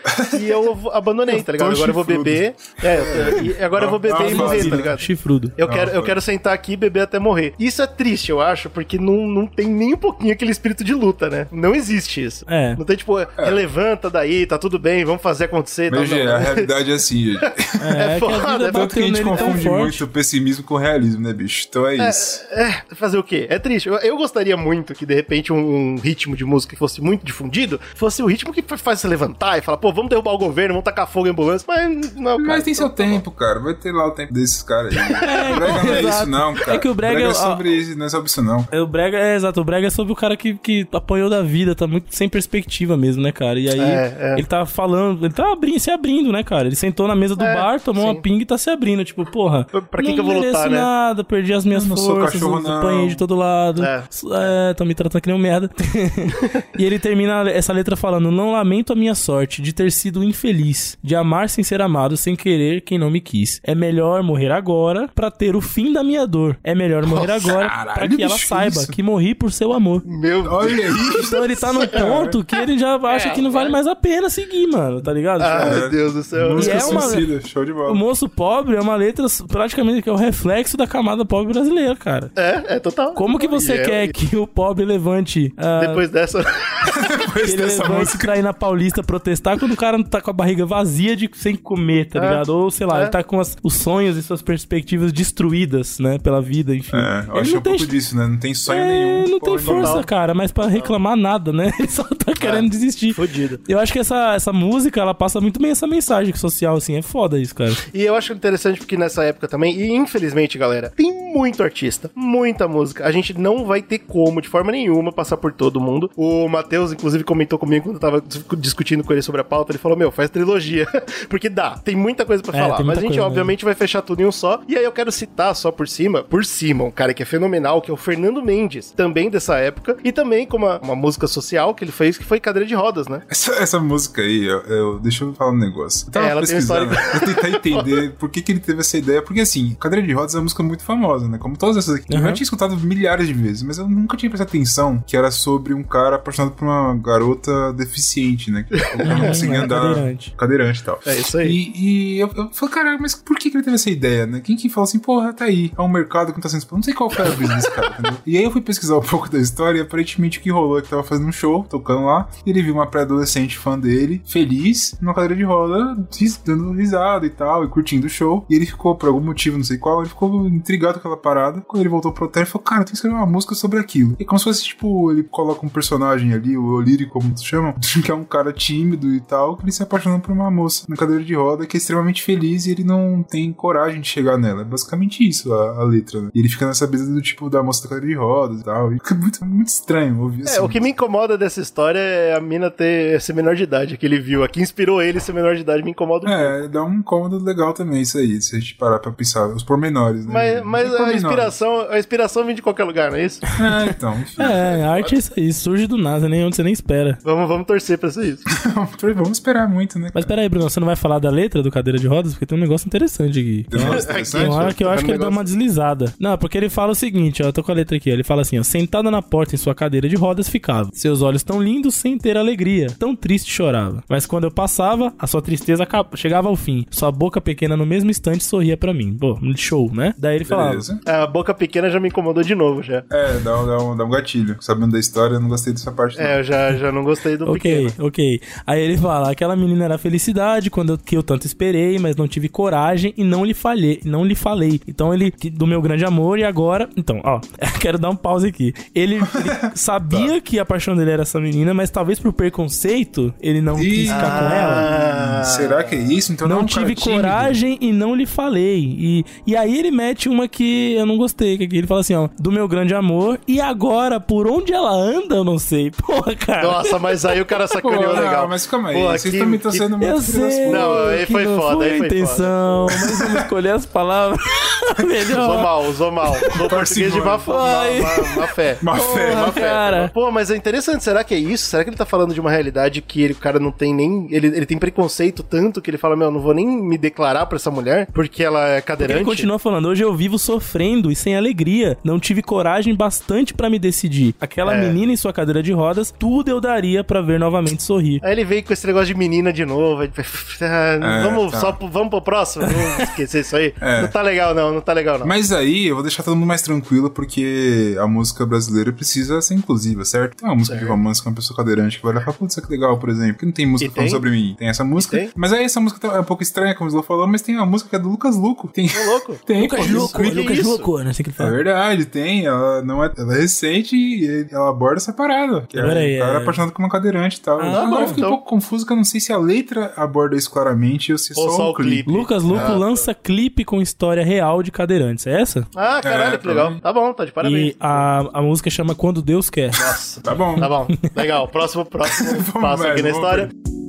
E eu abandonei, tá ligado? tô Agora eu vou beber. É, e agora eu vou beber e morrer, tá ligado? Chifrudo. Eu quero, eu quero sentar aqui e beber até morrer. Isso é triste, eu acho, porque não, não tem nem um pouquinho aquele espírito de luta, né? Não existe isso. É. Não tem, tipo, relevanta daí, tá tudo bem, vamos fazer acontecer. tal, Mas, não. gente, a realidade é assim, gente. É, que a foda, vida é Tanto que a gente confunde muito o pessimismo com o realismo, né, bicho? Então é isso. É, fazer o quê? É triste. Eu, eu gostaria muito que, de repente, um, um ritmo de música que fosse muito difundido fosse o ritmo que faz você levantar e falar, pô, vamos derrubar o governo, vamos tacar fogo em ambulância. Mas não, cara. Mas tem seu então tá bom. tempo, cara. Vai ter lá o tempo desses caras aí. o brega não é exato. isso, não, cara. É que o brega- é sobre isso, não é sobre isso, não. É, O Brega, é exato, o Brega é sobre o cara que, que apanhou da vida, tá muito sem perspectiva mesmo, né, cara? E aí É, é. ele tá falando, ele tá abrindo, se abrindo, né, cara? Ele sentou na mesa do É, bar, tomou sim. uma pinga e tá se abrindo, tipo, porra. Pra quem não que eu vou lutar, mereço né? nada, perdi as minhas Sou forças, cachorro, não. apanhei de todo lado. É. É, tão me tratando que nem um merda. e ele termina essa letra falando: Não lamento a minha sorte de ter sido infeliz, de amar sem ser amado, sem querer quem não me quis. É melhor morrer agora pra ter o fim da minha dor. É melhor morrer Nossa, agora pra caralho, que ela saiba isso. que morri por seu amor. Meu Olha aí. Então ele tá no ponto que ele já acha que não vale mais a pena seguir, mano, tá ligado? Ah, É. meu Deus do céu. Música é uma- suicida, show de O bola. moço pobre é uma letra praticamente que é o reflexo da camada pobre brasileira, cara. É, é total. Como que você E é- quer que o pobre levante ah, Depois dessa. Depois que ele dessa levante música. pra ir na Paulista protestar quando o cara tá com a barriga vazia de sem comer, tá É. ligado? Ou, sei lá, É. ele tá com as- os sonhos e suas perspectivas destruídas, né, pela vida, enfim. É, eu ele acho não um tem, pouco disso, né? Não tem sonho é, nenhum. não tem força, nenhuma. cara, mas pra reclamar nada, né? Ele só tá querendo desistir. Fodido. Eu acho que essa, essa música, ela passa muito bem essa mensagem social, assim, é foda isso, cara. E eu acho interessante porque nessa época também, e infelizmente, galera, tem muito artista, muita música. A gente não vai ter como, de forma nenhuma, passar por todo mundo. O Matheus, inclusive, comentou comigo quando eu tava dis- discutindo com ele sobre a pauta. Ele falou: Meu, faz trilogia. porque dá, tem muita coisa pra É, falar. tem Mas a gente, obviamente, vai fechar tudo em um só. E aí eu quero citar só por cima, por cima, um cara que é fenomenal, que é o Fernando Mendes, também dessa época. E também com uma, uma música social que ele fez, que foi Cadeira de Rodas, né? Essa, essa música aí, eu, eu- deixa eu falar um negócio. Eu tava É, ela tem uma pesquisando, história- eu tentar entender por que, que ele teve essa ideia. Porque assim, Cadeira de Rodas é uma música muito famosa, né? Como todas essas aqui. Eu Uhum. já tinha escutado milhares de vezes, mas eu nunca tinha prestado atenção que era sobre um cara apaixonado por uma garota deficiente, né? Que não conseguia é, andar. cadeirante. Cadeirante e tal. É isso aí. E, e eu, eu falei, caralho, mas por que, que ele teve essa ideia, né? Quem que falou assim, porra, tá aí, é um mercado que não tá sendo explorado. Não sei qual foi a brisa desse cara, entendeu? E aí eu fui pesquisar um pouco da história e aparentemente o que rolou é que tava fazendo um show, tocando lá, e ele viu uma pré-adolescente fã dele, feliz, numa cadeira de roda, dando risada e tal, e curtindo o show. E ele ficou, por algum motivo, não sei qual, ele ficou intrigado com aquela parada. Quando ele voltou pro hotel, ele falou, cara, tem que escrever uma música sobre aquilo. E como se fosse, tipo, ele coloca um personagem ali, o Olírio, como tu chama, que é um cara tímido e tal, que ele se apaixona por uma moça na cadeira de roda que é extremamente feliz e ele não tem coragem de chegar nela. É basicamente isso a, a letra, né? E ele fica nessa brisa do tipo da moça da cadeira de rodas e tal. E fica muito, muito estranho ouvir É, assim. o que me incomoda dessa história é a mina ter ser menor de idade, que ele viu. Aqui inspirou ele ser menor de idade, me incomoda um pouco. É, dá um incômodo legal também isso aí, se a gente parar pra pensar, os pormenores, né? Mas, mas Não pormenores. inspiração, a inspiração vem de qualquer lugar, não é isso? É, então, enfim. É, a arte é isso aí, surge do nada, nem onde você nem espera. Vamos, vamos torcer pra ser isso. Vamos esperar muito, né? Mas peraí, Bruno, você não vai falar da letra do Cadeira de Rodas? Porque tem um negócio interessante aqui. Tem um negócio Tem uma hora que eu Tá acho que ele dá uma deslizada. Não, porque ele fala o seguinte, ó, eu tô com a letra aqui, ó, ele fala assim, ó, sentada na porta em sua cadeira de rodas ficava. Seus olhos tão lindos sem ter alegria, tão triste chorava. Mas quando eu passava, a sua tristeza chegava ao fim. Sua boca pequena no mesmo instante sorria pra mim. Pô, show, né? Daí ele falava, Beleza. A boca pequena já me incomodou de novo, já. É, dá um, dá, um, dá um gatilho. Sabendo da história, eu não gostei dessa parte. não. É, eu já, já não gostei do Ok, pequeno. ok. Aí ele fala: aquela menina era felicidade quando eu, que eu tanto esperei, mas não tive coragem e não lhe falhei, não lhe falei. Então ele que- do meu grande amor e agora, então, ó, quero dar um pause aqui. Ele, ele sabia que a paixão dele era essa menina, mas talvez por preconceito ele não quis ficar com ela. Ah, Será que é isso? Então Não é um cara tive tímido. coragem e não lhe falei. E, e aí ele mete uma que eu não gostei, que aqui ele fala assim, ó, do meu grande amor e agora por onde ela anda eu não sei. Porra, cara. Nossa, mas aí o cara Pô, sacaneou não, legal. mas calma aí. Pô, Vocês também estão que- sendo muito Eu sei. Não, aí que foi não foda, foi aí a foi intenção, mas vamos escolher as palavras melhor. Usou mal, usou mal. No português de má, má, má, má fé. Má fé, Porra, má fé. cara. Pô, mas é interessante, será que é isso? Será que ele tá falando de uma realidade que ele, o cara não tem nem. Ele, ele tem preconceito tanto que ele fala, meu, não vou nem me declarar pra essa mulher porque ela é Ele cadeirante? continua falando, hoje eu vivo sofrendo e sem alegria. Não tive coragem bastante pra me decidir. Aquela É. menina em sua cadeira de rodas, tudo eu daria pra ver novamente sorrir. Aí ele veio com esse negócio de menina de novo. aí, ah, vamos, tá. só, pro- vamos pro próximo? Vamos esquecer isso aí? É. Não tá legal, não, não tá legal, não. Mas aí eu vou deixar todo mundo mais tranquilo porque a música brasileira precisa ser inclusiva, certo? Tem uma música de romance com uma pessoa cadeirante que vai olhar e falar, putz, que legal, por exemplo. Que não tem música E falando tem? sobre mim. Tem essa música. tem? Mas aí essa música tá- é um pouco estranha, como o Slow falou, mas tem uma música que é do Lucas Luco. Tem, Ô, louco. tem Lucas pô, isso- Lucas isso? Louco, né? Assim que ele É fala. verdade, tem. Ela, não é, ela é recente e ela aborda essa parada. Que é, o cara é- apaixonado por uma cadeirante e tal. Ah, Agora eu fiquei então. um pouco confuso que eu não sei se a letra aborda isso claramente ou se Ou só, o clipe. Lucas Luco lança clipe com história real de cadeirantes, é essa? Ah, caralho, É, que legal. também. Tá bom, tá de parabéns. E a, a música chama Quando Deus Quer. Nossa. Tá bom. Tá bom, legal. Próximo, próximo passo aqui na história.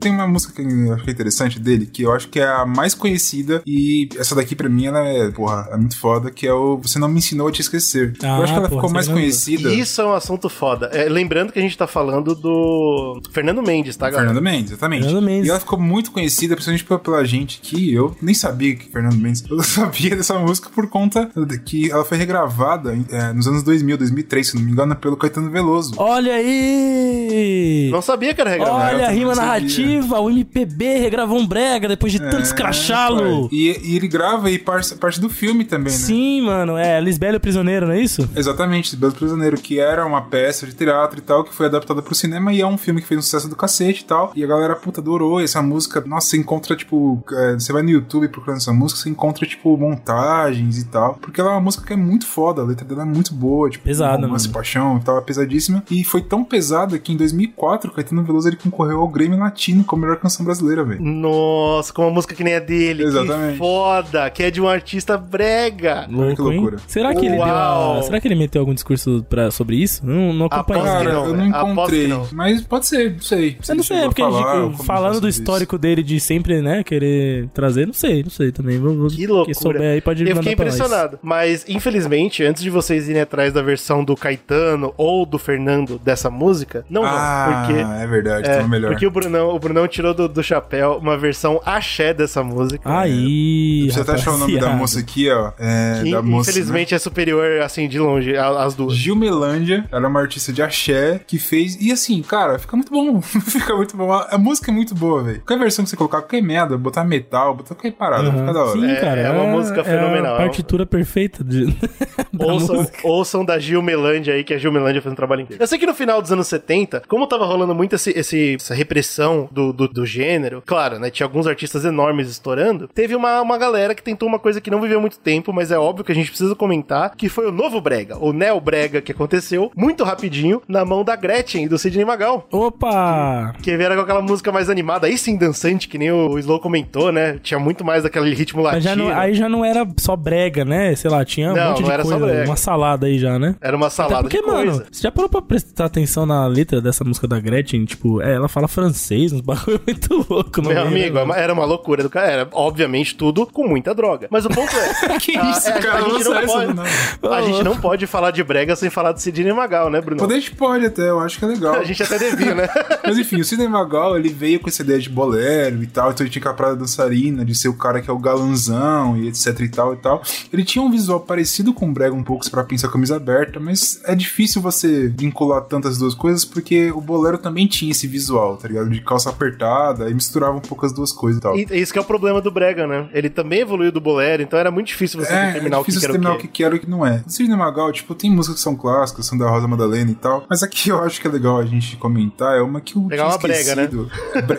Tem uma música que eu acho que é interessante dele, que eu acho que é a mais conhecida, e essa daqui pra mim ela é, porra, é muito foda, que é o Você Não Me Ensinou a Te Esquecer. Ah, eu acho que ela porra, ficou mais conhecida. Isso é um assunto foda. É, lembrando que a gente tá falando do Fernando Mendes, tá, galera? Fernando Mendes, exatamente. Fernando Mendes. E ela ficou muito conhecida, principalmente pela, pela gente que eu nem sabia que Fernando Mendes. Eu sabia dessa música por conta de que ela foi regravada é, nos anos 2000, 2003, se não me engano, pelo Caetano Veloso. Olha aí! Não sabia que era regra. Olha a rima também narrativa, o MPB regravou um brega depois de tanto escrachá-lo. E, e ele grava aí parte, parte do filme também, né? Sim, mano, é Lisbelo o Prisioneiro, não é isso? Exatamente, Belo Prisioneiro, que era uma peça de teatro e tal, que foi adaptada pro cinema e é um filme que fez um sucesso do cacete e tal. E a galera, puta, adorou essa música. Nossa, você encontra, tipo, é, você vai no YouTube procurando essa música, você encontra, tipo, montagens e tal. Porque ela é uma música que é muito foda, a letra dela é muito boa, tipo, Pesada, romance, mano. paixão e tal, é pesadíssima. E foi tão pesada que em 2004, o Caetano Veloso ele concorreu ao Grammy Latino como melhor canção brasileira, velho. Nossa, com uma música que nem a dele. Exatamente. Que foda. Que é de um artista brega. Louco, que loucura. hein? Será que ele deu Uau. a- Será que ele meteu algum discurso pra, sobre isso? Não, não acompanhei. Cara, não, eu né? não encontrei. não. Mas pode ser, não sei. Se Eu não sei, é porque falar, falando do sobre isso. histórico dele de sempre, né, querer trazer, não sei, não sei também. Vou, vou- Que loucura. Quem souber aí pode Eu fiquei impressionado. Mas, infelizmente, antes de vocês irem atrás da versão do Caetano ou do Fernando dessa música, não Ah, vão. Porque. é verdade, É, melhor. porque o Brunão, o Brunão tirou do, do chapéu uma versão axé dessa música. Aí. Você até achou o nome da moça aqui, ó. É, que da moça, infelizmente é superior, assim, de longe, né? duas. Gilmelândia, ela é uma artista de axé que fez. E assim, cara, fica muito bom. fica muito bom. A, a música é muito boa, velho. Qualquer versão que você colocar, qualquer merda, botar metal, botar qualquer parada, Aham. fica da hora. Sim, É- cara. é uma música fenomenal. a partitura perfeita de. da Ouçam, música. ouçam da Gilmelândia aí, que a Gilmelândia fez um trabalho incrível. Eu sei que no final dos anos 70, como tava rolando muito esse, esse- essa repressão do, do, do gênero, claro, né? Tinha alguns artistas enormes estourando. Teve uma, uma galera que tentou uma coisa que não viveu muito tempo, mas é óbvio que a gente precisa comentar, que foi o novo Brega, o Neo Brega, que aconteceu muito rapidinho na mão da Gretchen e do Sidney Magal. Opa! Que vieram com aquela música mais animada, aí sim dançante, que nem o Slow comentou, né? Tinha muito mais daquele ritmo latino. já não- aí já não era só brega, né? Sei lá, tinha um Não, monte de era só coisa, brega. uma salada aí já, né? Era uma Até salada porque, de coisa. mano, você já parou pra prestar atenção na letra dessa música da Gretchen? Tipo, é, ela fala francês, uns bagulho muito louco, não Meu é, amigo, né? é era uma loucura do cara. Era, obviamente, tudo com muita droga. Mas o ponto é. Que a- isso, é, a- cara? A, gente não essa pode, não. a gente não pode falar de brega sem falar de Sidney Magal, né, Bruno? Poder a gente pode até, eu acho que é legal. A gente até devia, né? Mas enfim, o Sidney Magal, ele veio com essa ideia de bolero e tal, então ele tinha caprada dançarina, de ser o cara que é o galanzão e etc e tal e tal. Ele tinha um visual parecido com o Brega um pouco, se pra pensar camisa aberta, mas é difícil você vincular tantas duas coisas, porque o bolero também tinha esse visual, tá ligado? De calça apertada, e misturava um pouco as duas coisas e tal. E isso que é o problema do brega, né? Ele também evoluiu do bolero, então era muito difícil você É, determinar é o que, difícil que era determinar o o que que era e o que não é. O Sidney Magal, tipo, tem músicas que são clássicas, são da Rosa Madalena e tal, mas aqui eu acho que é legal a gente comentar, é uma que eu Pegar tinha uma brega, né? esquecido.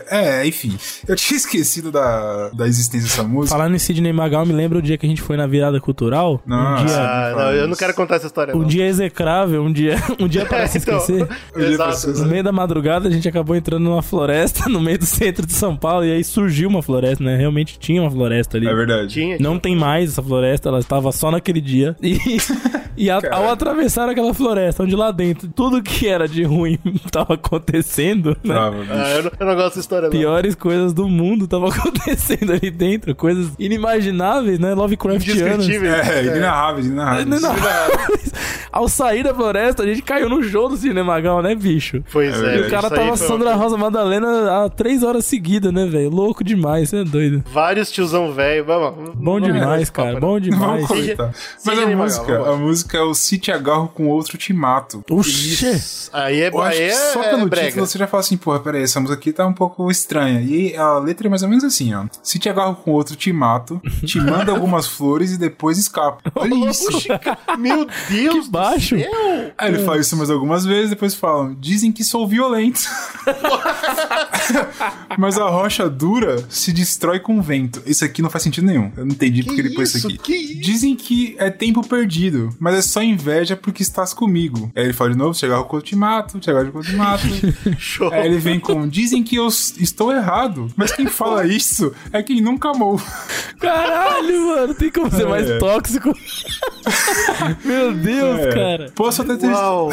É, enfim, eu tinha esquecido da, da existência dessa música. Falando em Sidney Magal, me lembra o dia que a gente foi na virada cultural? Nossa. Um dia, Ah, não, eu não quero contar essa história. um não. dia execrável, um dia, um dia para se Então, esquecer. Exato. No meio da madrugada, a gente acabou entrando numa floresta no meio do centro de São Paulo e aí surgiu uma floresta, né? Realmente tinha uma floresta ali. É verdade. Tinha, Não tem mais essa floresta, ela estava só naquele dia. E, e a- ao atravessar aquela floresta, onde lá dentro tudo que era de ruim estava acontecendo, né? Ah, eu, não, eu não gosto dessa história, não. Piores coisas do mundo estavam acontecendo ali dentro, coisas inimagináveis, né? Lovecraftianas. Indescritível. É, inenarráveis, inenarráveis. Ao sair da floresta, a gente caiu no show do Cine Magal, né, bicho? Pois É é. E o cara tava Sandra Rosa Madalena há três horas seguidas, né, velho? Louco demais, você é doido. Vários tiozão velho. Vamos, Bom demais, papo, cara, bom demais. Comentar. Mas a música, a música é o Se Te Agarro com Outro Te Mato. Oxê! Aí é, aí que é, só é pelo brega. título você já fala assim, porra, peraí, essa música aqui tá um pouco estranha. E a letra é mais ou menos assim, ó. Se te agarro com outro, te mato, te mando algumas flores e depois escapo. Olha isso. Meu Deus Que baixo. do céu. Aí ele fala isso mais algumas vezes, depois falam, dizem que sou violento. Mas a rocha dura se destrói com vento. Isso aqui não faz sentido nenhum. Eu não entendi porque ele pôs isso aqui. Que isso? Dizem que é tempo perdido, mas é só inveja porque estás comigo. Aí ele fala de novo, chegar o eu te mato, chegar o eu te mato. Show. Aí ele vem com, dizem que eu estou errado, mas quem fala isso é quem nunca amou. Caralho, mano, tem como ser mais É. tóxico. Meu Deus, É. cara. Posso até ter, Uau.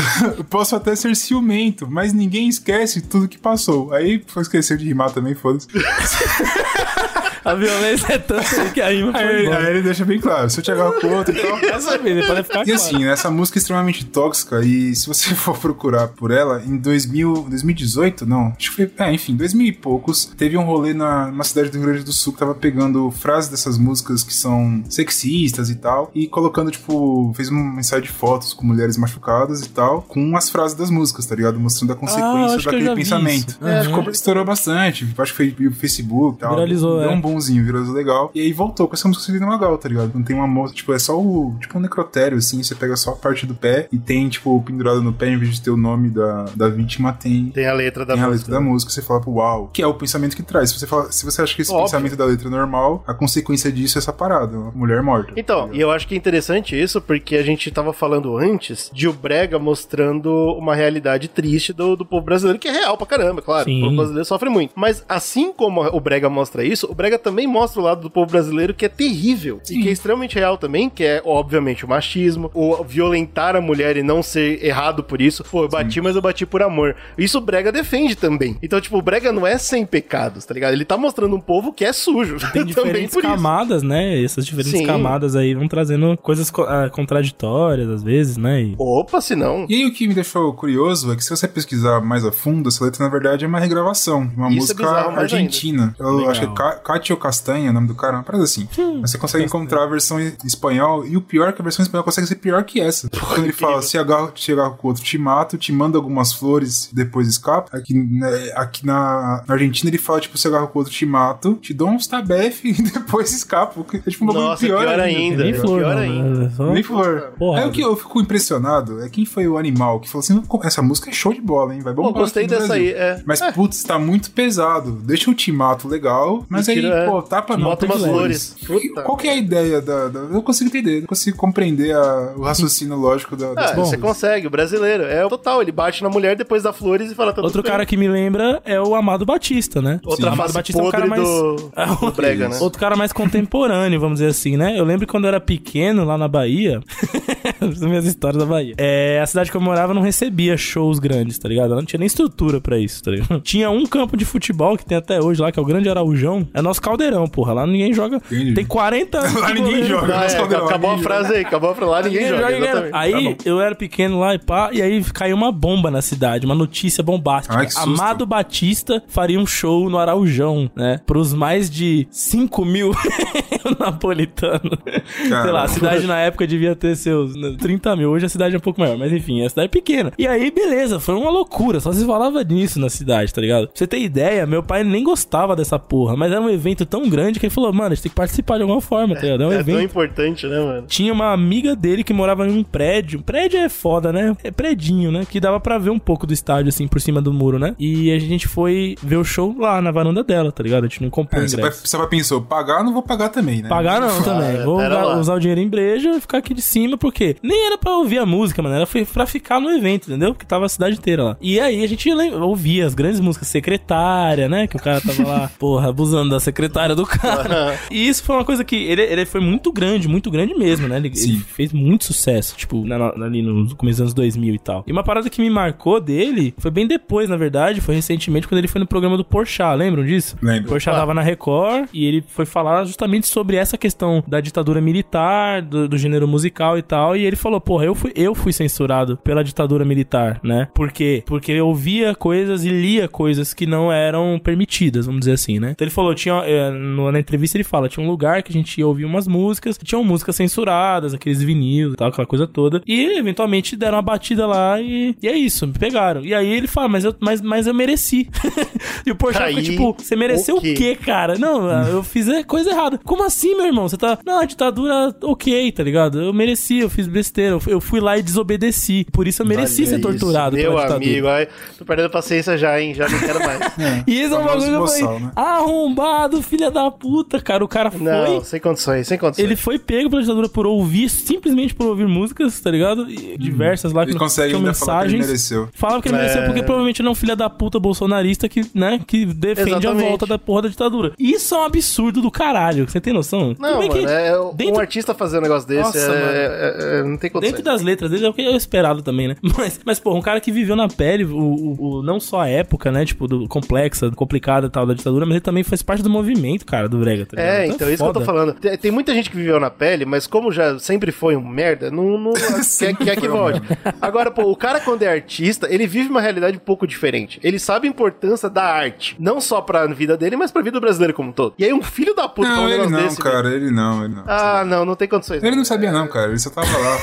posso até ser ciumento, mas ninguém esquece tudo que passou. Aí foi esquecer de rimar também, foda-se. A violência é tanto que a rima foi Aí, embora. aí ele deixa bem claro, se eu te agarro com outro e tal. Essa pode ficar E assim, né, essa música é extremamente tóxica e se você for procurar por ela, em 2000, 2018, não, acho que foi, é, enfim, 2000 e poucos, teve um rolê na, numa cidade do Rio Grande do Sul que tava pegando frases dessas músicas que são sexistas e tal, e colocando, tipo, fez um ensaio de fotos com mulheres machucadas e tal, com as frases das músicas, tá ligado? Mostrando a Ah, consequência eu daquele pensamento. É, ficou, estourou bastante, acho que foi o Facebook e tal. Viralizou, Deu é. um bonzinho, viralizou legal. E aí voltou com essa música Celina Magal, tá ligado? Não tem uma moça, tipo, é só o. Tipo um necrotério, assim, você pega só a parte do pé e tem, tipo, pendurado no pé, em vez de ter o nome da, da vítima, tem. Tem a letra da Tem a música. letra da música, você fala pro uau, que é o pensamento que traz. Se você, fala, se você acha que esse Óbvio. pensamento da letra é normal, a consequência disso é essa parada, uma mulher morta. Então, e eu acho que é interessante isso, porque a gente tava falando antes de o Brega mostrando uma realidade triste do, do povo brasileiro, que é real pra caramba, claro. Sim. O povo brasileiro sofre muito. Mas assim como o Brega mostra isso, o Brega também mostra o lado do povo brasileiro que é terrível. E que é extremamente real também, que é, obviamente, o machismo, o violentar a mulher e não ser errado por isso. Pô, eu bati, mas eu bati por amor. Isso o Brega defende também. Então, tipo, o Brega não é sem pecados, tá ligado? Ele tá mostrando um povo que é sujo. Tem também diferentes por isso. camadas, né? Essas diferentes Sim. camadas aí vão trazendo coisas co- ah, contraditórias, às vezes, né? E- Opa, se não. E aí o que me deixou curioso é que se você pesquisar mais a fundo, essa letra na verdade é uma regravação, de uma Isso é música mais argentina. Eu Legal. acho que é Ca- Nacho Castanha, o nome do cara, uma parada assim. Mas você consegue encontrar a versão em espanhol, e o pior é que a versão em espanhol consegue ser pior que essa. Quando ele fala, se agarro, te agarro com o outro, te mato, te mando algumas flores, depois escapa. Aqui, né, aqui na, na Argentina ele fala, tipo, se agarro com o outro, te mato, te dou uns tabef e depois escapo. É tipo um bagulho pior, pior ainda. Nem flor, pior não, ainda. né? Só- Nem flor. Porra. É o que eu fico impressionado é quem foi o animal que falou assim: essa música é show de bola, hein? Vai bombar Pô, gostei dessa Brasil." aí, é. Mas, É. putz, tá muito pesado. Deixa o timato legal, mas aí, é. pô, tapa não. Bota tem umas flores. Puta. Qual que é a ideia da, da- Eu não consigo entender, não consigo compreender a- o raciocínio lógico da, das Ah, pessoas. você consegue, o brasileiro. É o total, ele bate na mulher depois dá flores e fala tudo Outro bem. cara que me lembra é o Amado Batista, né? Outra Amado Batista é um cara mais. do, do brega, né? Outro cara mais contemporâneo, vamos dizer assim, né? Eu lembro quando eu era pequeno, lá na Bahia. As minhas histórias da Bahia. É, a cidade que eu morava não recebia shows grandes, tá ligado? Ela não tinha nem estrutura pra isso, tá ligado? Tinha um campo de futebol que tem até hoje lá, que é o Grande Araujão. É nosso caldeirão, porra. Lá ninguém joga. Entendi. Tem 40 anos. Lá ninguém goleiro. joga. Ah, é, Caldeirão, acabou a ninguém frase aí, acabou a frase lá, ninguém, joga, ninguém exatamente. Aí Tá eu era pequeno lá e pá, e aí caiu uma bomba na cidade, uma notícia bombástica. Ai, que susto. Amado Batista faria um show no Araujão, né? Pros mais de 5 mil napolitanos. Sei lá, a Caramba. cidade na época devia ter seus né, 30 mil. Hoje a cidade é um pouco maior, mas enfim, a cidade é pequena. E aí, beleza, foi uma loucura. Só se falava nisso na cidade, tá ligado? Pra você ter ideia, meu pai nem gostava dessa porra, mas era um evento tão grande que ele falou, mano, a gente tem que participar de alguma forma, tá ligado? É um É tão evento. importante, né, mano? Tinha uma amiga dele que morava em um prédio. Prédio é foda, né? É predinho, né? Que dava pra ver um pouco do estádio, assim, por cima do muro, né? E a gente foi ver o show lá na varanda dela, tá ligado? A gente não comprou É, você, vai, ingresso. você vai pensou, pagar, não vou pagar também, né? Pagar não também. é, Vou usar, o dinheiro em breja e ficar aqui de cima, porque nem era pra ouvir a música, mano. Era foi pra ficar no evento, entendeu? Porque tava a cidade inteira lá. E aí a gente ouvia as grandes músicas secretária, né? Que o cara tava lá, porra, abusando da secretária do cara. e isso foi uma coisa que ele, ele foi muito grande, muito grande mesmo, né? Ele, Sim. ele fez muito sucesso, tipo, na- na- ali no começo dos anos 2000 e tal. E uma parada que me marcou dele foi bem depois, na verdade, foi recentemente quando ele foi no programa do Porchat, lembram disso? Lembro. O Porchat tava na Record e ele foi falar justamente sobre essa questão da ditadura militar, do, do gênero musical e tal. E ele falou, porra, eu fui, eu fui censurado pela ditadura militar, né? Por quê? Porque eu via coisas e lia coisas que não eram permitidas, vamos dizer assim, né? Então ele falou, tinha, é, no- na entrevista ele fala, tinha um lugar que a gente ia ouvir umas músicas, tinham músicas censuradas, aqueles vinil e tal, aquela coisa toda. E eventualmente deram uma batida lá e, e é isso, me pegaram. E aí ele fala, mas eu, mas, mas eu mereci. e o Porchat ficou Aí, tipo, você mereceu o o quê? cara? Não, eu fiz a coisa errada. Como assim, meu irmão? Você tá. Não, a ditadura, ok, tá ligado? Eu mereci, eu fiz besteira. Eu fui- lá e desobedeci. Por isso eu mereci Olha ser isso, torturado Meu pela ditadura. amigo, ai, tô perdendo paciência já, hein? Já não quero mais. E isso é um bagulho que eu falei, né? arrombado, filha da puta, cara. O cara foi. Não, sem condições, sem condições. Ele foi pego pela ditadura por ouvir, simplesmente por ouvir músicas, tá ligado? E diversas lá que Ele não consegue tinham ainda falar que ele mensagens. mereceu. Falava que ele mereceu É. porque provavelmente ele é um filho da puta bolsonarista que, né, que defende Exatamente. a volta da porra da ditadura. Isso é um absurdo do caralho, você tem noção? Não, Como é que mano, é, um dentro- artista fazer um negócio desse Nossa, é, mano. é- é- não tem condições. Dentro das letras dele é o que é esperado também, né? Mas, mas pô, um cara que viveu na pele o, o- o- não só a época, né? Tipo, do complexa, complicada e tal da ditadura, mas ele também faz parte do movimento, cara, do Brega, tá ligado? É, Então então, isso que eu tô falando. Tem, tem muita gente que viveu na pele, mas como já sempre foi um merda, não, não quer, quer que volte. Agora, pô, o cara quando é artista, ele vive uma realidade um pouco diferente. Ele sabe a importância da arte, não só pra vida dele, mas pra vida brasileira como um todo. E aí um filho da puta Não, um ele não, desse, cara, ele não, ele não. Ah, não, não tem condições. Ele não sabia não, cara, ele só tava lá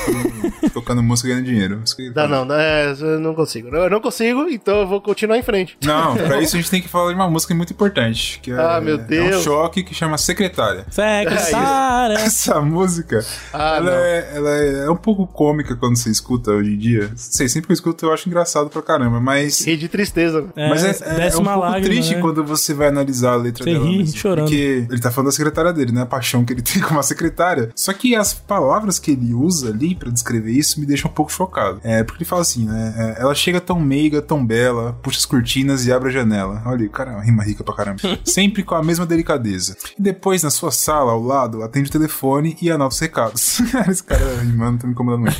tocando música e ganhando dinheiro. Faz. não, não, é, eu não consigo. Eu não consigo, então eu vou continuar em frente. Não, pra isso a gente tem que falar de uma música muito importante, que é, Ah, meu é um Deus. choque que chama Secretária. Secretária. Essa música, Ah, ela, é, ela é um pouco cômica quando você escuta hoje em dia. Não sei, sempre que eu escuto eu acho engraçado pra caramba, mas... Ri de tristeza. É, mas é, é, é um pouco lágrima, triste né? quando você vai analisar a letra Você dela. ri mesmo, chorando. Porque ele tá falando da secretária dele, né? A paixão que ele tem com uma secretária. Só que as palavras que ele usa ali pra descrever isso me deixam um pouco chocado. É, porque ele fala assim, né? é, ela chega tão meiga, tão bela, puxa as cortinas e abre a janela. Olha, aí, cara, é uma rima rica pra caramba. Sempre com a mesma delicadeza. E depois, na sua sala, ao lado, atende o telefone e anota os recados. Esse cara rimando tá me incomodando muito.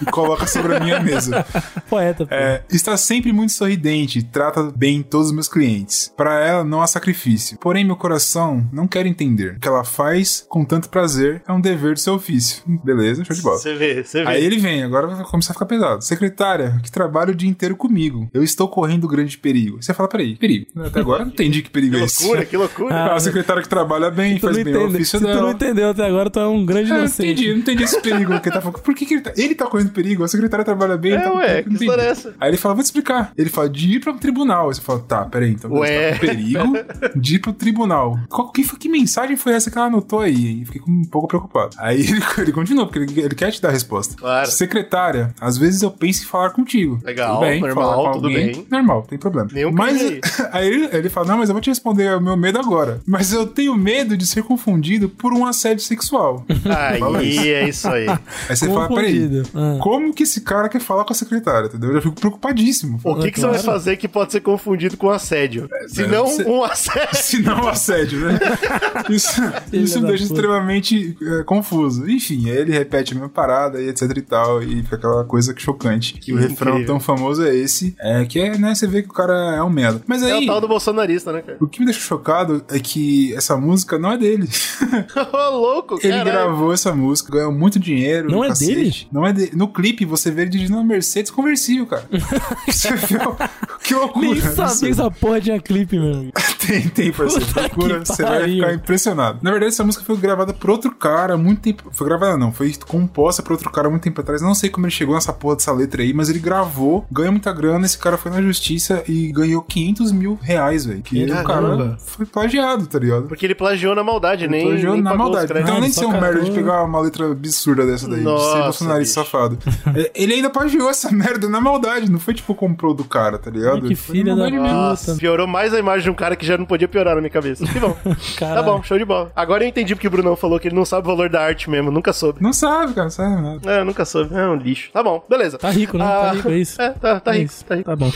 E coloca sobre a minha mesa. Poeta, pô. É, está sempre muito sorridente, trata bem todos os meus clientes. Para ela não há sacrifício. Porém, meu coração não quer entender. O que ela faz com tanto prazer é um dever do seu ofício. Beleza, show de bola. Você vê, você vê. Aí ele vem, agora vai começar a ficar pesado. Secretária, que trabalha o dia inteiro comigo. Eu estou correndo grande perigo. Você fala, peraí, perigo. Até agora eu não entendi que perigo Que é esse. loucura, que loucura. Ah, a secretária que trabalha bem, Tu não faz bem o entende- ofício Se tu dela. não entendeu até agora, tu é um grande É, eu não inocente. entendi, não entendi esse perigo que ele tá falando. Por que, que ele tá. Ele tá correndo perigo, a secretária trabalha bem. ele É, tá ué, que história é essa? Aí ele fala, vou te explicar. Ele fala, de ir pra um tribunal. Aí você fala, tá, peraí, então Ué. você tá com perigo de ir pro tribunal. Qual, que, foi- que mensagem foi essa que ela anotou aí? Fiquei um pouco preocupado. Aí ele, ele continuou, porque ele, ele quer te dar a resposta. Claro. Secretária, às vezes eu penso em falar contigo. Legal, tudo bem, normal, tudo alguém, bem. Normal, tem problema. Nenhum mas crime aí ele, ele fala, não, mas eu vou te responder o meu medo agora. Mas eu tenho medo de ser confundido por um assédio sexual. Isso. Aí, é isso aí. Aí você fala, peraí. Ah. como que esse cara quer falar com a secretária, entendeu? Eu já fico preocupadíssimo. O que, que você vai fazer que pode ser confundido com assédio? Se não, você- um assédio. Se não assédio, né? Isso, isso da deixa puta. extremamente é, confuso. Enfim, aí ele repete a mesma parada e etc e tal, e fica aquela coisa chocante. Que o refrão incrível. tão famoso é esse, é que é, né, você vê que o cara é um merda. Mas É aí, o tal do bolsonarista, né, cara? o que me deixa chocado é que essa música não é dele. Ô, louco, Ele caralho. gravou essa música, ganhou muito dinheiro. Não é cacete. dele? Não é dele. No clipe, você vê ele dirigindo uma Mercedes conversível, cara. você viu? Que loucura. Nem sabia que essa porra tinha clipe, meu amigo. Tem, tem, parceiro. Procura, que você vai ficar impressionado. Na verdade, essa música foi gravada por outro cara muito tempo. Foi gravada, não, foi composta por outro cara muito tempo atrás. Não sei como ele chegou nessa porra dessa letra aí, mas ele gravou, ganhou muita grana. Esse cara foi na justiça e ganhou 500 mil reais, velho. Que o cara Caramba. foi plagiado, tá ligado? Porque ele plagiou na maldade, nem, Plagiou nem na maldade. Então, de só ser um catou. merda de pegar uma letra absurda dessa daí, de Nossa, ser bolsonarista bicho. safado. É, ele ainda plagiou essa merda na maldade, não foi tipo comprou do cara, tá ligado? Ai, que Ele filha da. Nossa, piorou mais a imagem de um cara que já não podia piorar na minha cabeça. Que bom. tá bom, show de bola. Agora eu entendi porque o Brunão falou que ele não sabe o valor da arte mesmo. Nunca soube. Não sabe, cara, não sabe nada. É, nunca soube. É um lixo. Tá bom, beleza. Tá rico, né? Tá Ah, rico, é isso. É, tá, tá É rico, isso. tá rico. Tá bom.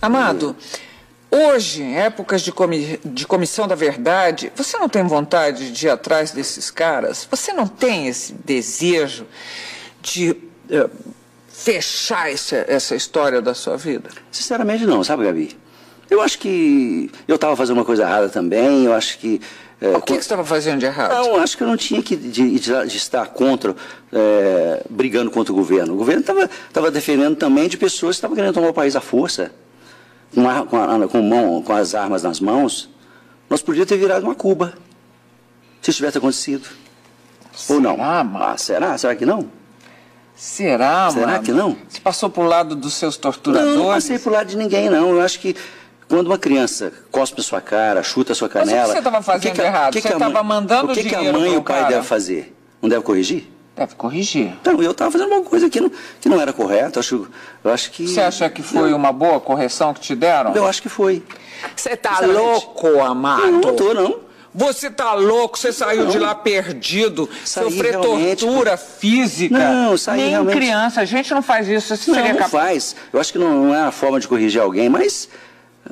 Amado, hoje, em épocas de, comi- de comissão da verdade, você não tem vontade de ir atrás desses caras? Você não tem esse desejo de eh, fechar essa, essa história da sua vida? Sinceramente não, sabe, Gabi? Eu acho que eu estava fazendo uma coisa errada também, eu acho que... é, O que, você estava fazendo de errado? Não, eu acho que eu não tinha que de, de- de estar contra, é, brigando contra o governo. O governo estava defendendo também de pessoas que estavam querendo tomar o país à força, com, com, a- com mão, com as armas nas mãos. Nós podíamos ter virado uma Cuba, se isso tivesse acontecido. Ou não? Ah, será? Será que não? Será, Será mano? que não? Você passou pro lado dos seus Não, torturadores? eu não passei pro lado de ninguém, não. Eu acho que quando uma criança cospe a sua cara, chuta a sua Mas o que canela. você tava fazendo o que que a- errado? o que Você que a tava mãe- mandando O que, que a mãe e o pai devem fazer? Não deve corrigir? Deve corrigir. Então, eu estava fazendo uma coisa que não, que não era correta. Acho, eu acho que. Você acha que foi uma boa correção que te deram? Eu acho que foi. Você tá louco, amado? Não, não tô, não. Você tá louco? Você saiu de lá perdido, Saí sofrer tortura física. Não, saí Nem realmente- criança, a gente não faz isso. Você Não, seria não capaz. faz. Eu acho que não, não é a forma de corrigir alguém, mas.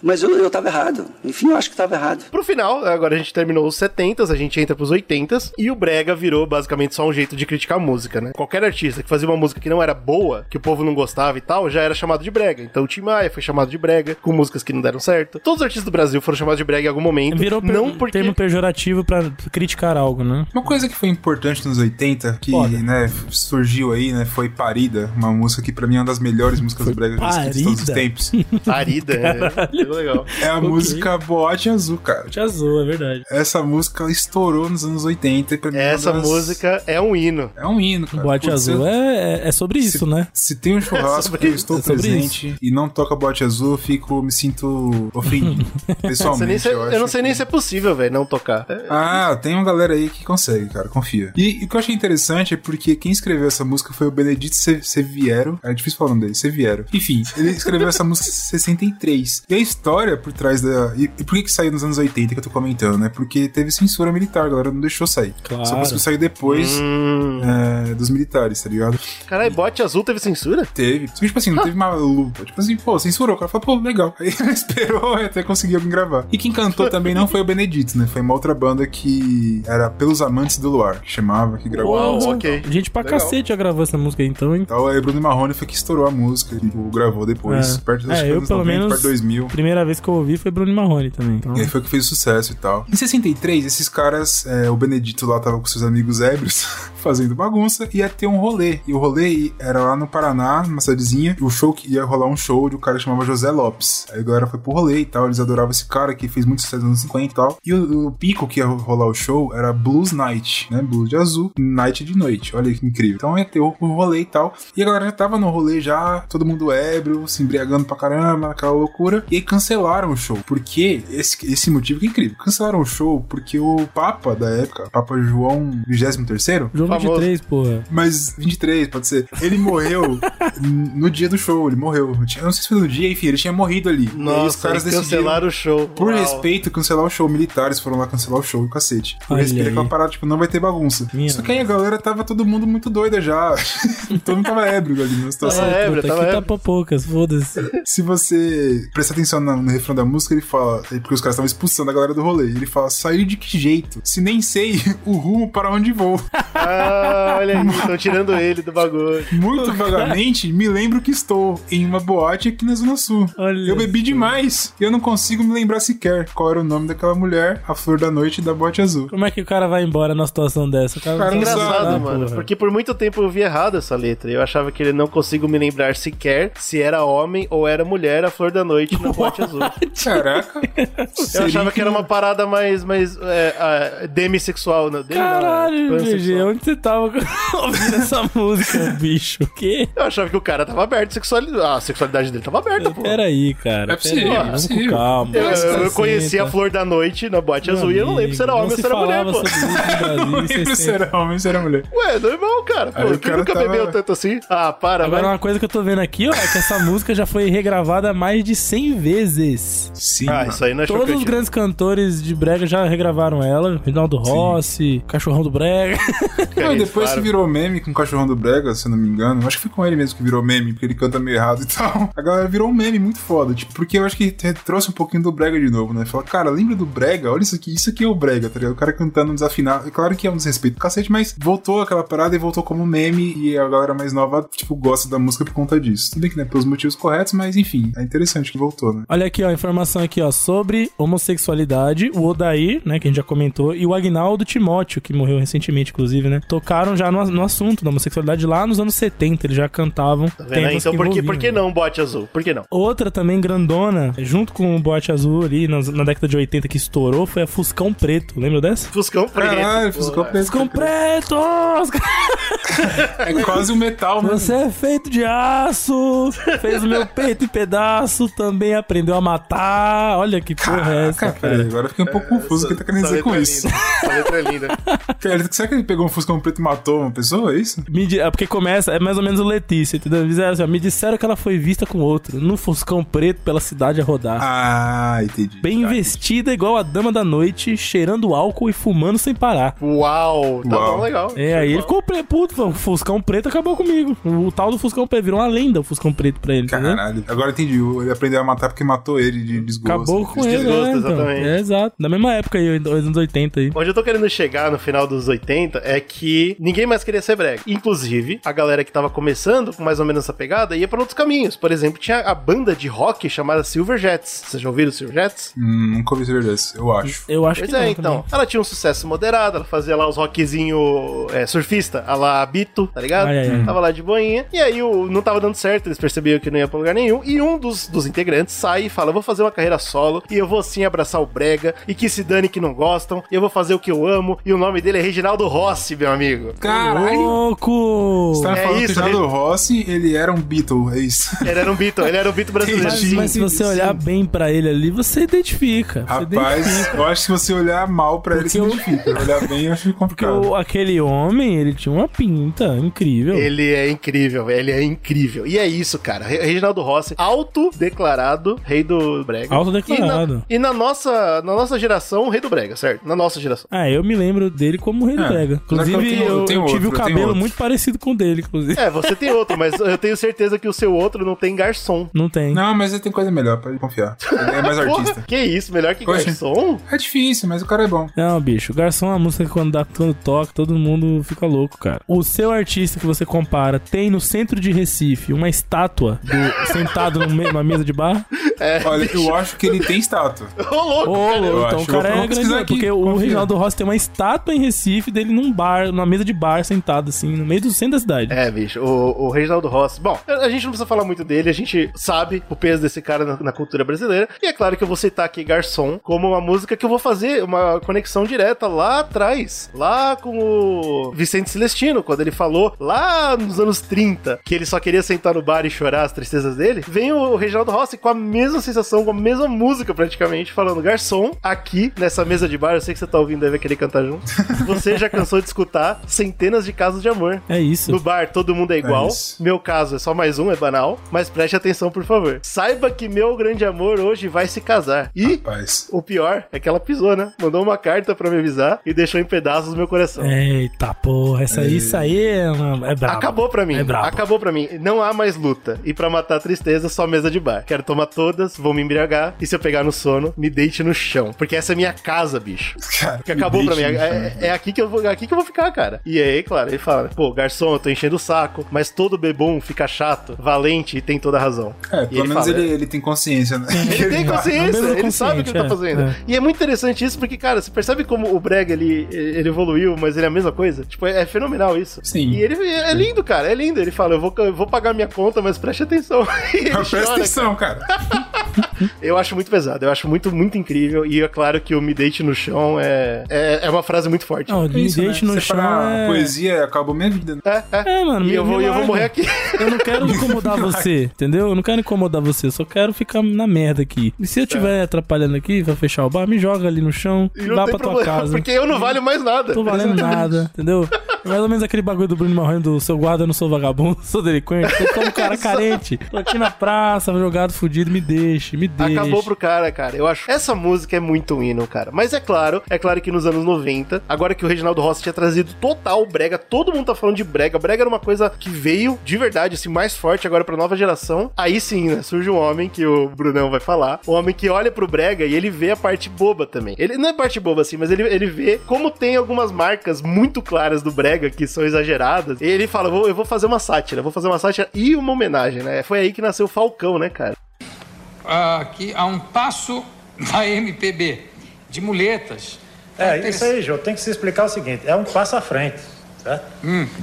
Mas eu, eu tava errado. Enfim, eu acho que tava errado. Pro final, agora a gente terminou os 70s, a gente entra pros 80s, e o Brega virou basicamente só um jeito de criticar a música, né? Qualquer artista que fazia uma música que não era boa, que o povo não gostava e tal, já era chamado de Brega. Então o Tim Maia foi chamado de Brega, com músicas que não deram certo. Todos os artistas do Brasil foram chamados de Brega em algum momento. Virou per- não porque. termo pejorativo pra criticar algo, né? Uma coisa que foi importante nos 80, que né, surgiu aí, né, foi Parida, uma música que pra mim é uma das melhores músicas do Brega de todos os tempos. Parida, é. Legal. É a música Boate Azul, cara. Te azul, é verdade. Essa música estourou nos anos 80 e pra mim é Essa das- música é um hino. É um hino, cara. Boate Putz, azul eu- é, é, é sobre isso, né? Se tem um churrasco sobre que eu isso, estou é presente e não toca bote azul, eu fico, me sinto ofendido. Pessoalmente. se- eu, eu, acho não sei que- nem se é possível, velho, não tocar. É, Ah, tem uma galera aí que consegue, cara, confia. E, e o que eu achei interessante é porque quem escreveu essa música foi o Benedito Se- Seviero. É difícil falar o nome dele, Seviero. Enfim, ele escreveu essa música em 63. E a história por trás da. E, e por que, que saiu nos anos 80 que eu tô comentando, né? Porque teve censura militar, a galera não deixou sair. Claro. Só conseguiu sair depois Hum. é, dos militares, tá ligado? Caralho, bote azul teve censura? Teve. Só que, tipo assim, não teve uma luta. Tipo assim, pô, censurou. O cara falou, pô, legal. Aí ele esperou até conseguir alguém gravar. E quem cantou também não foi o Benedito, né? Foi uma outra banda que era Pelos Amantes do Luar, que chamava, que gravou. Uau, ok. Gente pra Legal. cacete já gravou essa música aí, então, hein? Então, aí Bruno Marrone foi que estourou a música, que tipo, gravou depois. É. Perto É, eu, anos pelo 90, menos, perto de 2000. Primeira vez que eu ouvi foi Bruno Marrone também. Então... E aí foi que fez sucesso e tal. Em 63, esses caras, é, o Benedito lá tava com seus amigos ébrios fazendo bagunça, ia ter um rolê. E o rolê era lá no Paraná, numa cidadezinha, e o show que ia rolar um show de um cara que chamava José Lopes. Aí a galera foi pro rolê e tal, eles adoravam esse cara que fez muito sucesso nos anos 50 e tal. E o, o pico que ia rolar o show era Blues Night, né? Blues de azul, Night de noite. Olha que incrível. Então ia ter o rolê e tal. E a galera já tava no rolê já, todo mundo ébrio, se embriagando pra caramba, aquela loucura. E aí cancelaram o show. Porque esse, esse motivo que é incrível. Cancelaram o show porque o Papa da época, Papa João 23 João 23, porra. mas 23, pode ser. Ele morreu no dia do show, ele morreu. Eu não sei se foi no dia, enfim, ele tinha morrido ali. e aí os Nossa, caras cancelaram o show. por Uau. respeito, cancelar o show. Militares foram lá cancelar o show, o cacete. Por Olha respeito, aí. aquela parada, tipo, não vai ter bagunça. Minha Só que aí a galera tava todo mundo muito doida já. todo mundo tava ébrio ali na situação. É, ébrio, tava aqui tá ébrio. popocas, foda-se. Se você prestar atenção no, no refrão da música, ele fala, é porque os caras estavam expulsando a galera do rolê. Ele fala, sair de que jeito? Se nem sei o rumo para onde vou. Ah, olha aí, estão tirando ele do bagulho. Muito vagamente, me lembro que estou em uma boate aqui na Zona Sul. Olha eu bebi só. demais e eu não consigo me lembrar sequer qual era o nome daquela mulher, a flor da noite da boate azul. Como é que o cara vai embora numa situação dessa? O cara, Cara, sabe, Engraçado, mano, porra? porque por muito tempo eu vi errado essa letra. Eu achava que ele não consigo me lembrar sequer se era homem ou era mulher a flor da noite na boate azul. Caraca. Eu achava que era uma parada mais, mais é, ah, demissexual. Não, demi, não, Caralho, pansexual. GG, onde você tava ouvindo essa música, bicho? O quê? Eu achava que o cara tava aberto, sexualidade. a sexualidade dele tava aberta, pô. Peraí, cara. É possível, peraí, é possível. calma. Eu, eu- eu conheci a flor da noite na boate Meu azul e eu não lembro se era amigo, homem não ou se era mulher, pô. Brasil em Lembro se 60. era homem, se era mulher. Ué, normal, cara. Pô, Aí cara nunca tava- bebeu tanto assim? Ah, para, Agora, vai. uma coisa que eu tô vendo aqui, ó, é que essa música já foi regravada mais de 100 vezes. Sim. Ah, isso aí não é Todos os chocante. grandes cantores de brega já regravaram ela. Rinaldo Rossi, Cachorrão do Brega. Não, e depois claro. que virou meme com o cachorrão do Brega, se eu não me engano. Acho que foi com ele mesmo que virou meme, porque ele canta meio errado e tal. A galera virou um meme muito foda. Tipo, porque eu acho que trouxe um pouquinho do Brega de novo, né? Fala, cara, lembra do Brega? Olha isso aqui, isso aqui é o Brega, tá ligado? O cara cantando desafinado. É claro que é um desrespeito do cacete, mas voltou aquela parada e voltou como meme. E a galera mais nova, tipo, gosta da música por conta disso. Tudo bem que não é pelos motivos corretos, mas enfim, é interessante que voltou, né? Olha aqui, ó, informação aqui, ó, sobre homossexualidade. O Odair, né, que a gente já comentou, e o Agnaldo Timóteo, que morreu recentemente, inclusive, né, tocaram já no, no assunto da homossexualidade lá nos anos 70. Eles já cantavam. Tá vendo Então que por que, por que não bote azul? Por que não? Outra também grandona, junto com o Boate Azul ali, nas- na, década de 80 que estourou, foi a Fuscão Preto. Lembra dessa? Fuscão preto. Caralho, pô. Fuscão preto. Fuscão Preto! É quase um metal, né? Você é feito de aço, fez o meu peito em pedaço, também aprendeu a matar. Olha que porra é essa, Cara, peraí, agora eu fiquei um pouco confuso o que ele tá querendo dizer com é isso. Essa letra é linda. Cara, será que ele pegou um Fuscão preto e matou uma pessoa? É isso? Me di- é porque começa, é mais ou menos o Letícia, entendeu? Me disseram, assim, ó, me disseram que ela foi vista com outro, no Fuscão Preto pela cidade a rodar. Ah, entendi. Bem Ah, vestida igual a dama da noite, cheirando álcool e fumando sem parar. Uau, tá Uau. bom, legal. É, aí ele ficou pre- puto, o Fuscão Preto acabou comigo. O tal do Fuscão Preto virou uma lenda, o Fuscão Preto pra ele, entendeu? Caralho. Agora entendi. Ele aprendeu a matar porque matou ele de desgosto. Acabou com ele, Desgosto, né, então. exatamente. É, exato. Da mesma época aí, dos anos 80 aí. Onde eu tô querendo chegar no final dos 80 é que ninguém mais queria ser brega. Inclusive, a galera que tava começando com mais ou menos essa pegada ia pra outros caminhos. Por exemplo, tinha a banda de rock chamada Silver Jets. Vocês já ouviram Silver Jets? Hum, nunca ouvi saber desse, eu acho. Eu acho Pois que é, não, então. também. Ela tinha um sucesso moderado, ela fazia lá os rockzinho é, surfista, a lá Bito, tá ligado? Ai, ai, ai. Tava lá de boinha. E aí o, não tava dando certo, eles percebiam que não ia pra lugar nenhum. E um dos, dos integrantes sai e fala: Eu vou fazer uma carreira solo e eu vou sim abraçar o Brega e que se dane que não gostam. E eu vou fazer o que eu amo. E o nome dele é Reginaldo Rossi, meu amigo. Caralho! Louco! Você tá É falando isso, que o Geraldo Rossi, ele era um Beatle, é isso? Ele era um Beatle, ele era um Beatle brasileiro. Mas, mas se você olhar bem pra ele ali, você identifica. Você Rapaz, identifica. eu acho que se você olhar mal pra ele, Porque você eu- identifica. Olhar bem, eu acho Porque complicado. o- aquele homem, ele tinha uma pinta incrível. Ele é incrível, ele é incrível. E é isso, cara. Re- Reginaldo Rossi, autodeclarado rei do Brega. Autodeclarado. E, na, e na nossa, na nossa geração, rei do Brega, certo? Na nossa geração. Ah, eu me lembro dele como o Rei do É. Brega. Inclusive, Eu eu, eu tive outro, o cabelo muito parecido com o dele, inclusive. É, você tem outro, mas eu tenho certeza que o seu outro não tem garçom. Não tem. Não, mas ele tem coisa melhor, pode confiar. Ele é mais artista. Porra, que isso, melhor que Poxa. garçom? É difícil, mas o cara é bom. Não, bicho, Garçom é uma música que quando, dá, quando toca, todo mundo fica louco, cara. O seu artista que você compara tem no centro de Recife uma estátua do- sentado numa mesa de bar? Olha, eu acho que ele tem estátua. Ô, louco! Ô, louco, então o cara é grande, aqui, porque o. Reginaldo Rossi tem uma estátua em Recife dele num bar, numa mesa de bar, sentado assim, no meio do centro da cidade. É, bicho, o, o Reginaldo Rossi. Bom, a gente não precisa falar muito dele, a gente sabe o peso desse cara na, na cultura brasileira. E é claro que eu vou citar aqui Garçom como uma música que eu vou fazer uma conexão direta lá atrás. Lá com o Vicente Celestino, quando ele falou lá nos anos 30 que ele só queria sentar no bar e chorar as tristezas dele. Vem o Reginaldo Rossi com a mesma sensação, com a mesma música praticamente, falando Garçom, aqui nessa mesa de bar, eu sei que você tá ouvindo aí, vai querer cantar junto. Você já cansou de escutar centenas de casos de amor. É isso. No bar, todo mundo é igual. isso. meu caso é só mais um, é banal. Mas preste atenção, por favor. Saiba que meu grande amor hoje vai se casar. E Rapaz. o pior é que ela pisou, né? Mandou uma carta pra me avisar e deixou em pedaços meu coração. Eita porra, essa aí, isso aí é, é brabo. Acabou pra mim. É brabo. Acabou pra mim. Não há mais luta. E pra matar a tristeza, só mesa de bar. Quero tomar todas, vou me embriagar. E se eu pegar no sono, me deite no chão. Porque essa é minha casa, bicho. Cara, Porque acabou pra mim. deixa, É, é aqui que eu vou, é aqui que eu vou ficar, cara. E aí, claro, ele fala: pô, garçom, eu tô enchendo o saco, mas todo bebum fica chato, valente e tem toda a razão. É, E pelo menos fala, ele, ele tem consciência, né? Ele tem consciência, ele sabe o que ele tá fazendo. é, é. E é muito interessante isso, porque, cara, você percebe como o Brega ele, ele evoluiu, mas ele é a mesma coisa? Tipo, é, é fenomenal isso. Sim. E ele é lindo, cara, é lindo. Ele fala: eu vou, eu vou pagar minha conta, mas preste atenção. Ele Presta chora, atenção, cara. eu acho muito pesado, eu acho muito, muito incrível. E é claro que o Me Deite no Chão é, é, é uma frase muito forte. Não, me Isso, deixe né? no Separar chão. a É... poesia acabou minha vida, né? É, é. É, mano, E me- eu vou, eu vou morrer aqui. Eu não quero incomodar você, entendeu? Eu não quero incomodar você, eu só quero ficar na merda aqui. E se eu estiver atrapalhando aqui, vai fechar o bar, me joga ali no chão É. E tem pra tua problema, casa. porque eu não valho mais nada. Tô valendo nada, entendeu? Mais ou menos aquele bagulho do Bruno Marrone do seu guarda, eu não sou vagabundo, sou delinquente. Eu sou um cara carente. Tô aqui na praça, jogado, fudido, me deixe, me deixe. Acabou pro cara, cara. Eu acho. Essa música é muito um hino, cara. Mas é claro, é claro que nos anos 90, agora que o Reginaldo Rossi tinha trazido total Brega, todo mundo tá falando de Brega. Brega era uma coisa que veio de verdade, assim, mais forte agora pra nova geração. Aí sim, né? Surge um homem que o Brunão vai falar. Um homem que olha pro Brega e ele vê a parte boba também. Ele não é parte boba assim, mas ele, ele vê como tem algumas marcas muito claras do Brega que são exageradas. E ele fala: vou, eu vou fazer uma sátira, vou fazer uma sátira e uma homenagem, né? Foi aí que nasceu o Falcão, né, cara? aqui a um passo da MPB, de muletas. É, isso aí, João, tem que se explicar o seguinte: é um passo à frente, certo?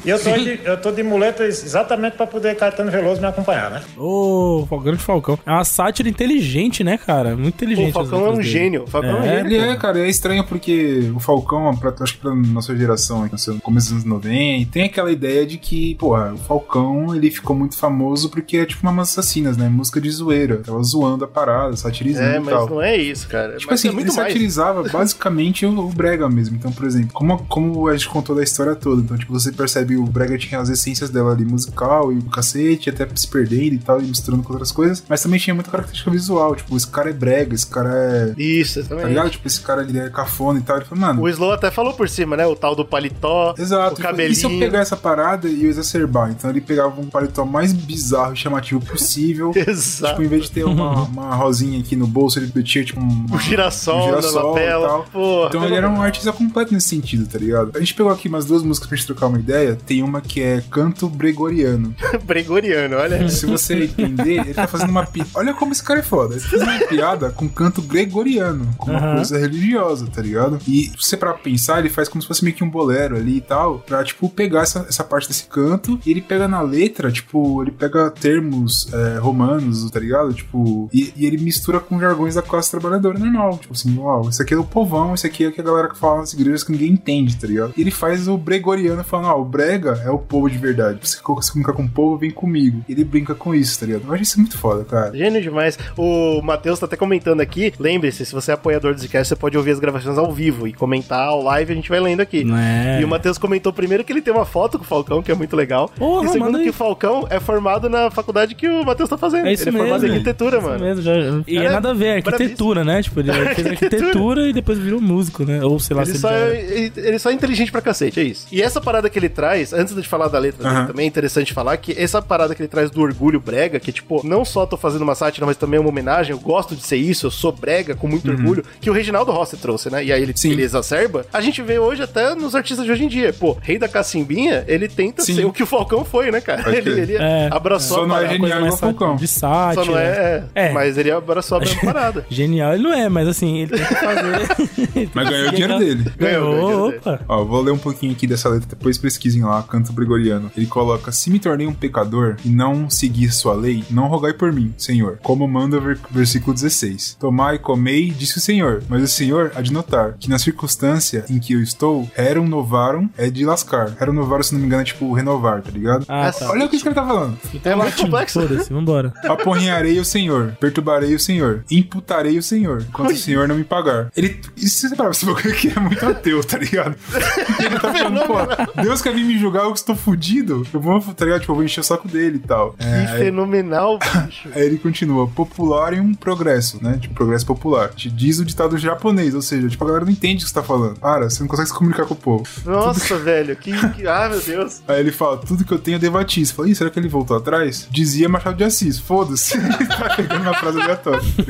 e eu tô, de, eu tô de muletas exatamente para poder Caetano Veloso me acompanhar, né? Ô, o grande Falcão. É uma sátira inteligente, né, cara? Muito inteligente. O Falcão as é um dele. gênio. O Falcão é, um É, gênio. Ele é, cara, é estranho porque o Falcão, pra, acho que pra nossa geração, no começo dos anos 90, tem aquela ideia de que, porra, o Falcão, ele ficou muito famoso porque é tipo uma assassinas, né? Música de zoeira. Tava zoando a parada, satirizando É, e mas tal. não é isso, cara. Tipo Mas assim, é muito ele mais. satirizava basicamente o, o Brega mesmo. Então, por exemplo, como, como a gente contou da história toda. Então, tipo, você percebe o Brega tinha as essências dela ali, musical e o cacete, até se perdendo e tal, e misturando com outras coisas. Mas também tinha muita característica visual. Tipo, esse cara é Brega, esse cara é. Isso, Tá exatamente. ligado? Tipo, esse cara ali é cafona e tal. Ele falou, mano. O Slow até falou por cima, né? O tal do paletó, Exato. o Tipo, cabelinho. E se eu pegar essa parada e eu exacerbar? Então ele pegava um paletó mais bizarro e chamativo possível. Exato. Tipo, em vez de ter uma, uma rosinha aqui no bolso, ele tinha tipo um, O girassol, um na girassol e lapela. Porra, então ele era um artista completo nesse sentido, tá ligado? A gente pegou aqui umas duas músicas pra gente trocar uma ideia. Tem uma que é Canto Gregoriano. Gregoriano, olha. Se você entender, ele tá fazendo uma piada. Olha como esse cara é foda. Ele tá fazendo uma piada com canto gregoriano, com uma Aham. coisa religiosa, tá ligado? E se você pra pensar, ele faz como se fosse meio que um bolero ali e tal, pra, tipo, pegar essa, essa parte desse canto e ele pega na letra, tipo, ele pega termos é, romanos, tá ligado? Tipo, e, e ele mistura com jargões da classe trabalhadora normal. Tipo assim, uau, isso aqui é o povão, isso aqui é o que a galera que fala nas igrejas que ninguém entende, tá ligado? E ele faz o gregoriano falando, ó, o brega é o povo de verdade. Se você comunicar com o povo, vem comigo. Ele brinca com isso, tá ligado? Eu acho isso muito foda, cara. Gênio demais. O Matheus tá até comentando aqui. Lembre-se, se você é apoiador do Zcast, você pode ouvir as gravações ao vivo e comentar ao live, a gente vai lendo aqui. É. E o Matheus comentou primeiro que ele tem uma foto com o Falcão, que é muito legal. Porra, e segundo que o Falcão é formado na faculdade que o Matheus tá fazendo. É isso ele é mesmo. formado em arquitetura, Isso mano. mesmo, já- e Cara, é nada a ver, é arquitetura, né? Tipo, ele fez Arquitetura. e depois virou músico, né? Ou sei lá Ele se só, ele já... é, ele só é inteligente pra cacete, é isso. E essa essa parada que ele traz, antes de falar da letra dele Aham. também, é interessante falar que essa parada que ele traz do orgulho brega, que tipo, não só tô fazendo uma sátira, mas também uma homenagem, eu gosto de ser isso, eu sou brega com muito Uhum. orgulho, que o Reginaldo Rossi trouxe, né? E aí ele, ele exacerba. A gente vê hoje até nos artistas de hoje em dia. Pô, Rei da Cacimbinha, ele tenta Sim. ser o que o Falcão foi, né, cara? Pode Ele, ele É, abraçou Só a não é parada. genial o Falcão. De sátira. Só não é, é, É. Mas ele abraçou a mesma parada. Genial ele não é, mas assim, ele tem que fazer. Mas ganhou o dinheiro dele. Ganhou, ganhou o dinheiro dele. Opa! Ó, vou ler um pouquinho aqui dessa letra, depois pesquisem lá, canto gregoriano. Ele coloca: Se me tornei um pecador e não segui sua lei, não rogai por mim, Senhor. Como manda versículo 16. Tomai e comei, disse o Senhor. Mas o Senhor há de notar que na circunstância em que eu estou, rerum novarum é de lascar. Rerum novarum, se não me engano, é tipo renovar, tá ligado? Ah, tá. Olha o que esse cara tá falando. É mais complexo. Foda-se, vambora. Aporrinharei o Senhor, perturbarei o Senhor, imputarei o Senhor, enquanto o Senhor não me pagar. Ele. Isso você parava, esse bagulho aqui é muito ateu, tá ligado? Ele tá falando, pô, Deus quer vir me julgar, eu estou fudido. Eu vou, tá ligado? Tipo, eu vou encher o saco dele e tal. Que É, aí, fenomenal, bicho. aí ele continua, popularium progresso, né? Tipo, progresso popular. Te diz o ditado japonês, ou seja, tipo, a galera não entende o que você tá falando. Para, você não consegue se comunicar com o povo. Nossa, velho, que, que. Ah, meu Deus. Aí ele fala, tudo que eu tenho eu devo a ti. Você fala, Ih, será que ele voltou atrás? Dizia Machado de Assis, foda-se. Ele tá pegando uma frase aleatória. tá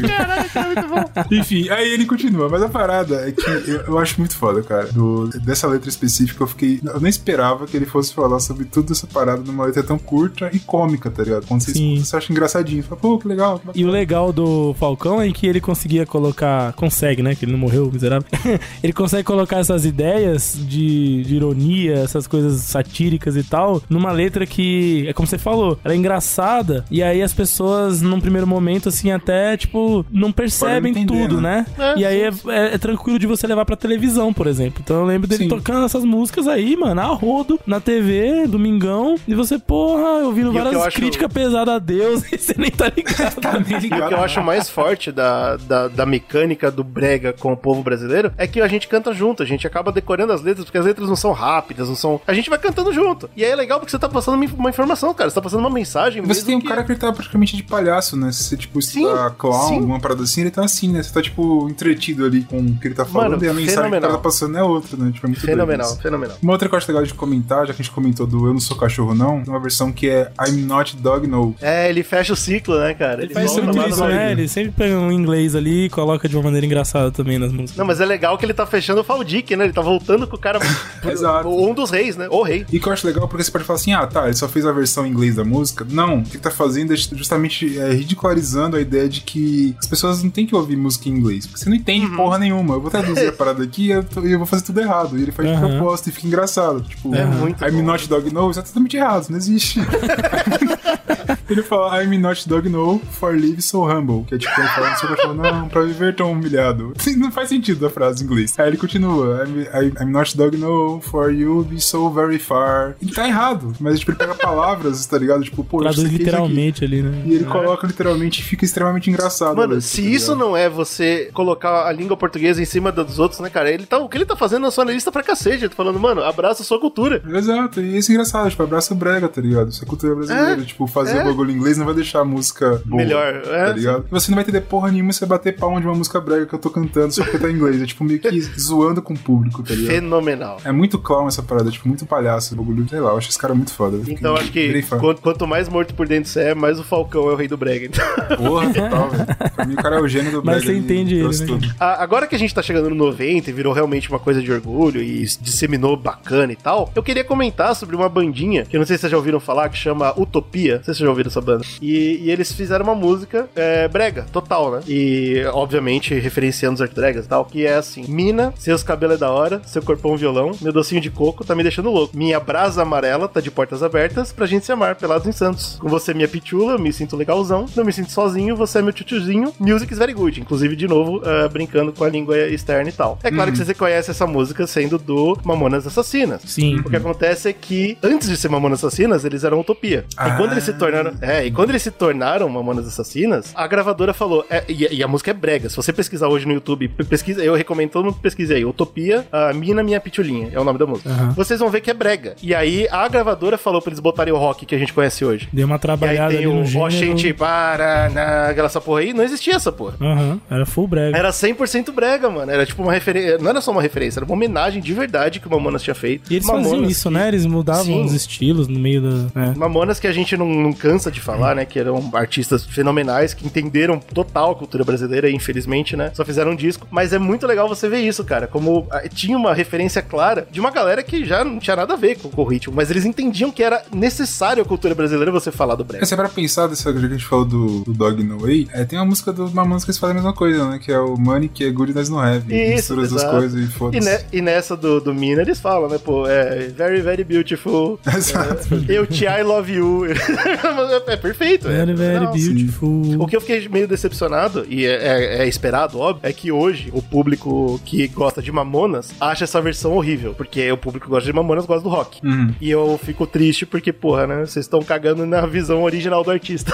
ligado? Enfim, aí ele continua, mas a parada é que eu, eu acho muito foda, cara. Do- dessa letra específica, eu fiquei. Eu nem esperava que ele fosse falar sobre tudo essa parada numa letra tão curta e cômica, tá ligado? Quando você Sim. escuta, você acha engraçadinho. Você fala, pô, que legal. que E o legal do Falcão é que ele conseguia colocar. Consegue, né? Que ele não morreu, miserável. ele consegue colocar essas ideias de, de ironia, essas coisas satíricas e tal, numa letra que, é como você falou, ela é engraçada. E aí as pessoas, num primeiro momento, assim, até, tipo, não percebem entender, tudo, né? né? É, e aí é, é- é tranquilo de você levar pra televisão, por exemplo. Então eu lembro dele Sim. tocando essas músicas aí, mano, a rodo, na TV, domingão. E você, porra, ouvindo E várias eu acho- críticas pesadas a Deus e você nem tá ligado. tá nem E o ligado. que eu acho mais forte da, da, da mecânica do brega com o povo brasileiro é que a gente canta junto, a gente acaba decorando as letras, porque as letras não são rápidas, não são. A gente vai cantando junto. E aí é legal porque você tá passando uma- informação, cara. Você tá passando uma mensagem. Você mesmo tem um que- cara que ele tá praticamente de palhaço, né? Se você, tipo, estudar Sim, clown, sim. alguma parada assim, ele tá assim, né? Você tá, tipo, entretido ali com o que ele tá falando Mano, e a mensagem que o fenomenal. cara tá passando é outra, né? Tipo, é muito Fenomenal, fenomenal. Uma outra que eu acho legal de comentar, já que a gente comentou do Eu Não Sou Cachorro Não, tem uma versão que é I'm Not Dog No. É, ele fecha o ciclo, né, cara? Ele Faz muito muito lá isso, né? Ele sempre pega um inglês ali e coloca de uma maneira engraçada também nas músicas. Não, mas é legal que ele tá fechando o Faldic, né? Ele tá voltando com o cara. Exato. Um dos reis, né? O rei. E que eu acho legal porque você pode falar assim, ah, tá, ele só fez a versão em inglês da música. Não, o que ele tá fazendo é justamente é, ridicularizando a ideia de que as pessoas não têm que ouvir música em inglês, porque você não entende Uhum. porra nenhuma. Eu vou traduzir a parada aqui e eu, tô- eu vou fazer tudo errado. E ele faz de Aham. propósito e fica engraçado. Tipo, É muito I'm bom. not dog no, isso é totalmente errado, não existe. ele fala, I'm not dog no, for live so humble. Que é tipo, ele fala, não sou cachorro, não, pra viver tão humilhado. Não faz sentido a frase em inglês. Aí ele continua, I'm, I- I'm not dog no, for you be so very far. Ele tá errado, mas tipo, ele pega palavras, tá ligado? Tipo, pô, Traduz é literalmente ali, né? E ele coloca literalmente e fica extremamente engraçado. Mano, se tá isso não é você colocar a língua portuguesa em cima dos outros, né, cara? Ele tá, o que ele tá fazendo na sua lista pra cacete. Ele tá falando, mano, abraça a sua cultura. Exato, e isso é engraçado, tipo, abraça o brega, tá ligado? Isso é cultura brasileira. É, tipo, fazer é. o bagulho em inglês não vai deixar a música boa, Melhor, é. Tá ligado? E você não vai entender porra nenhuma se você bater palma de uma música brega que eu tô cantando só porque tá em inglês. É tipo meio que zoando com o público, tá ligado? Fenomenal. É muito clown essa parada, tipo, muito palhaço o bagulho. Sei lá, eu acho esse cara muito foda. Então acho que quanto, quanto mais morto por dentro você é, mais o Falcão é o rei do brega. Então. Porra, total, velho. Pra mim o cara é o gênio do Mas brega. você entende ele, né? tudo. Agora que a gente tá chegando no 90 e virou realmente uma coisa de orgulho e disseminou bacana e tal, eu queria comentar sobre uma bandinha, que eu não sei se vocês já ouviram falar, que chama Utopia. Não sei se vocês já ouviram essa banda. E, e eles fizeram uma música é, brega, total, né? E, obviamente, referenciando os Art Dragas e tal, que é assim: Mina, seus cabelos é da hora, seu corpão violão, meu docinho de coco tá me deixando louco. Minha brasa amarela tá de portas abertas pra gente se amar, pelados em Santos. Com você, minha pitula, eu me sinto legalzão, não me sinto sozinho, você é meu tchutchuzinho, music is very good. Inclusive, de novo, ah, brincando com a língua externa e tal. É claro que você conhece essa música sendo do Mamonas Assassinas. Sim. O que acontece é que, antes de ser Mamonas Assassinas, eles eram Utopia. E quando eles se tornaram. É, e quando eles se tornaram Mamonas Assassinas, a gravadora falou. é, e, e a música é brega. Se você pesquisar hoje no YouTube, pe- pesquisa, eu recomendo todo mundo pesquise aí. Utopia, a Mina Minha Pitulinha, é o nome da música. Vocês vão ver que é brega. E aí a gravadora falou pra eles botarem o rock que a gente conhece hoje. Deu uma E aí trabalhada tem o. Oxente Paraná, aquela essa porra aí, não existia essa porra. Aham, era full brega. Era 100% brega, mano. Era tipo uma referência. Não era só uma referência, era uma homenagem de verdade que o Mamonas tinha feito. E eles Mamonas faziam isso, né? Eles mudavam Sim. os estilos no meio da. é. Mamonas que a gente não, não cansa de falar, né? Que eram artistas fenomenais, que entenderam total a cultura brasileira, e infelizmente, né? Só fizeram um disco. Mas é muito legal você ver isso, cara. Como ah, tinha uma referência clara de uma galera que já não tinha nada a ver com, com o ritmo. Mas eles entendiam que era necessário a cultura brasileira você falar do brega. É, se é pra pensar dessa que a gente falou do, do Dog No Way, é, tem uma música do Mamonas que eles fazem a mesma coisa, né? Que é o Money, que é good e nós não have. Isso, Mistura as exato. coisas e E, foda-se. ne- e nessa do, do Mina, eles falam, né, pô, é very, very beautiful. Exato. É, eu te I love you. é, é perfeito. é Very, very fenomenal. beautiful. O que eu fiquei meio decepcionado, e é, é- é esperado, óbvio, é que hoje o público que gosta de Mamonas acha essa versão horrível. Porque o público que gosta de Mamonas gosta do rock. Uhum. E eu fico triste porque, porra, né? Vocês estão cagando na visão original do artista.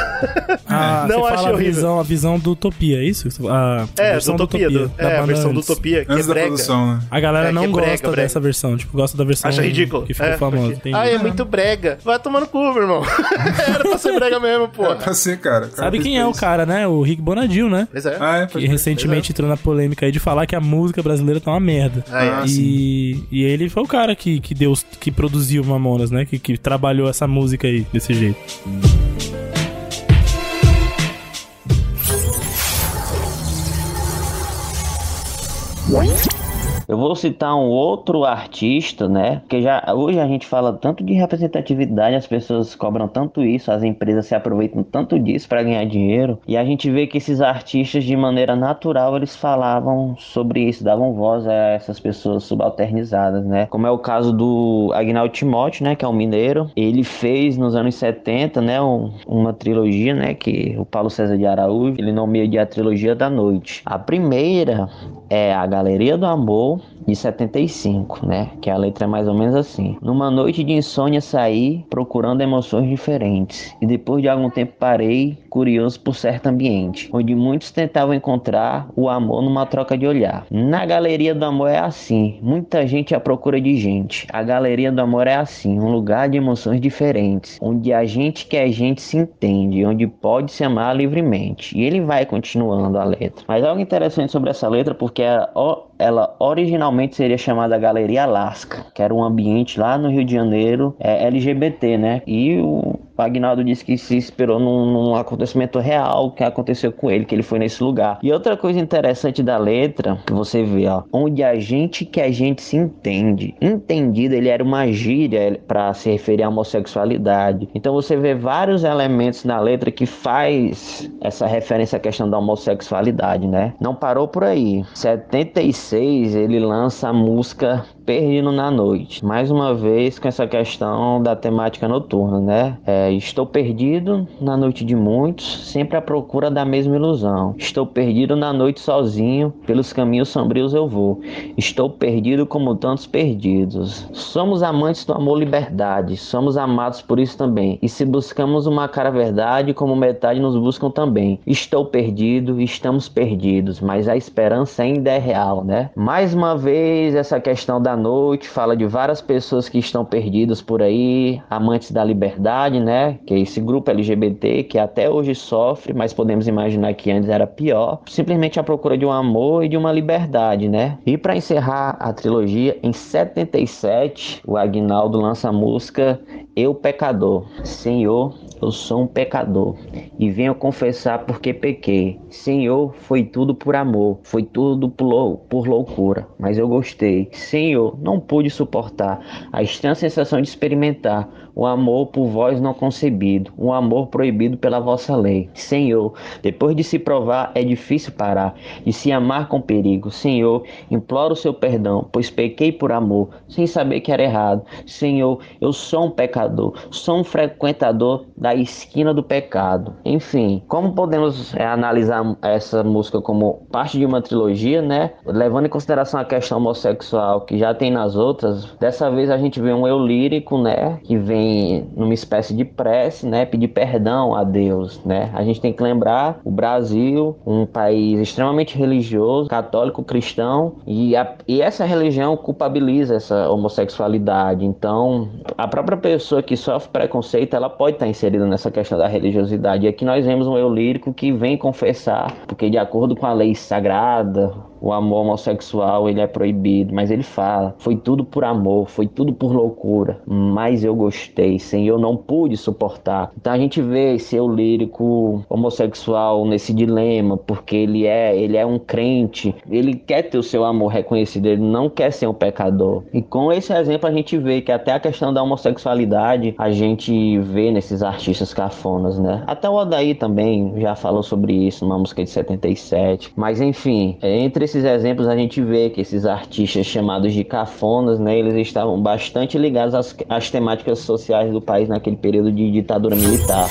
Ah, não você fala a horrível. visão, a visão do Utopia, é isso? A É, versão do Utopia. do- é, a versão do. Utopia, que Antes é brega. produção, né? A galera É, não gosta brega, brega. dessa versão, tipo, gosta da versão Acha ridículo. que ficou É, famosa. porque-. Ah, é muito brega. Vai tomar no cu, meu irmão. Era pra ser brega mesmo, É pra ser, cara. Cara Sabe quem é o cara, né? O Rick Bonadil, né? Pois é. Ah, é? Que pode- recentemente entrou na polêmica aí de falar que a música brasileira tá uma merda. Ah, é. Ah, e, e ele foi o cara que, que deu, que produziu Mamonas, né? Que, que trabalhou essa música aí desse jeito. Eu vou citar um outro artista, né? Porque já hoje a gente fala tanto de representatividade, as pessoas cobram tanto isso, as empresas se aproveitam tanto disso para ganhar dinheiro, e a gente vê que esses artistas de maneira natural eles falavam sobre isso, davam voz a essas pessoas subalternizadas, né? Como é o caso do Agnaldo Timóteo, né, que é um mineiro. Ele fez nos anos 70, né, um- uma trilogia, né, que o Paulo César de Araújo, ele nomeia de a trilogia da noite. A primeira é a Galeria do Amor de 75, né? Que a letra é mais ou menos assim. Numa noite de insônia saí procurando emoções diferentes e depois de algum tempo parei curioso por certo ambiente, onde muitos tentavam encontrar o amor numa troca de olhar. Na Galeria do Amor é assim, muita gente à procura de gente. A Galeria do Amor é assim, um lugar de emoções diferentes, onde a gente que é gente se entende, onde pode se amar livremente. E ele vai continuando a letra. Mas algo interessante sobre essa letra porque ela, ó, ela originalmente seria chamada Galeria Alaska, que era um ambiente lá no Rio de Janeiro é, LGBT, né? E o Agnaldo disse que se inspirou num, num acontecimento real que aconteceu com ele, que ele foi nesse lugar. E outra coisa interessante da letra, que você vê, ó, onde a gente que a gente se entende. Entendido, ele era uma gíria para se referir à homossexualidade. Então você vê vários elementos na letra que faz essa referência à questão da homossexualidade, né? Não parou por aí. 76 ele lança a música Perdido na Noite. Mais uma vez com essa questão da temática noturna, né? É, estou perdido na noite de muitos, sempre à procura da mesma ilusão. Estou perdido na noite sozinho, pelos caminhos sombrios eu vou. Estou perdido como tantos perdidos. Somos amantes do amor liberdade, somos amados por isso também. E se buscamos uma cara verdade, como metade nos buscam também. Estou perdido, estamos perdidos, mas a esperança ainda é real, né? Mais uma vez, essa questão da noite fala de várias pessoas que estão perdidas por aí, amantes da liberdade, né? Que é esse grupo LGBT que até hoje sofre, mas podemos imaginar que antes era pior. Simplesmente à procura de um amor e de uma liberdade, né? E para encerrar a trilogia, em 77, o Agnaldo lança a música Eu Pecador. Senhor, eu sou um pecador e venho confessar porque pequei. Senhor, foi tudo por amor, foi tudo por, por loucura, mas eu gostei. Senhor, não pude suportar a estranha sensação de experimentar o amor por vós não concebido, um amor proibido pela vossa lei. Senhor, depois de se provar, é difícil parar, de se amar com perigo. Senhor, imploro o seu perdão, pois pequei por amor, sem saber que era errado. Senhor, eu sou um pecador, sou um frequentador da da esquina do pecado. Enfim, como podemos é, analisar essa música como parte de uma trilogia, né? Levando em consideração a questão homossexual que já tem nas outras, dessa vez a gente vê um eu lírico, né? Que vem numa espécie de prece, né? Pedir perdão a Deus, né? A gente tem que lembrar o Brasil, um país extremamente religioso, católico, cristão, e, a, e essa religião culpabiliza essa homossexualidade. Então, a própria pessoa que sofre preconceito, ela pode estar inserida nessa questão da religiosidade. E aqui nós vemos um eu lírico que vem confessar, porque de acordo com a lei sagrada, o amor homossexual ele é proibido, mas ele fala: foi tudo por amor, foi tudo por loucura, mas eu gostei, sem eu não pude suportar. Então a gente vê esse eu lírico homossexual nesse dilema, porque ele é, ele é um crente, ele quer ter o seu amor reconhecido, ele não quer ser um pecador. E com esse exemplo a gente vê que até a questão da homossexualidade a gente vê nesses artistas cafonas, né? Até o Odaí também já falou sobre isso numa música de 77. Mas enfim, entre esses exemplos a gente vê que esses artistas chamados de cafonas, né, eles estavam bastante ligados às, às temáticas sociais do país naquele período de ditadura militar.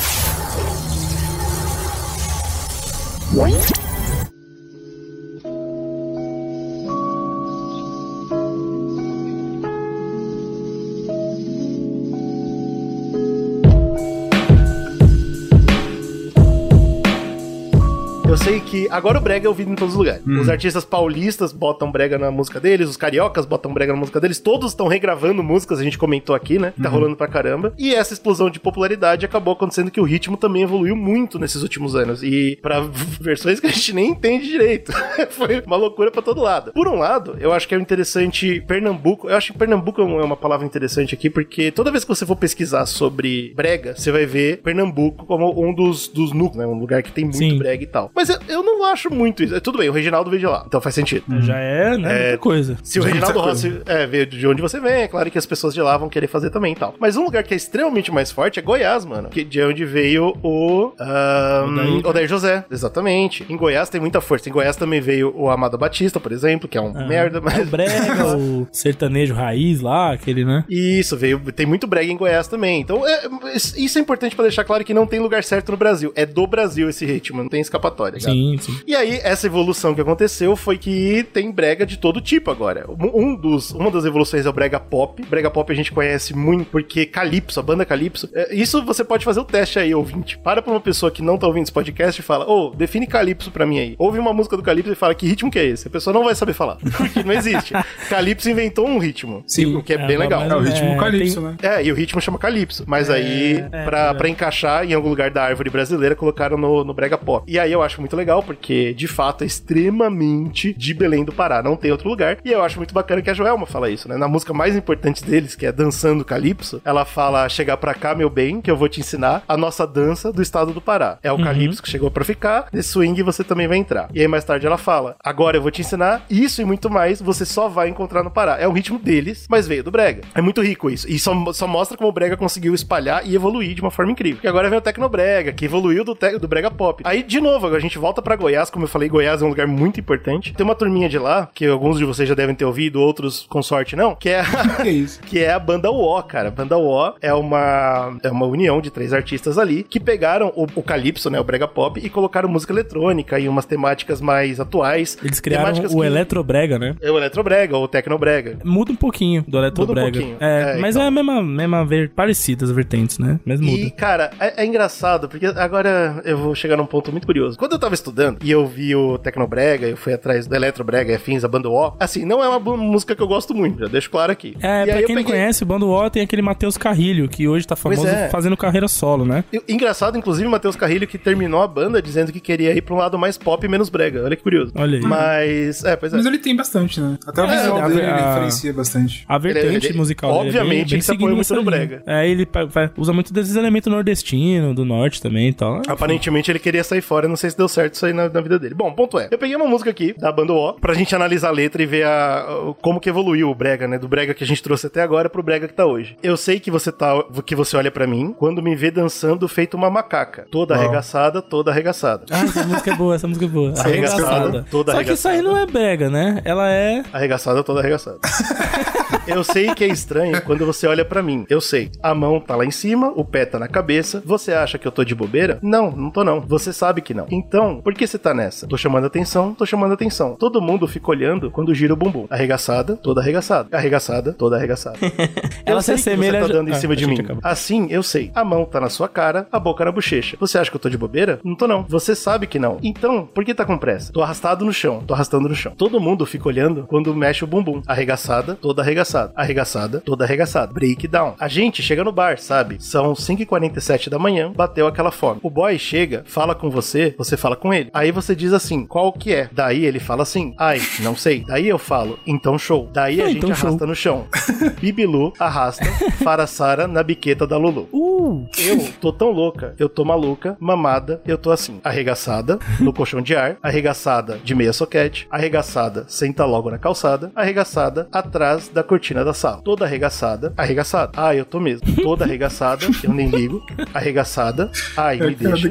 Que agora o brega é ouvido em todos os lugares. Hum. Os artistas paulistas botam brega na música deles, os cariocas botam brega na música deles, todos estão regravando músicas, a gente comentou aqui, né? Tá Uhum. rolando pra caramba. E essa explosão de popularidade acabou acontecendo que o ritmo também evoluiu muito nesses últimos anos. E pra versões que a gente nem entende direito. Foi uma loucura pra todo lado. Por um lado, eu acho que é interessante Pernambuco. Eu acho que Pernambuco é é uma palavra interessante aqui, porque toda vez que você for pesquisar sobre brega, você vai ver Pernambuco como um dos, dos núcleos, né? Um lugar que tem muito Sim. brega e tal. Mas eu, eu não acho muito isso. Tudo bem, o Reginaldo veio de lá, então faz sentido. Já é, né? muita coisa. Se o Já é Reginaldo Rossi é, veio de onde você vem, é claro que as pessoas de lá vão querer fazer também e tal. Mas um lugar que é extremamente mais forte é Goiás, mano. Que, de onde veio o. ahn, Odair. Odair José, exatamente. Em Goiás tem muita força. Em Goiás também veio o Amado Batista, por exemplo, que é um Ah, merda, é mas. O brega, o sertanejo raiz lá, aquele, né? Isso, veio, tem muito brega em Goiás também. Então, é, isso é importante pra deixar claro que não tem lugar certo no Brasil. É do Brasil esse ritmo, não tem escapatória. cara. Sim, sim. E aí, essa evolução que aconteceu foi que tem brega de todo tipo agora. Um dos, uma das evoluções é o brega pop. Brega pop a gente conhece muito porque Calypso, a banda Calypso. é, Isso você pode fazer o teste aí, ouvinte. Para pra uma pessoa que não tá ouvindo esse podcast e fala: Ô, define Calypso pra mim aí. Ouve uma música do Calypso e fala que ritmo que é esse. A pessoa não vai saber falar. Porque não existe. Calypso inventou um ritmo. Sim, o que é, é, bem legal. É o ritmo é, Calypso, tem- né? É, e o ritmo chama Calypso. Mas aí, é, pra, é. pra encaixar em algum lugar da árvore brasileira, colocaram no, no Brega Pop. E aí eu acho muito legal, porque de fato é extremamente de Belém do Pará, não tem outro lugar. E eu acho muito bacana que a Joelma fala isso, né? Na música mais importante deles, que é Dançando Calypso, ela fala: Chegar pra cá, meu bem, que eu vou te ensinar a nossa dança do estado do Pará. É o Uhum. Calypso que chegou pra ficar, nesse swing você também vai entrar. E aí mais tarde ela fala: Agora eu vou te ensinar isso e muito mais, você só vai encontrar no Pará. É o ritmo deles, mas veio do Brega. É muito rico isso. E só, só mostra como o Brega conseguiu espalhar e evoluir de uma forma incrível. E agora vem o Tecnobrega, que evoluiu do, te- do Brega Pop. Aí, de novo, a gente volta pra Goiás. Como eu falei, Goiás é um lugar muito importante. Tem uma turminha de lá, que alguns de vocês já devem ter ouvido, outros com sorte não, que é, que é a banda UO, cara. A banda UO é uma, é uma união de três artistas ali que pegaram o, o Calypso, né, o Brega Pop, e colocaram música eletrônica e umas temáticas mais atuais. Eles criaram temáticas o que- Eletrobrega, né? É o Eletrobrega ou o Tecnobrega. Muda um pouquinho do Eletrobrega. pouquinho. É, É, mas é a mesma, mesma ver, parecida as vertentes, né? Mas muda. E, cara, é, é engraçado, porque agora eu vou chegar num ponto muito curioso. Quando eu tava estudando e eu vi o Tecnobrega, eu fui atrás do Eletrobrega e afins, a banda O, assim, não é uma música que eu gosto muito, já deixo claro aqui. É, e pra aí quem eu não conhece, o Bando O tem aquele Matheus Carrilho, que hoje tá famoso é. fazendo carreira solo, né? E- Engraçado, inclusive, o Matheus Carrilho que terminou a banda dizendo que queria ir pra um lado mais pop e menos brega. Olha que curioso. Olha aí. Mas, é, pois é. Mas ele tem bastante, né? Até o É, visual a- dele ele a- diferencia bastante. A vertente Ele- musical dele é bem- obviamente, bem ele se apoia muito no brega. É, ele usa muito desses elementos nordestinos, do norte também e tal. Aparentemente ele queria sair fora, não sei se deu deu certo isso aí na, na vida dele. Bom, ponto é. Eu peguei uma música aqui, da banda O, pra gente analisar a letra e ver a, como que evoluiu o Brega, né? Do Brega que a gente trouxe até agora pro Brega que tá hoje. Eu sei que você tá. que você olha pra mim quando me vê dançando feito uma macaca. Toda Uau. arregaçada, toda arregaçada. Ah, essa música é boa, essa música é boa. Arregaçada, Arregaçada. toda Só que isso aí não é brega, né? Ela é... Arregaçada, toda arregaçada. Eu sei que é estranho quando você olha pra mim. Eu sei. A mão tá lá em cima, o pé tá na cabeça. Você acha que eu tô de bobeira? Não, não tô não. Você sabe que não. Então, por que você tá nessa? Tô chamando atenção, tô chamando atenção. Todo mundo fica olhando quando gira o bumbum. Arregaçada, toda arregaçada. Arregaçada, toda arregaçada. Ela se assemelha- você tá dando em Ah, cima de a mim. Assim, eu sei. A mão tá na sua cara, a boca na bochecha. Você acha que eu tô de bobeira? Não tô não. Você sabe que não. Então, por que tá com pressa? Tô arrastado no chão, tô arrastando no chão. Todo mundo fica olhando quando mexe o bumbum. Arregaçada, toda arregaçada. Arregaçada, toda arregaçada. Breakdown. A gente chega no bar, sabe? São 5h47 da manhã, bateu aquela fome. O boy chega, fala com você, você fala com ele. Aí você diz assim, qual que é? Daí ele fala assim, ai, não sei. Daí eu falo, então show. Daí a Ah, gente então show. arrasta no chão. Bibilu arrasta Farassara na biqueta da Lulu. Uh! Eu tô tão louca, eu tô maluca, mamada, eu tô assim, arregaçada no colchão de ar, arregaçada de meia soquete, arregaçada senta logo na calçada, arregaçada atrás da cortina da sala. Toda arregaçada, arregaçada. Ah, eu tô mesmo. Toda arregaçada, eu nem ligo. Arregaçada, ai, me deixa.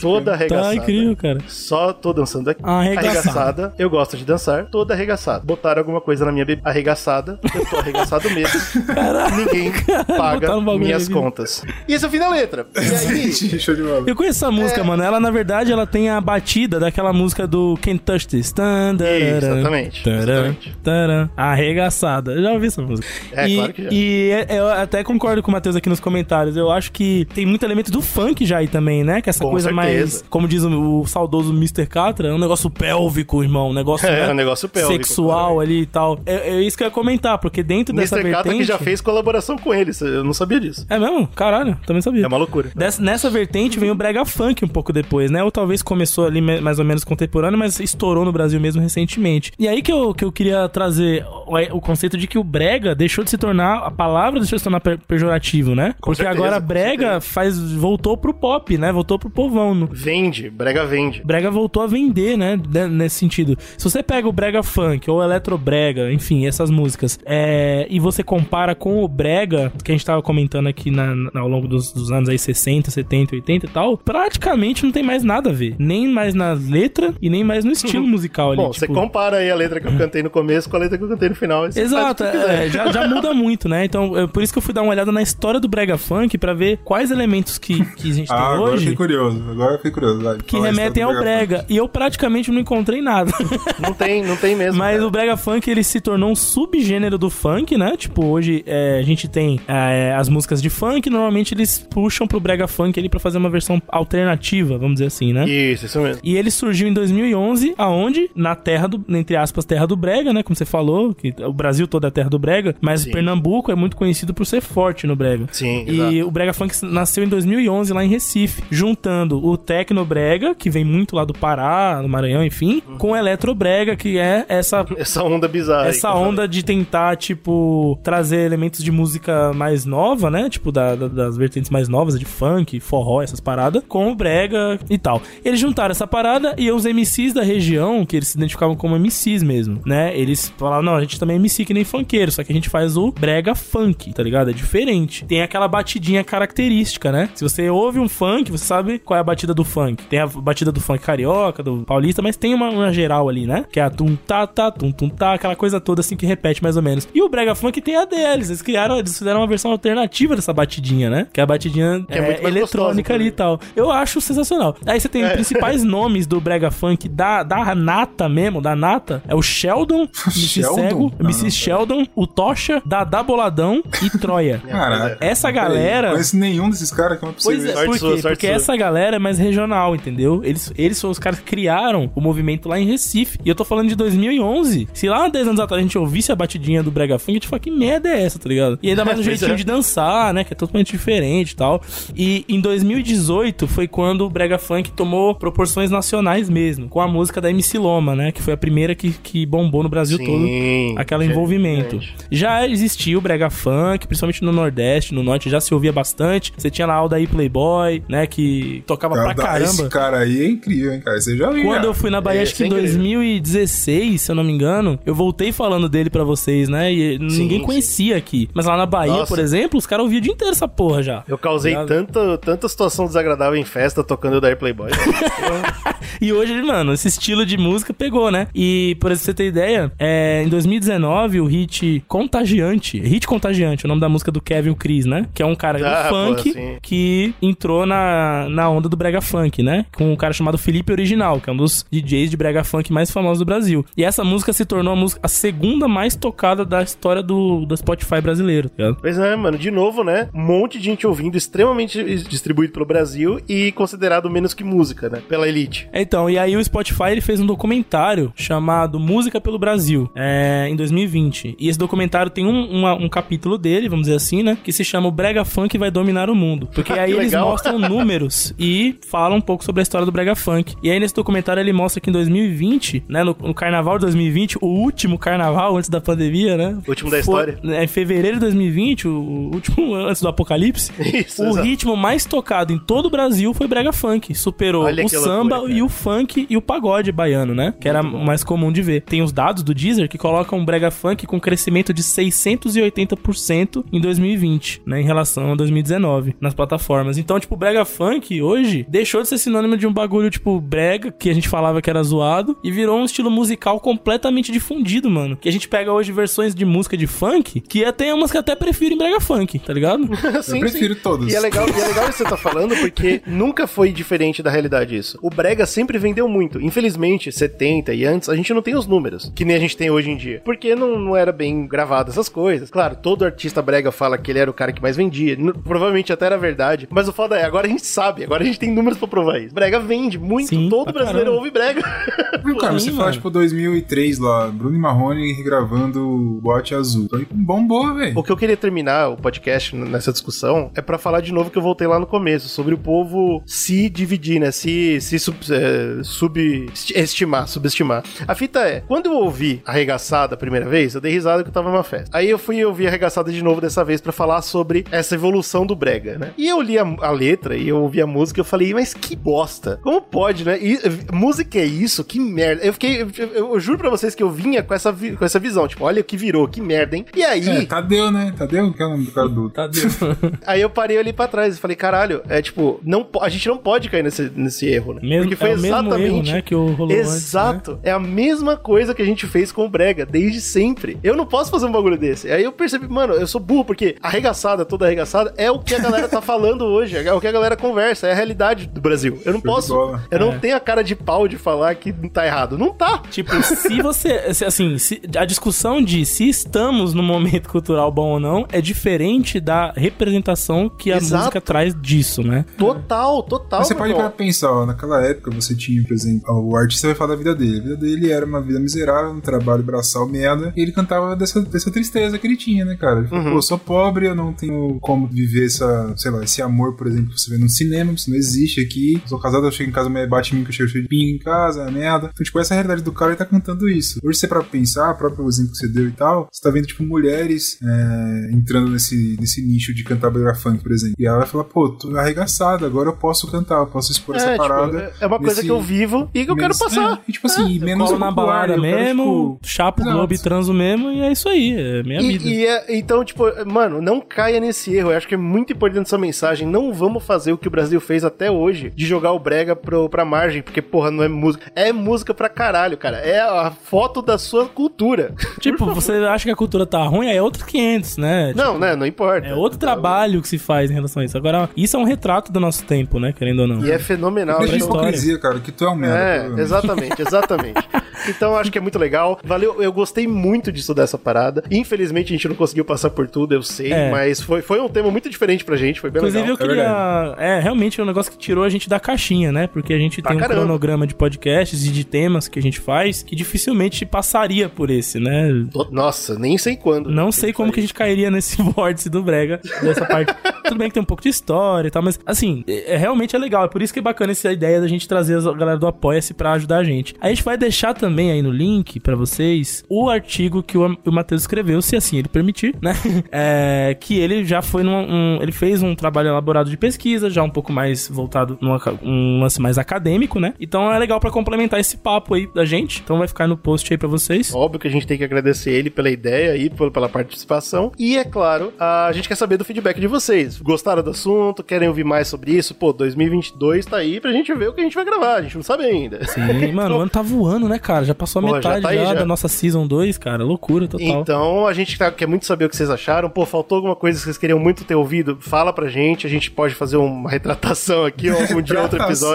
Toda arregaçada. Tá incrível, cara. Só tô dançando aqui. Arregaçada. Arregaçada. Eu gosto de dançar. Toda arregaçada. Botaram alguma coisa na minha bebida. Arregaçada. Eu tô arregaçado mesmo. Ninguém paga minhas contas. E esse é o fim da letra. E aí... Show de bola. Eu conheço essa música, É. mano. Ela, na verdade, ela tem a batida daquela música do Can't Touch This. Tan, Exatamente, tarã, exatamente. tarã. Arregaçada. Eu já ouvi essa música. É, e, claro que já. E é- eu até concordo com o Matheus aqui nos comentários. Eu acho que tem muito elemento do funk já aí também, né? Que essa Com coisa certeza. mais, como diz o, o saudoso Mr. Catra, é um negócio pélvico, irmão. Um negócio, É, né, um negócio pélvico, Sexual ali e tal. É, é isso que eu ia comentar, porque dentro dessa Mr. Kata vertente... que já fez colaboração com ele. Eu não sabia disso. É mesmo? Caralho, também sabia. É uma loucura. Nessa vertente vem o brega funk um pouco depois, né? Ou talvez começou ali mais ou menos contemporâneo, mas estourou no Brasil mesmo recentemente. E aí que eu, que eu queria trazer o, o conceito de que o brega deixou de se tornar, a palavra deixou de se tornar pe- pejorativo, né? Com Porque certeza, agora brega faz, voltou pro pop, né? Voltou pro povão. Vende. Brega vende. Brega voltou a vender, né? Nesse sentido. Se você pega o brega funk ou eletrobrega, enfim, essas músicas, é, e você compara com o brega, que a gente tava comentando aqui na- na- ao longo dos, dos anos aí 60, 70, 80 e tal, praticamente não tem mais nada a ver. Nem mais na letra e nem mais no estilo musical ali. Bom, você tipo- compara aí a letra que eu cantei no começo com a letra que eu cantei no final. e você Exato, é, já, já muda muito, né? Então, é por isso que eu fui dar uma olhada na história do Brega Funk pra ver quais elementos que, que a gente tem Ah, agora eu hoje fiquei curioso. Agora eu fiquei curioso. Vai, que remetem ao história do brega. E eu praticamente não encontrei nada. Não tem, não tem mesmo. Mas cara. o brega funk ele se tornou um subgênero do funk, né? Tipo, hoje é, a gente tem é, as músicas de funk, normalmente eles puxam pro brega funk ali pra fazer uma versão alternativa, vamos dizer assim, né? Isso, isso mesmo. E ele surgiu em 2011, aonde? Na terra do, entre aspas, terra do brega, né? Como você falou, que o Brasil todo é terra do brega, mas Sim. Pernambuco é muito conhecido por ser forte no brega. Sim, E exato. o brega funk nasceu em 2011 lá em Recife, juntando o tecno brega, que vem muito lá do Pará, do Maranhão, enfim, com o eletro brega, que é essa Essa onda bizarra. aí essa eu onda de tentar, tipo, trazer elementos de música mais nova, né? Tipo, da- da- das vertentes mais novas, de funk, forró, essas paradas, com o brega e tal. Eles juntaram essa parada e os MCs da região, que eles se identificavam como MCs mesmo, né? Eles falaram, não, a gente também é MC que nem funkeiro, só que a gente faz o brega funk, tá ligado? É diferente. Tem aquela batidinha característica, né? Se você ouve um funk, você sabe qual é a batida do funk. Tem a batida do funk carioca, do paulista, mas tem uma, uma geral ali, né? Que é a tum tá tá tum tum tá, aquela coisa toda assim que repete mais ou menos. E o brega funk tem a deles, eles criaram, eles fizeram uma versão alternativa dessa batidinha, né? Que é a batidinha Que é muito mais eletrônica gostosa ali e tal. Eu acho sensacional. Aí você tem os principais nomes do brega funk da, da nata mesmo, da nata, é o Sheldon, MC? Cego, MC não, Sheldon, o Tocha, Dadá Boladão e Troia. Caraca. Essa galera... Não conheço nenhum desses caras que é possível. Pois é, Sorte por sua, quê? sorte Porque sua. essa galera é mais regional, entendeu? Eles, eles foram os caras que criaram o movimento lá em Recife. E eu tô falando de 2011. Se lá 10 anos atrás a gente ouvisse a batidinha do Brega Funk, a gente fala, que merda é essa, tá ligado? E ainda mais o Pois jeitinho é. de dançar, né? Que é totalmente diferente e tal. E em 2018 foi quando o Brega Funk tomou proporções nacionais mesmo. Com a música da MC Loma, né? Que foi a primeira que, que bombou no Brasil Sim, todo. Aquele envolvimento. Já existia o brega funk, principalmente no Nordeste, no Norte já se ouvia bastante. Você tinha lá o daí Playboy, né, que tocava pra Cara, caramba. Esse cara aí é incrível, hein, cara? Você já viu. Quando já. eu fui na Bahia, acho que em 2016, se eu não me engano, eu voltei falando dele pra vocês, né? E ninguém sim. conhecia aqui. Mas lá na Bahia, Nossa. por exemplo, os caras ouviam o dia inteiro essa porra já. Eu causei tanta, tanta situação desagradável em festa tocando o Dare Playboy. E hoje, mano, esse estilo de música pegou, né? E, por você ter ideia, é, em 2019, o hit Contagiante, Hit Contagiante, o nome da música do Kevin Chris, né? Que é um cara Ah, do funk sim. que entrou na, na onda do brega funk, né? Com cara chamado Felipe Original, que é um dos DJs de brega funk mais famosos do Brasil. E essa música se tornou a, música, a segunda mais tocada da história do, do Spotify brasileiro, tá ligado? Pois é, mano, de novo, né? Um monte de gente ouvindo, extremamente distribuído pelo Brasil e considerado menos que música, né? Pela elite. Então, e aí o Spotify ele fez um documentário chamado Música pelo Brasil, é, em 2020. E esse documentário tem um, uma- um capítulo dele, vamos dizer assim, né? Que se chama O Brega Funk vai dominar o mundo. Porque aí eles mostram números e falam um pouco sobre a história do Brega Funk. E aí nesse documentário ele mostra que em 2020, né? No, no carnaval de 2020, o último carnaval antes da pandemia, né? Último da foi- história. é, em fevereiro de 2020, o, o último antes do apocalipse, Isso, o exato. ritmo mais tocado em todo o Brasil foi brega funk. Superou Olha o samba loucura, e o funk e o pagode baiano, né? Que era o mais comum de ver. Tem os dados do Deezer que colocam o brega funk com crescimento de 680% em 2020, né? Em relação a 2019 nas plataformas. Então, tipo, o brega funk hoje deixou de ser sinônimo de um bagulho tipo brega, que a gente falava que era zoado, e virou um estilo musical completamente difundido, mano. Que a gente pega hoje versões de música de funk que até umas que até preferem brega funk, tá ligado? Sim, prefiro sim. todos. E é legal, e é legal isso que você tá falando, porque nunca foi diferente da realidade isso. O Brega sempre vendeu muito. Infelizmente, 70 e antes, a gente não tem os números, que nem a gente tem hoje em dia. Porque não, não era bem gravado essas coisas. Claro, todo artista Brega fala que ele era o cara que mais vendia. Provavelmente até era verdade. Mas o foda é, agora a gente sabe, agora a gente tem números pra provar isso. Brega vende muito, Sim, todo brasileiro caramba. ouve Brega. Não, cara, você fala, tipo, 2003 lá, Bruno e Marrone regravando Boate Azul. Então, bombou, velho. O que eu queria terminar o podcast nessa discussão é pra falar de novo que eu voltei lá no começo, sobre o povo se dividir, né? Se, se sub, é, subestimar, subestimar. A fita é, quando eu ouvi Arregaçada a primeira vez, eu dei risada que eu tava numa festa. Aí eu fui ouvir Arregaçada de novo dessa vez pra falar sobre essa evolução do brega, né? E eu li a, a letra e eu ouvi a música e eu falei, mas que bosta. Como pode, né? E, música é isso? Que merda. Eu fiquei, eu, eu- juro pra vocês que eu vinha com essa, vi- com essa visão, tipo, olha o que virou, que merda, hein? E aí... É, Tadeu, né? Tadeu, que é o nome do cara do. Tadeu. Aí eu parei ali pra trás e falei, caralho, é tipo, não, a gente não pode cair nesse, nesse erro, né? Mesmo- Porque foi é o mesmo exatamente. erro, né, que o- rolou antes, né? Exato. É a mesma coisa que a gente fez com o Brega, desde sempre. Eu não posso fazer um bagulho desse. Aí eu percebi, mano, eu sou burro, porque arregaçada, toda arregaçada, é o que a galera tá falando hoje, é o que a galera conversa, é a realidade do Brasil. Eu não posso. Eu não É. tenho a cara de pau de falar que tá errado. Não tá. Tipo, se você. se, assim, se- a discussão de se estamos num momento cultural bom ou não é diferente da representação que a Exato. música traz disso, né? Total, total. Mas você pode parar pensar, ó, naquela época você tinha, por exemplo, o artista vai falar da vida dele. A vida dele era uma vida miserável, um trabalho braçal merda, e ele cantava dessa, dessa tristeza que ele tinha, né, cara? Ele falou, Uhum. pô, eu sou pobre, eu não tenho como viver essa, sei lá, esse amor, por exemplo, que você vê no cinema, isso não existe aqui. Eu sou casado, eu chego em casa, me bate em mim que eu chego cheio de pinga em casa, é merda. Então, tipo, essa é a realidade do cara, ele tá cantando isso. Hoje, você pra pensar, próprio exemplo que você deu e tal, você tá vendo, tipo, mulheres é, entrando nesse, nesse nicho de cantar brega funk, por exemplo. E ela vai falar, pô, tô arregaçada, agora eu posso cantar, eu posso expor essa É, tipo, parada. é uma coisa nesse- que eu vivo e que eu quero menos- passar. é, e, tipo assim, Eu menos na balada quero, mesmo, tipo, chapo o Exato. globo e transo mesmo, e é isso aí, é minha E, vida. e é- então, tipo, mano, não caia nesse erro. Eu acho que é muito importante essa mensagem. Não vamos fazer o que o Brasil fez até hoje, de jogar o brega pro, pra margem, porque, porra, não é música. É música pra caralho, cara. É a foto da sua cultura. Tipo, você acha que a cultura tá ruim, aí é outros 500, né? Não, né? Não importa. É outro trabalho que se faz em relação a isso. Agora, isso é um retrato do nosso tempo, né? Querendo ou não. E é fenomenal. Deixa Então- hipocrisia, cara, que tu é um merda. É, exatamente, exatamente. Então acho que é muito legal. Valeu, eu gostei muito de estudar essa parada. Infelizmente a gente não conseguiu passar por tudo, eu sei, É. mas foi, foi um tema muito diferente pra gente, foi bem Inclusive, legal. eu queria. É, realmente é um negócio que tirou a gente da caixinha, né? Porque a gente Pra tem um caramba. cronograma de podcasts e de temas que a gente faz que dificilmente passaria por esse, né? Nossa, nem sei quando. Não sei como que a gente cairia nesse vórtice do Brega, dessa parte. Tudo bem que tem um pouco de história e tal, mas assim, é, é- realmente é legal. É por isso que é bacana essa ideia da gente trazer a galera do Apoia-se pra ajudar a gente. A gente vai deixar também aí no link pra vocês o artigo que o, o Matheus escreveu, se assim ele permitir, né? É, que ele já foi num. Um, ele fez um trabalho elaborado de pesquisa, já um pouco mais voltado num um lance mais acadêmico, né? Então é legal pra complementar esse papo aí da gente. Então vai ficar no post aí pra vocês. Óbvio que a gente tem que agradecer ele pela ideia e pela participação. E, é claro, a gente quer saber do feedback de vocês. Gostaram do assunto? Querem ouvir mais sobre isso? Pô, 2022 tá aí pra gente ver o que a gente vai gravar. A gente não sabe ainda. Sim, mano, o ano tá voando, né, cara? Já passou a Pô, já metade tá aí, já já. da nossa Season 2, cara. Loucura total. Então, a gente tá- quer muito saber o que vocês acharam. Pô, faltou alguma coisa que vocês queriam muito ter ouvido? Fala pra gente. A gente pode fazer uma retratação aqui ou algum dia outro episódio.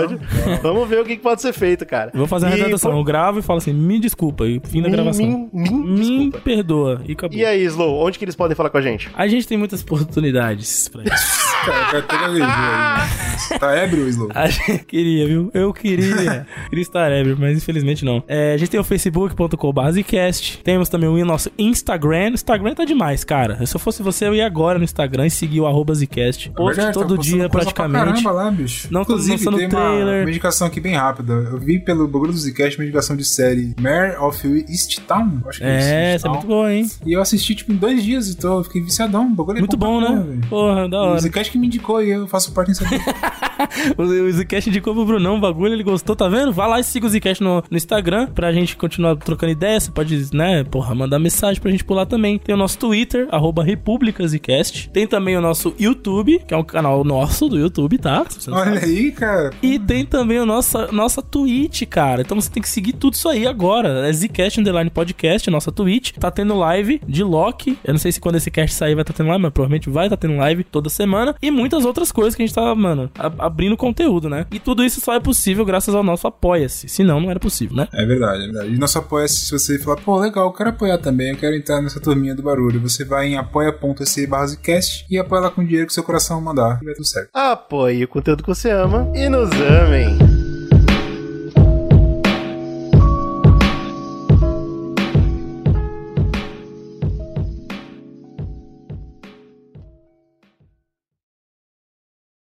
Vamos ver o que que pode ser feito, cara. Vou fazer uma E, retratação. pô, Eu gravo e falo assim, me desculpa. E fim da Me- gravação. me- me perdoa. E acabou. E aí, Slow, onde que eles podem falar com a gente? A gente tem muitas oportunidades pra isso. Gaguejou aí. Tá ébrio, Slow? A gente queria, viu? Eu queria. queria estar ébrio, mas infelizmente não. É, a gente tem o facebook.com.br Zcast. Temos também o nosso Instagram. O Instagram tá demais, cara. Se eu fosse você, eu ia agora no Instagram e seguir o arroba Zcast. Post Verdade, tá todo dia, coisa pra praticamente. Caramba lá, bicho. Não tô Inclusive, lançando tem trailer. uma indicação aqui bem rápida. Eu vi pelo bagulho do Zcast uma indicação de série Mare of Easttown. Acho que É, isso, essa é Easttown. muito boa, hein? E eu assisti, tipo, em dois dias e tô, eu fiquei viciadão. O bagulho é Muito bom, né? velho. Porra, da O hora. Zcast que me indicou e eu faço parte aqui. O, o Zcast indicou pro Brunão o bagulho, ele gostou, tá vendo? Vai lá e siga o Zcast no, no Instagram pra gente continuar trocando ideia. Você pode, né, porra, mandar mensagem pra gente por lá também. Tem o nosso Twitter, arroba. Tem também o nosso YouTube, que é um canal nosso do YouTube, tá? Olha aí, cara. E tem também o nossa, nossa Twitch, cara. Então você tem que seguir tudo isso aí agora. É Zcast Underline Podcast, nossa Twitch. Tá tendo live de Loki. Eu não sei se quando esse cast sair vai estar tendo live, mas provavelmente vai estar tendo live toda semana. E muitas outras coisas que a gente tá, mano, a- abrindo conteúdo, né? E tudo isso só é possível graças ao nosso Apoia-se. Senão, não era possível, né? É verdade, é verdade. E nosso apoia se você falar, pô, legal, eu quero apoiar também, eu quero entrar nessa turminha do barulho. Você vai em apoia.se barra Zcast e apoia lá com o dinheiro que seu coração mandar. E vai tudo certo. Apoie o conteúdo que você ama e nos to me.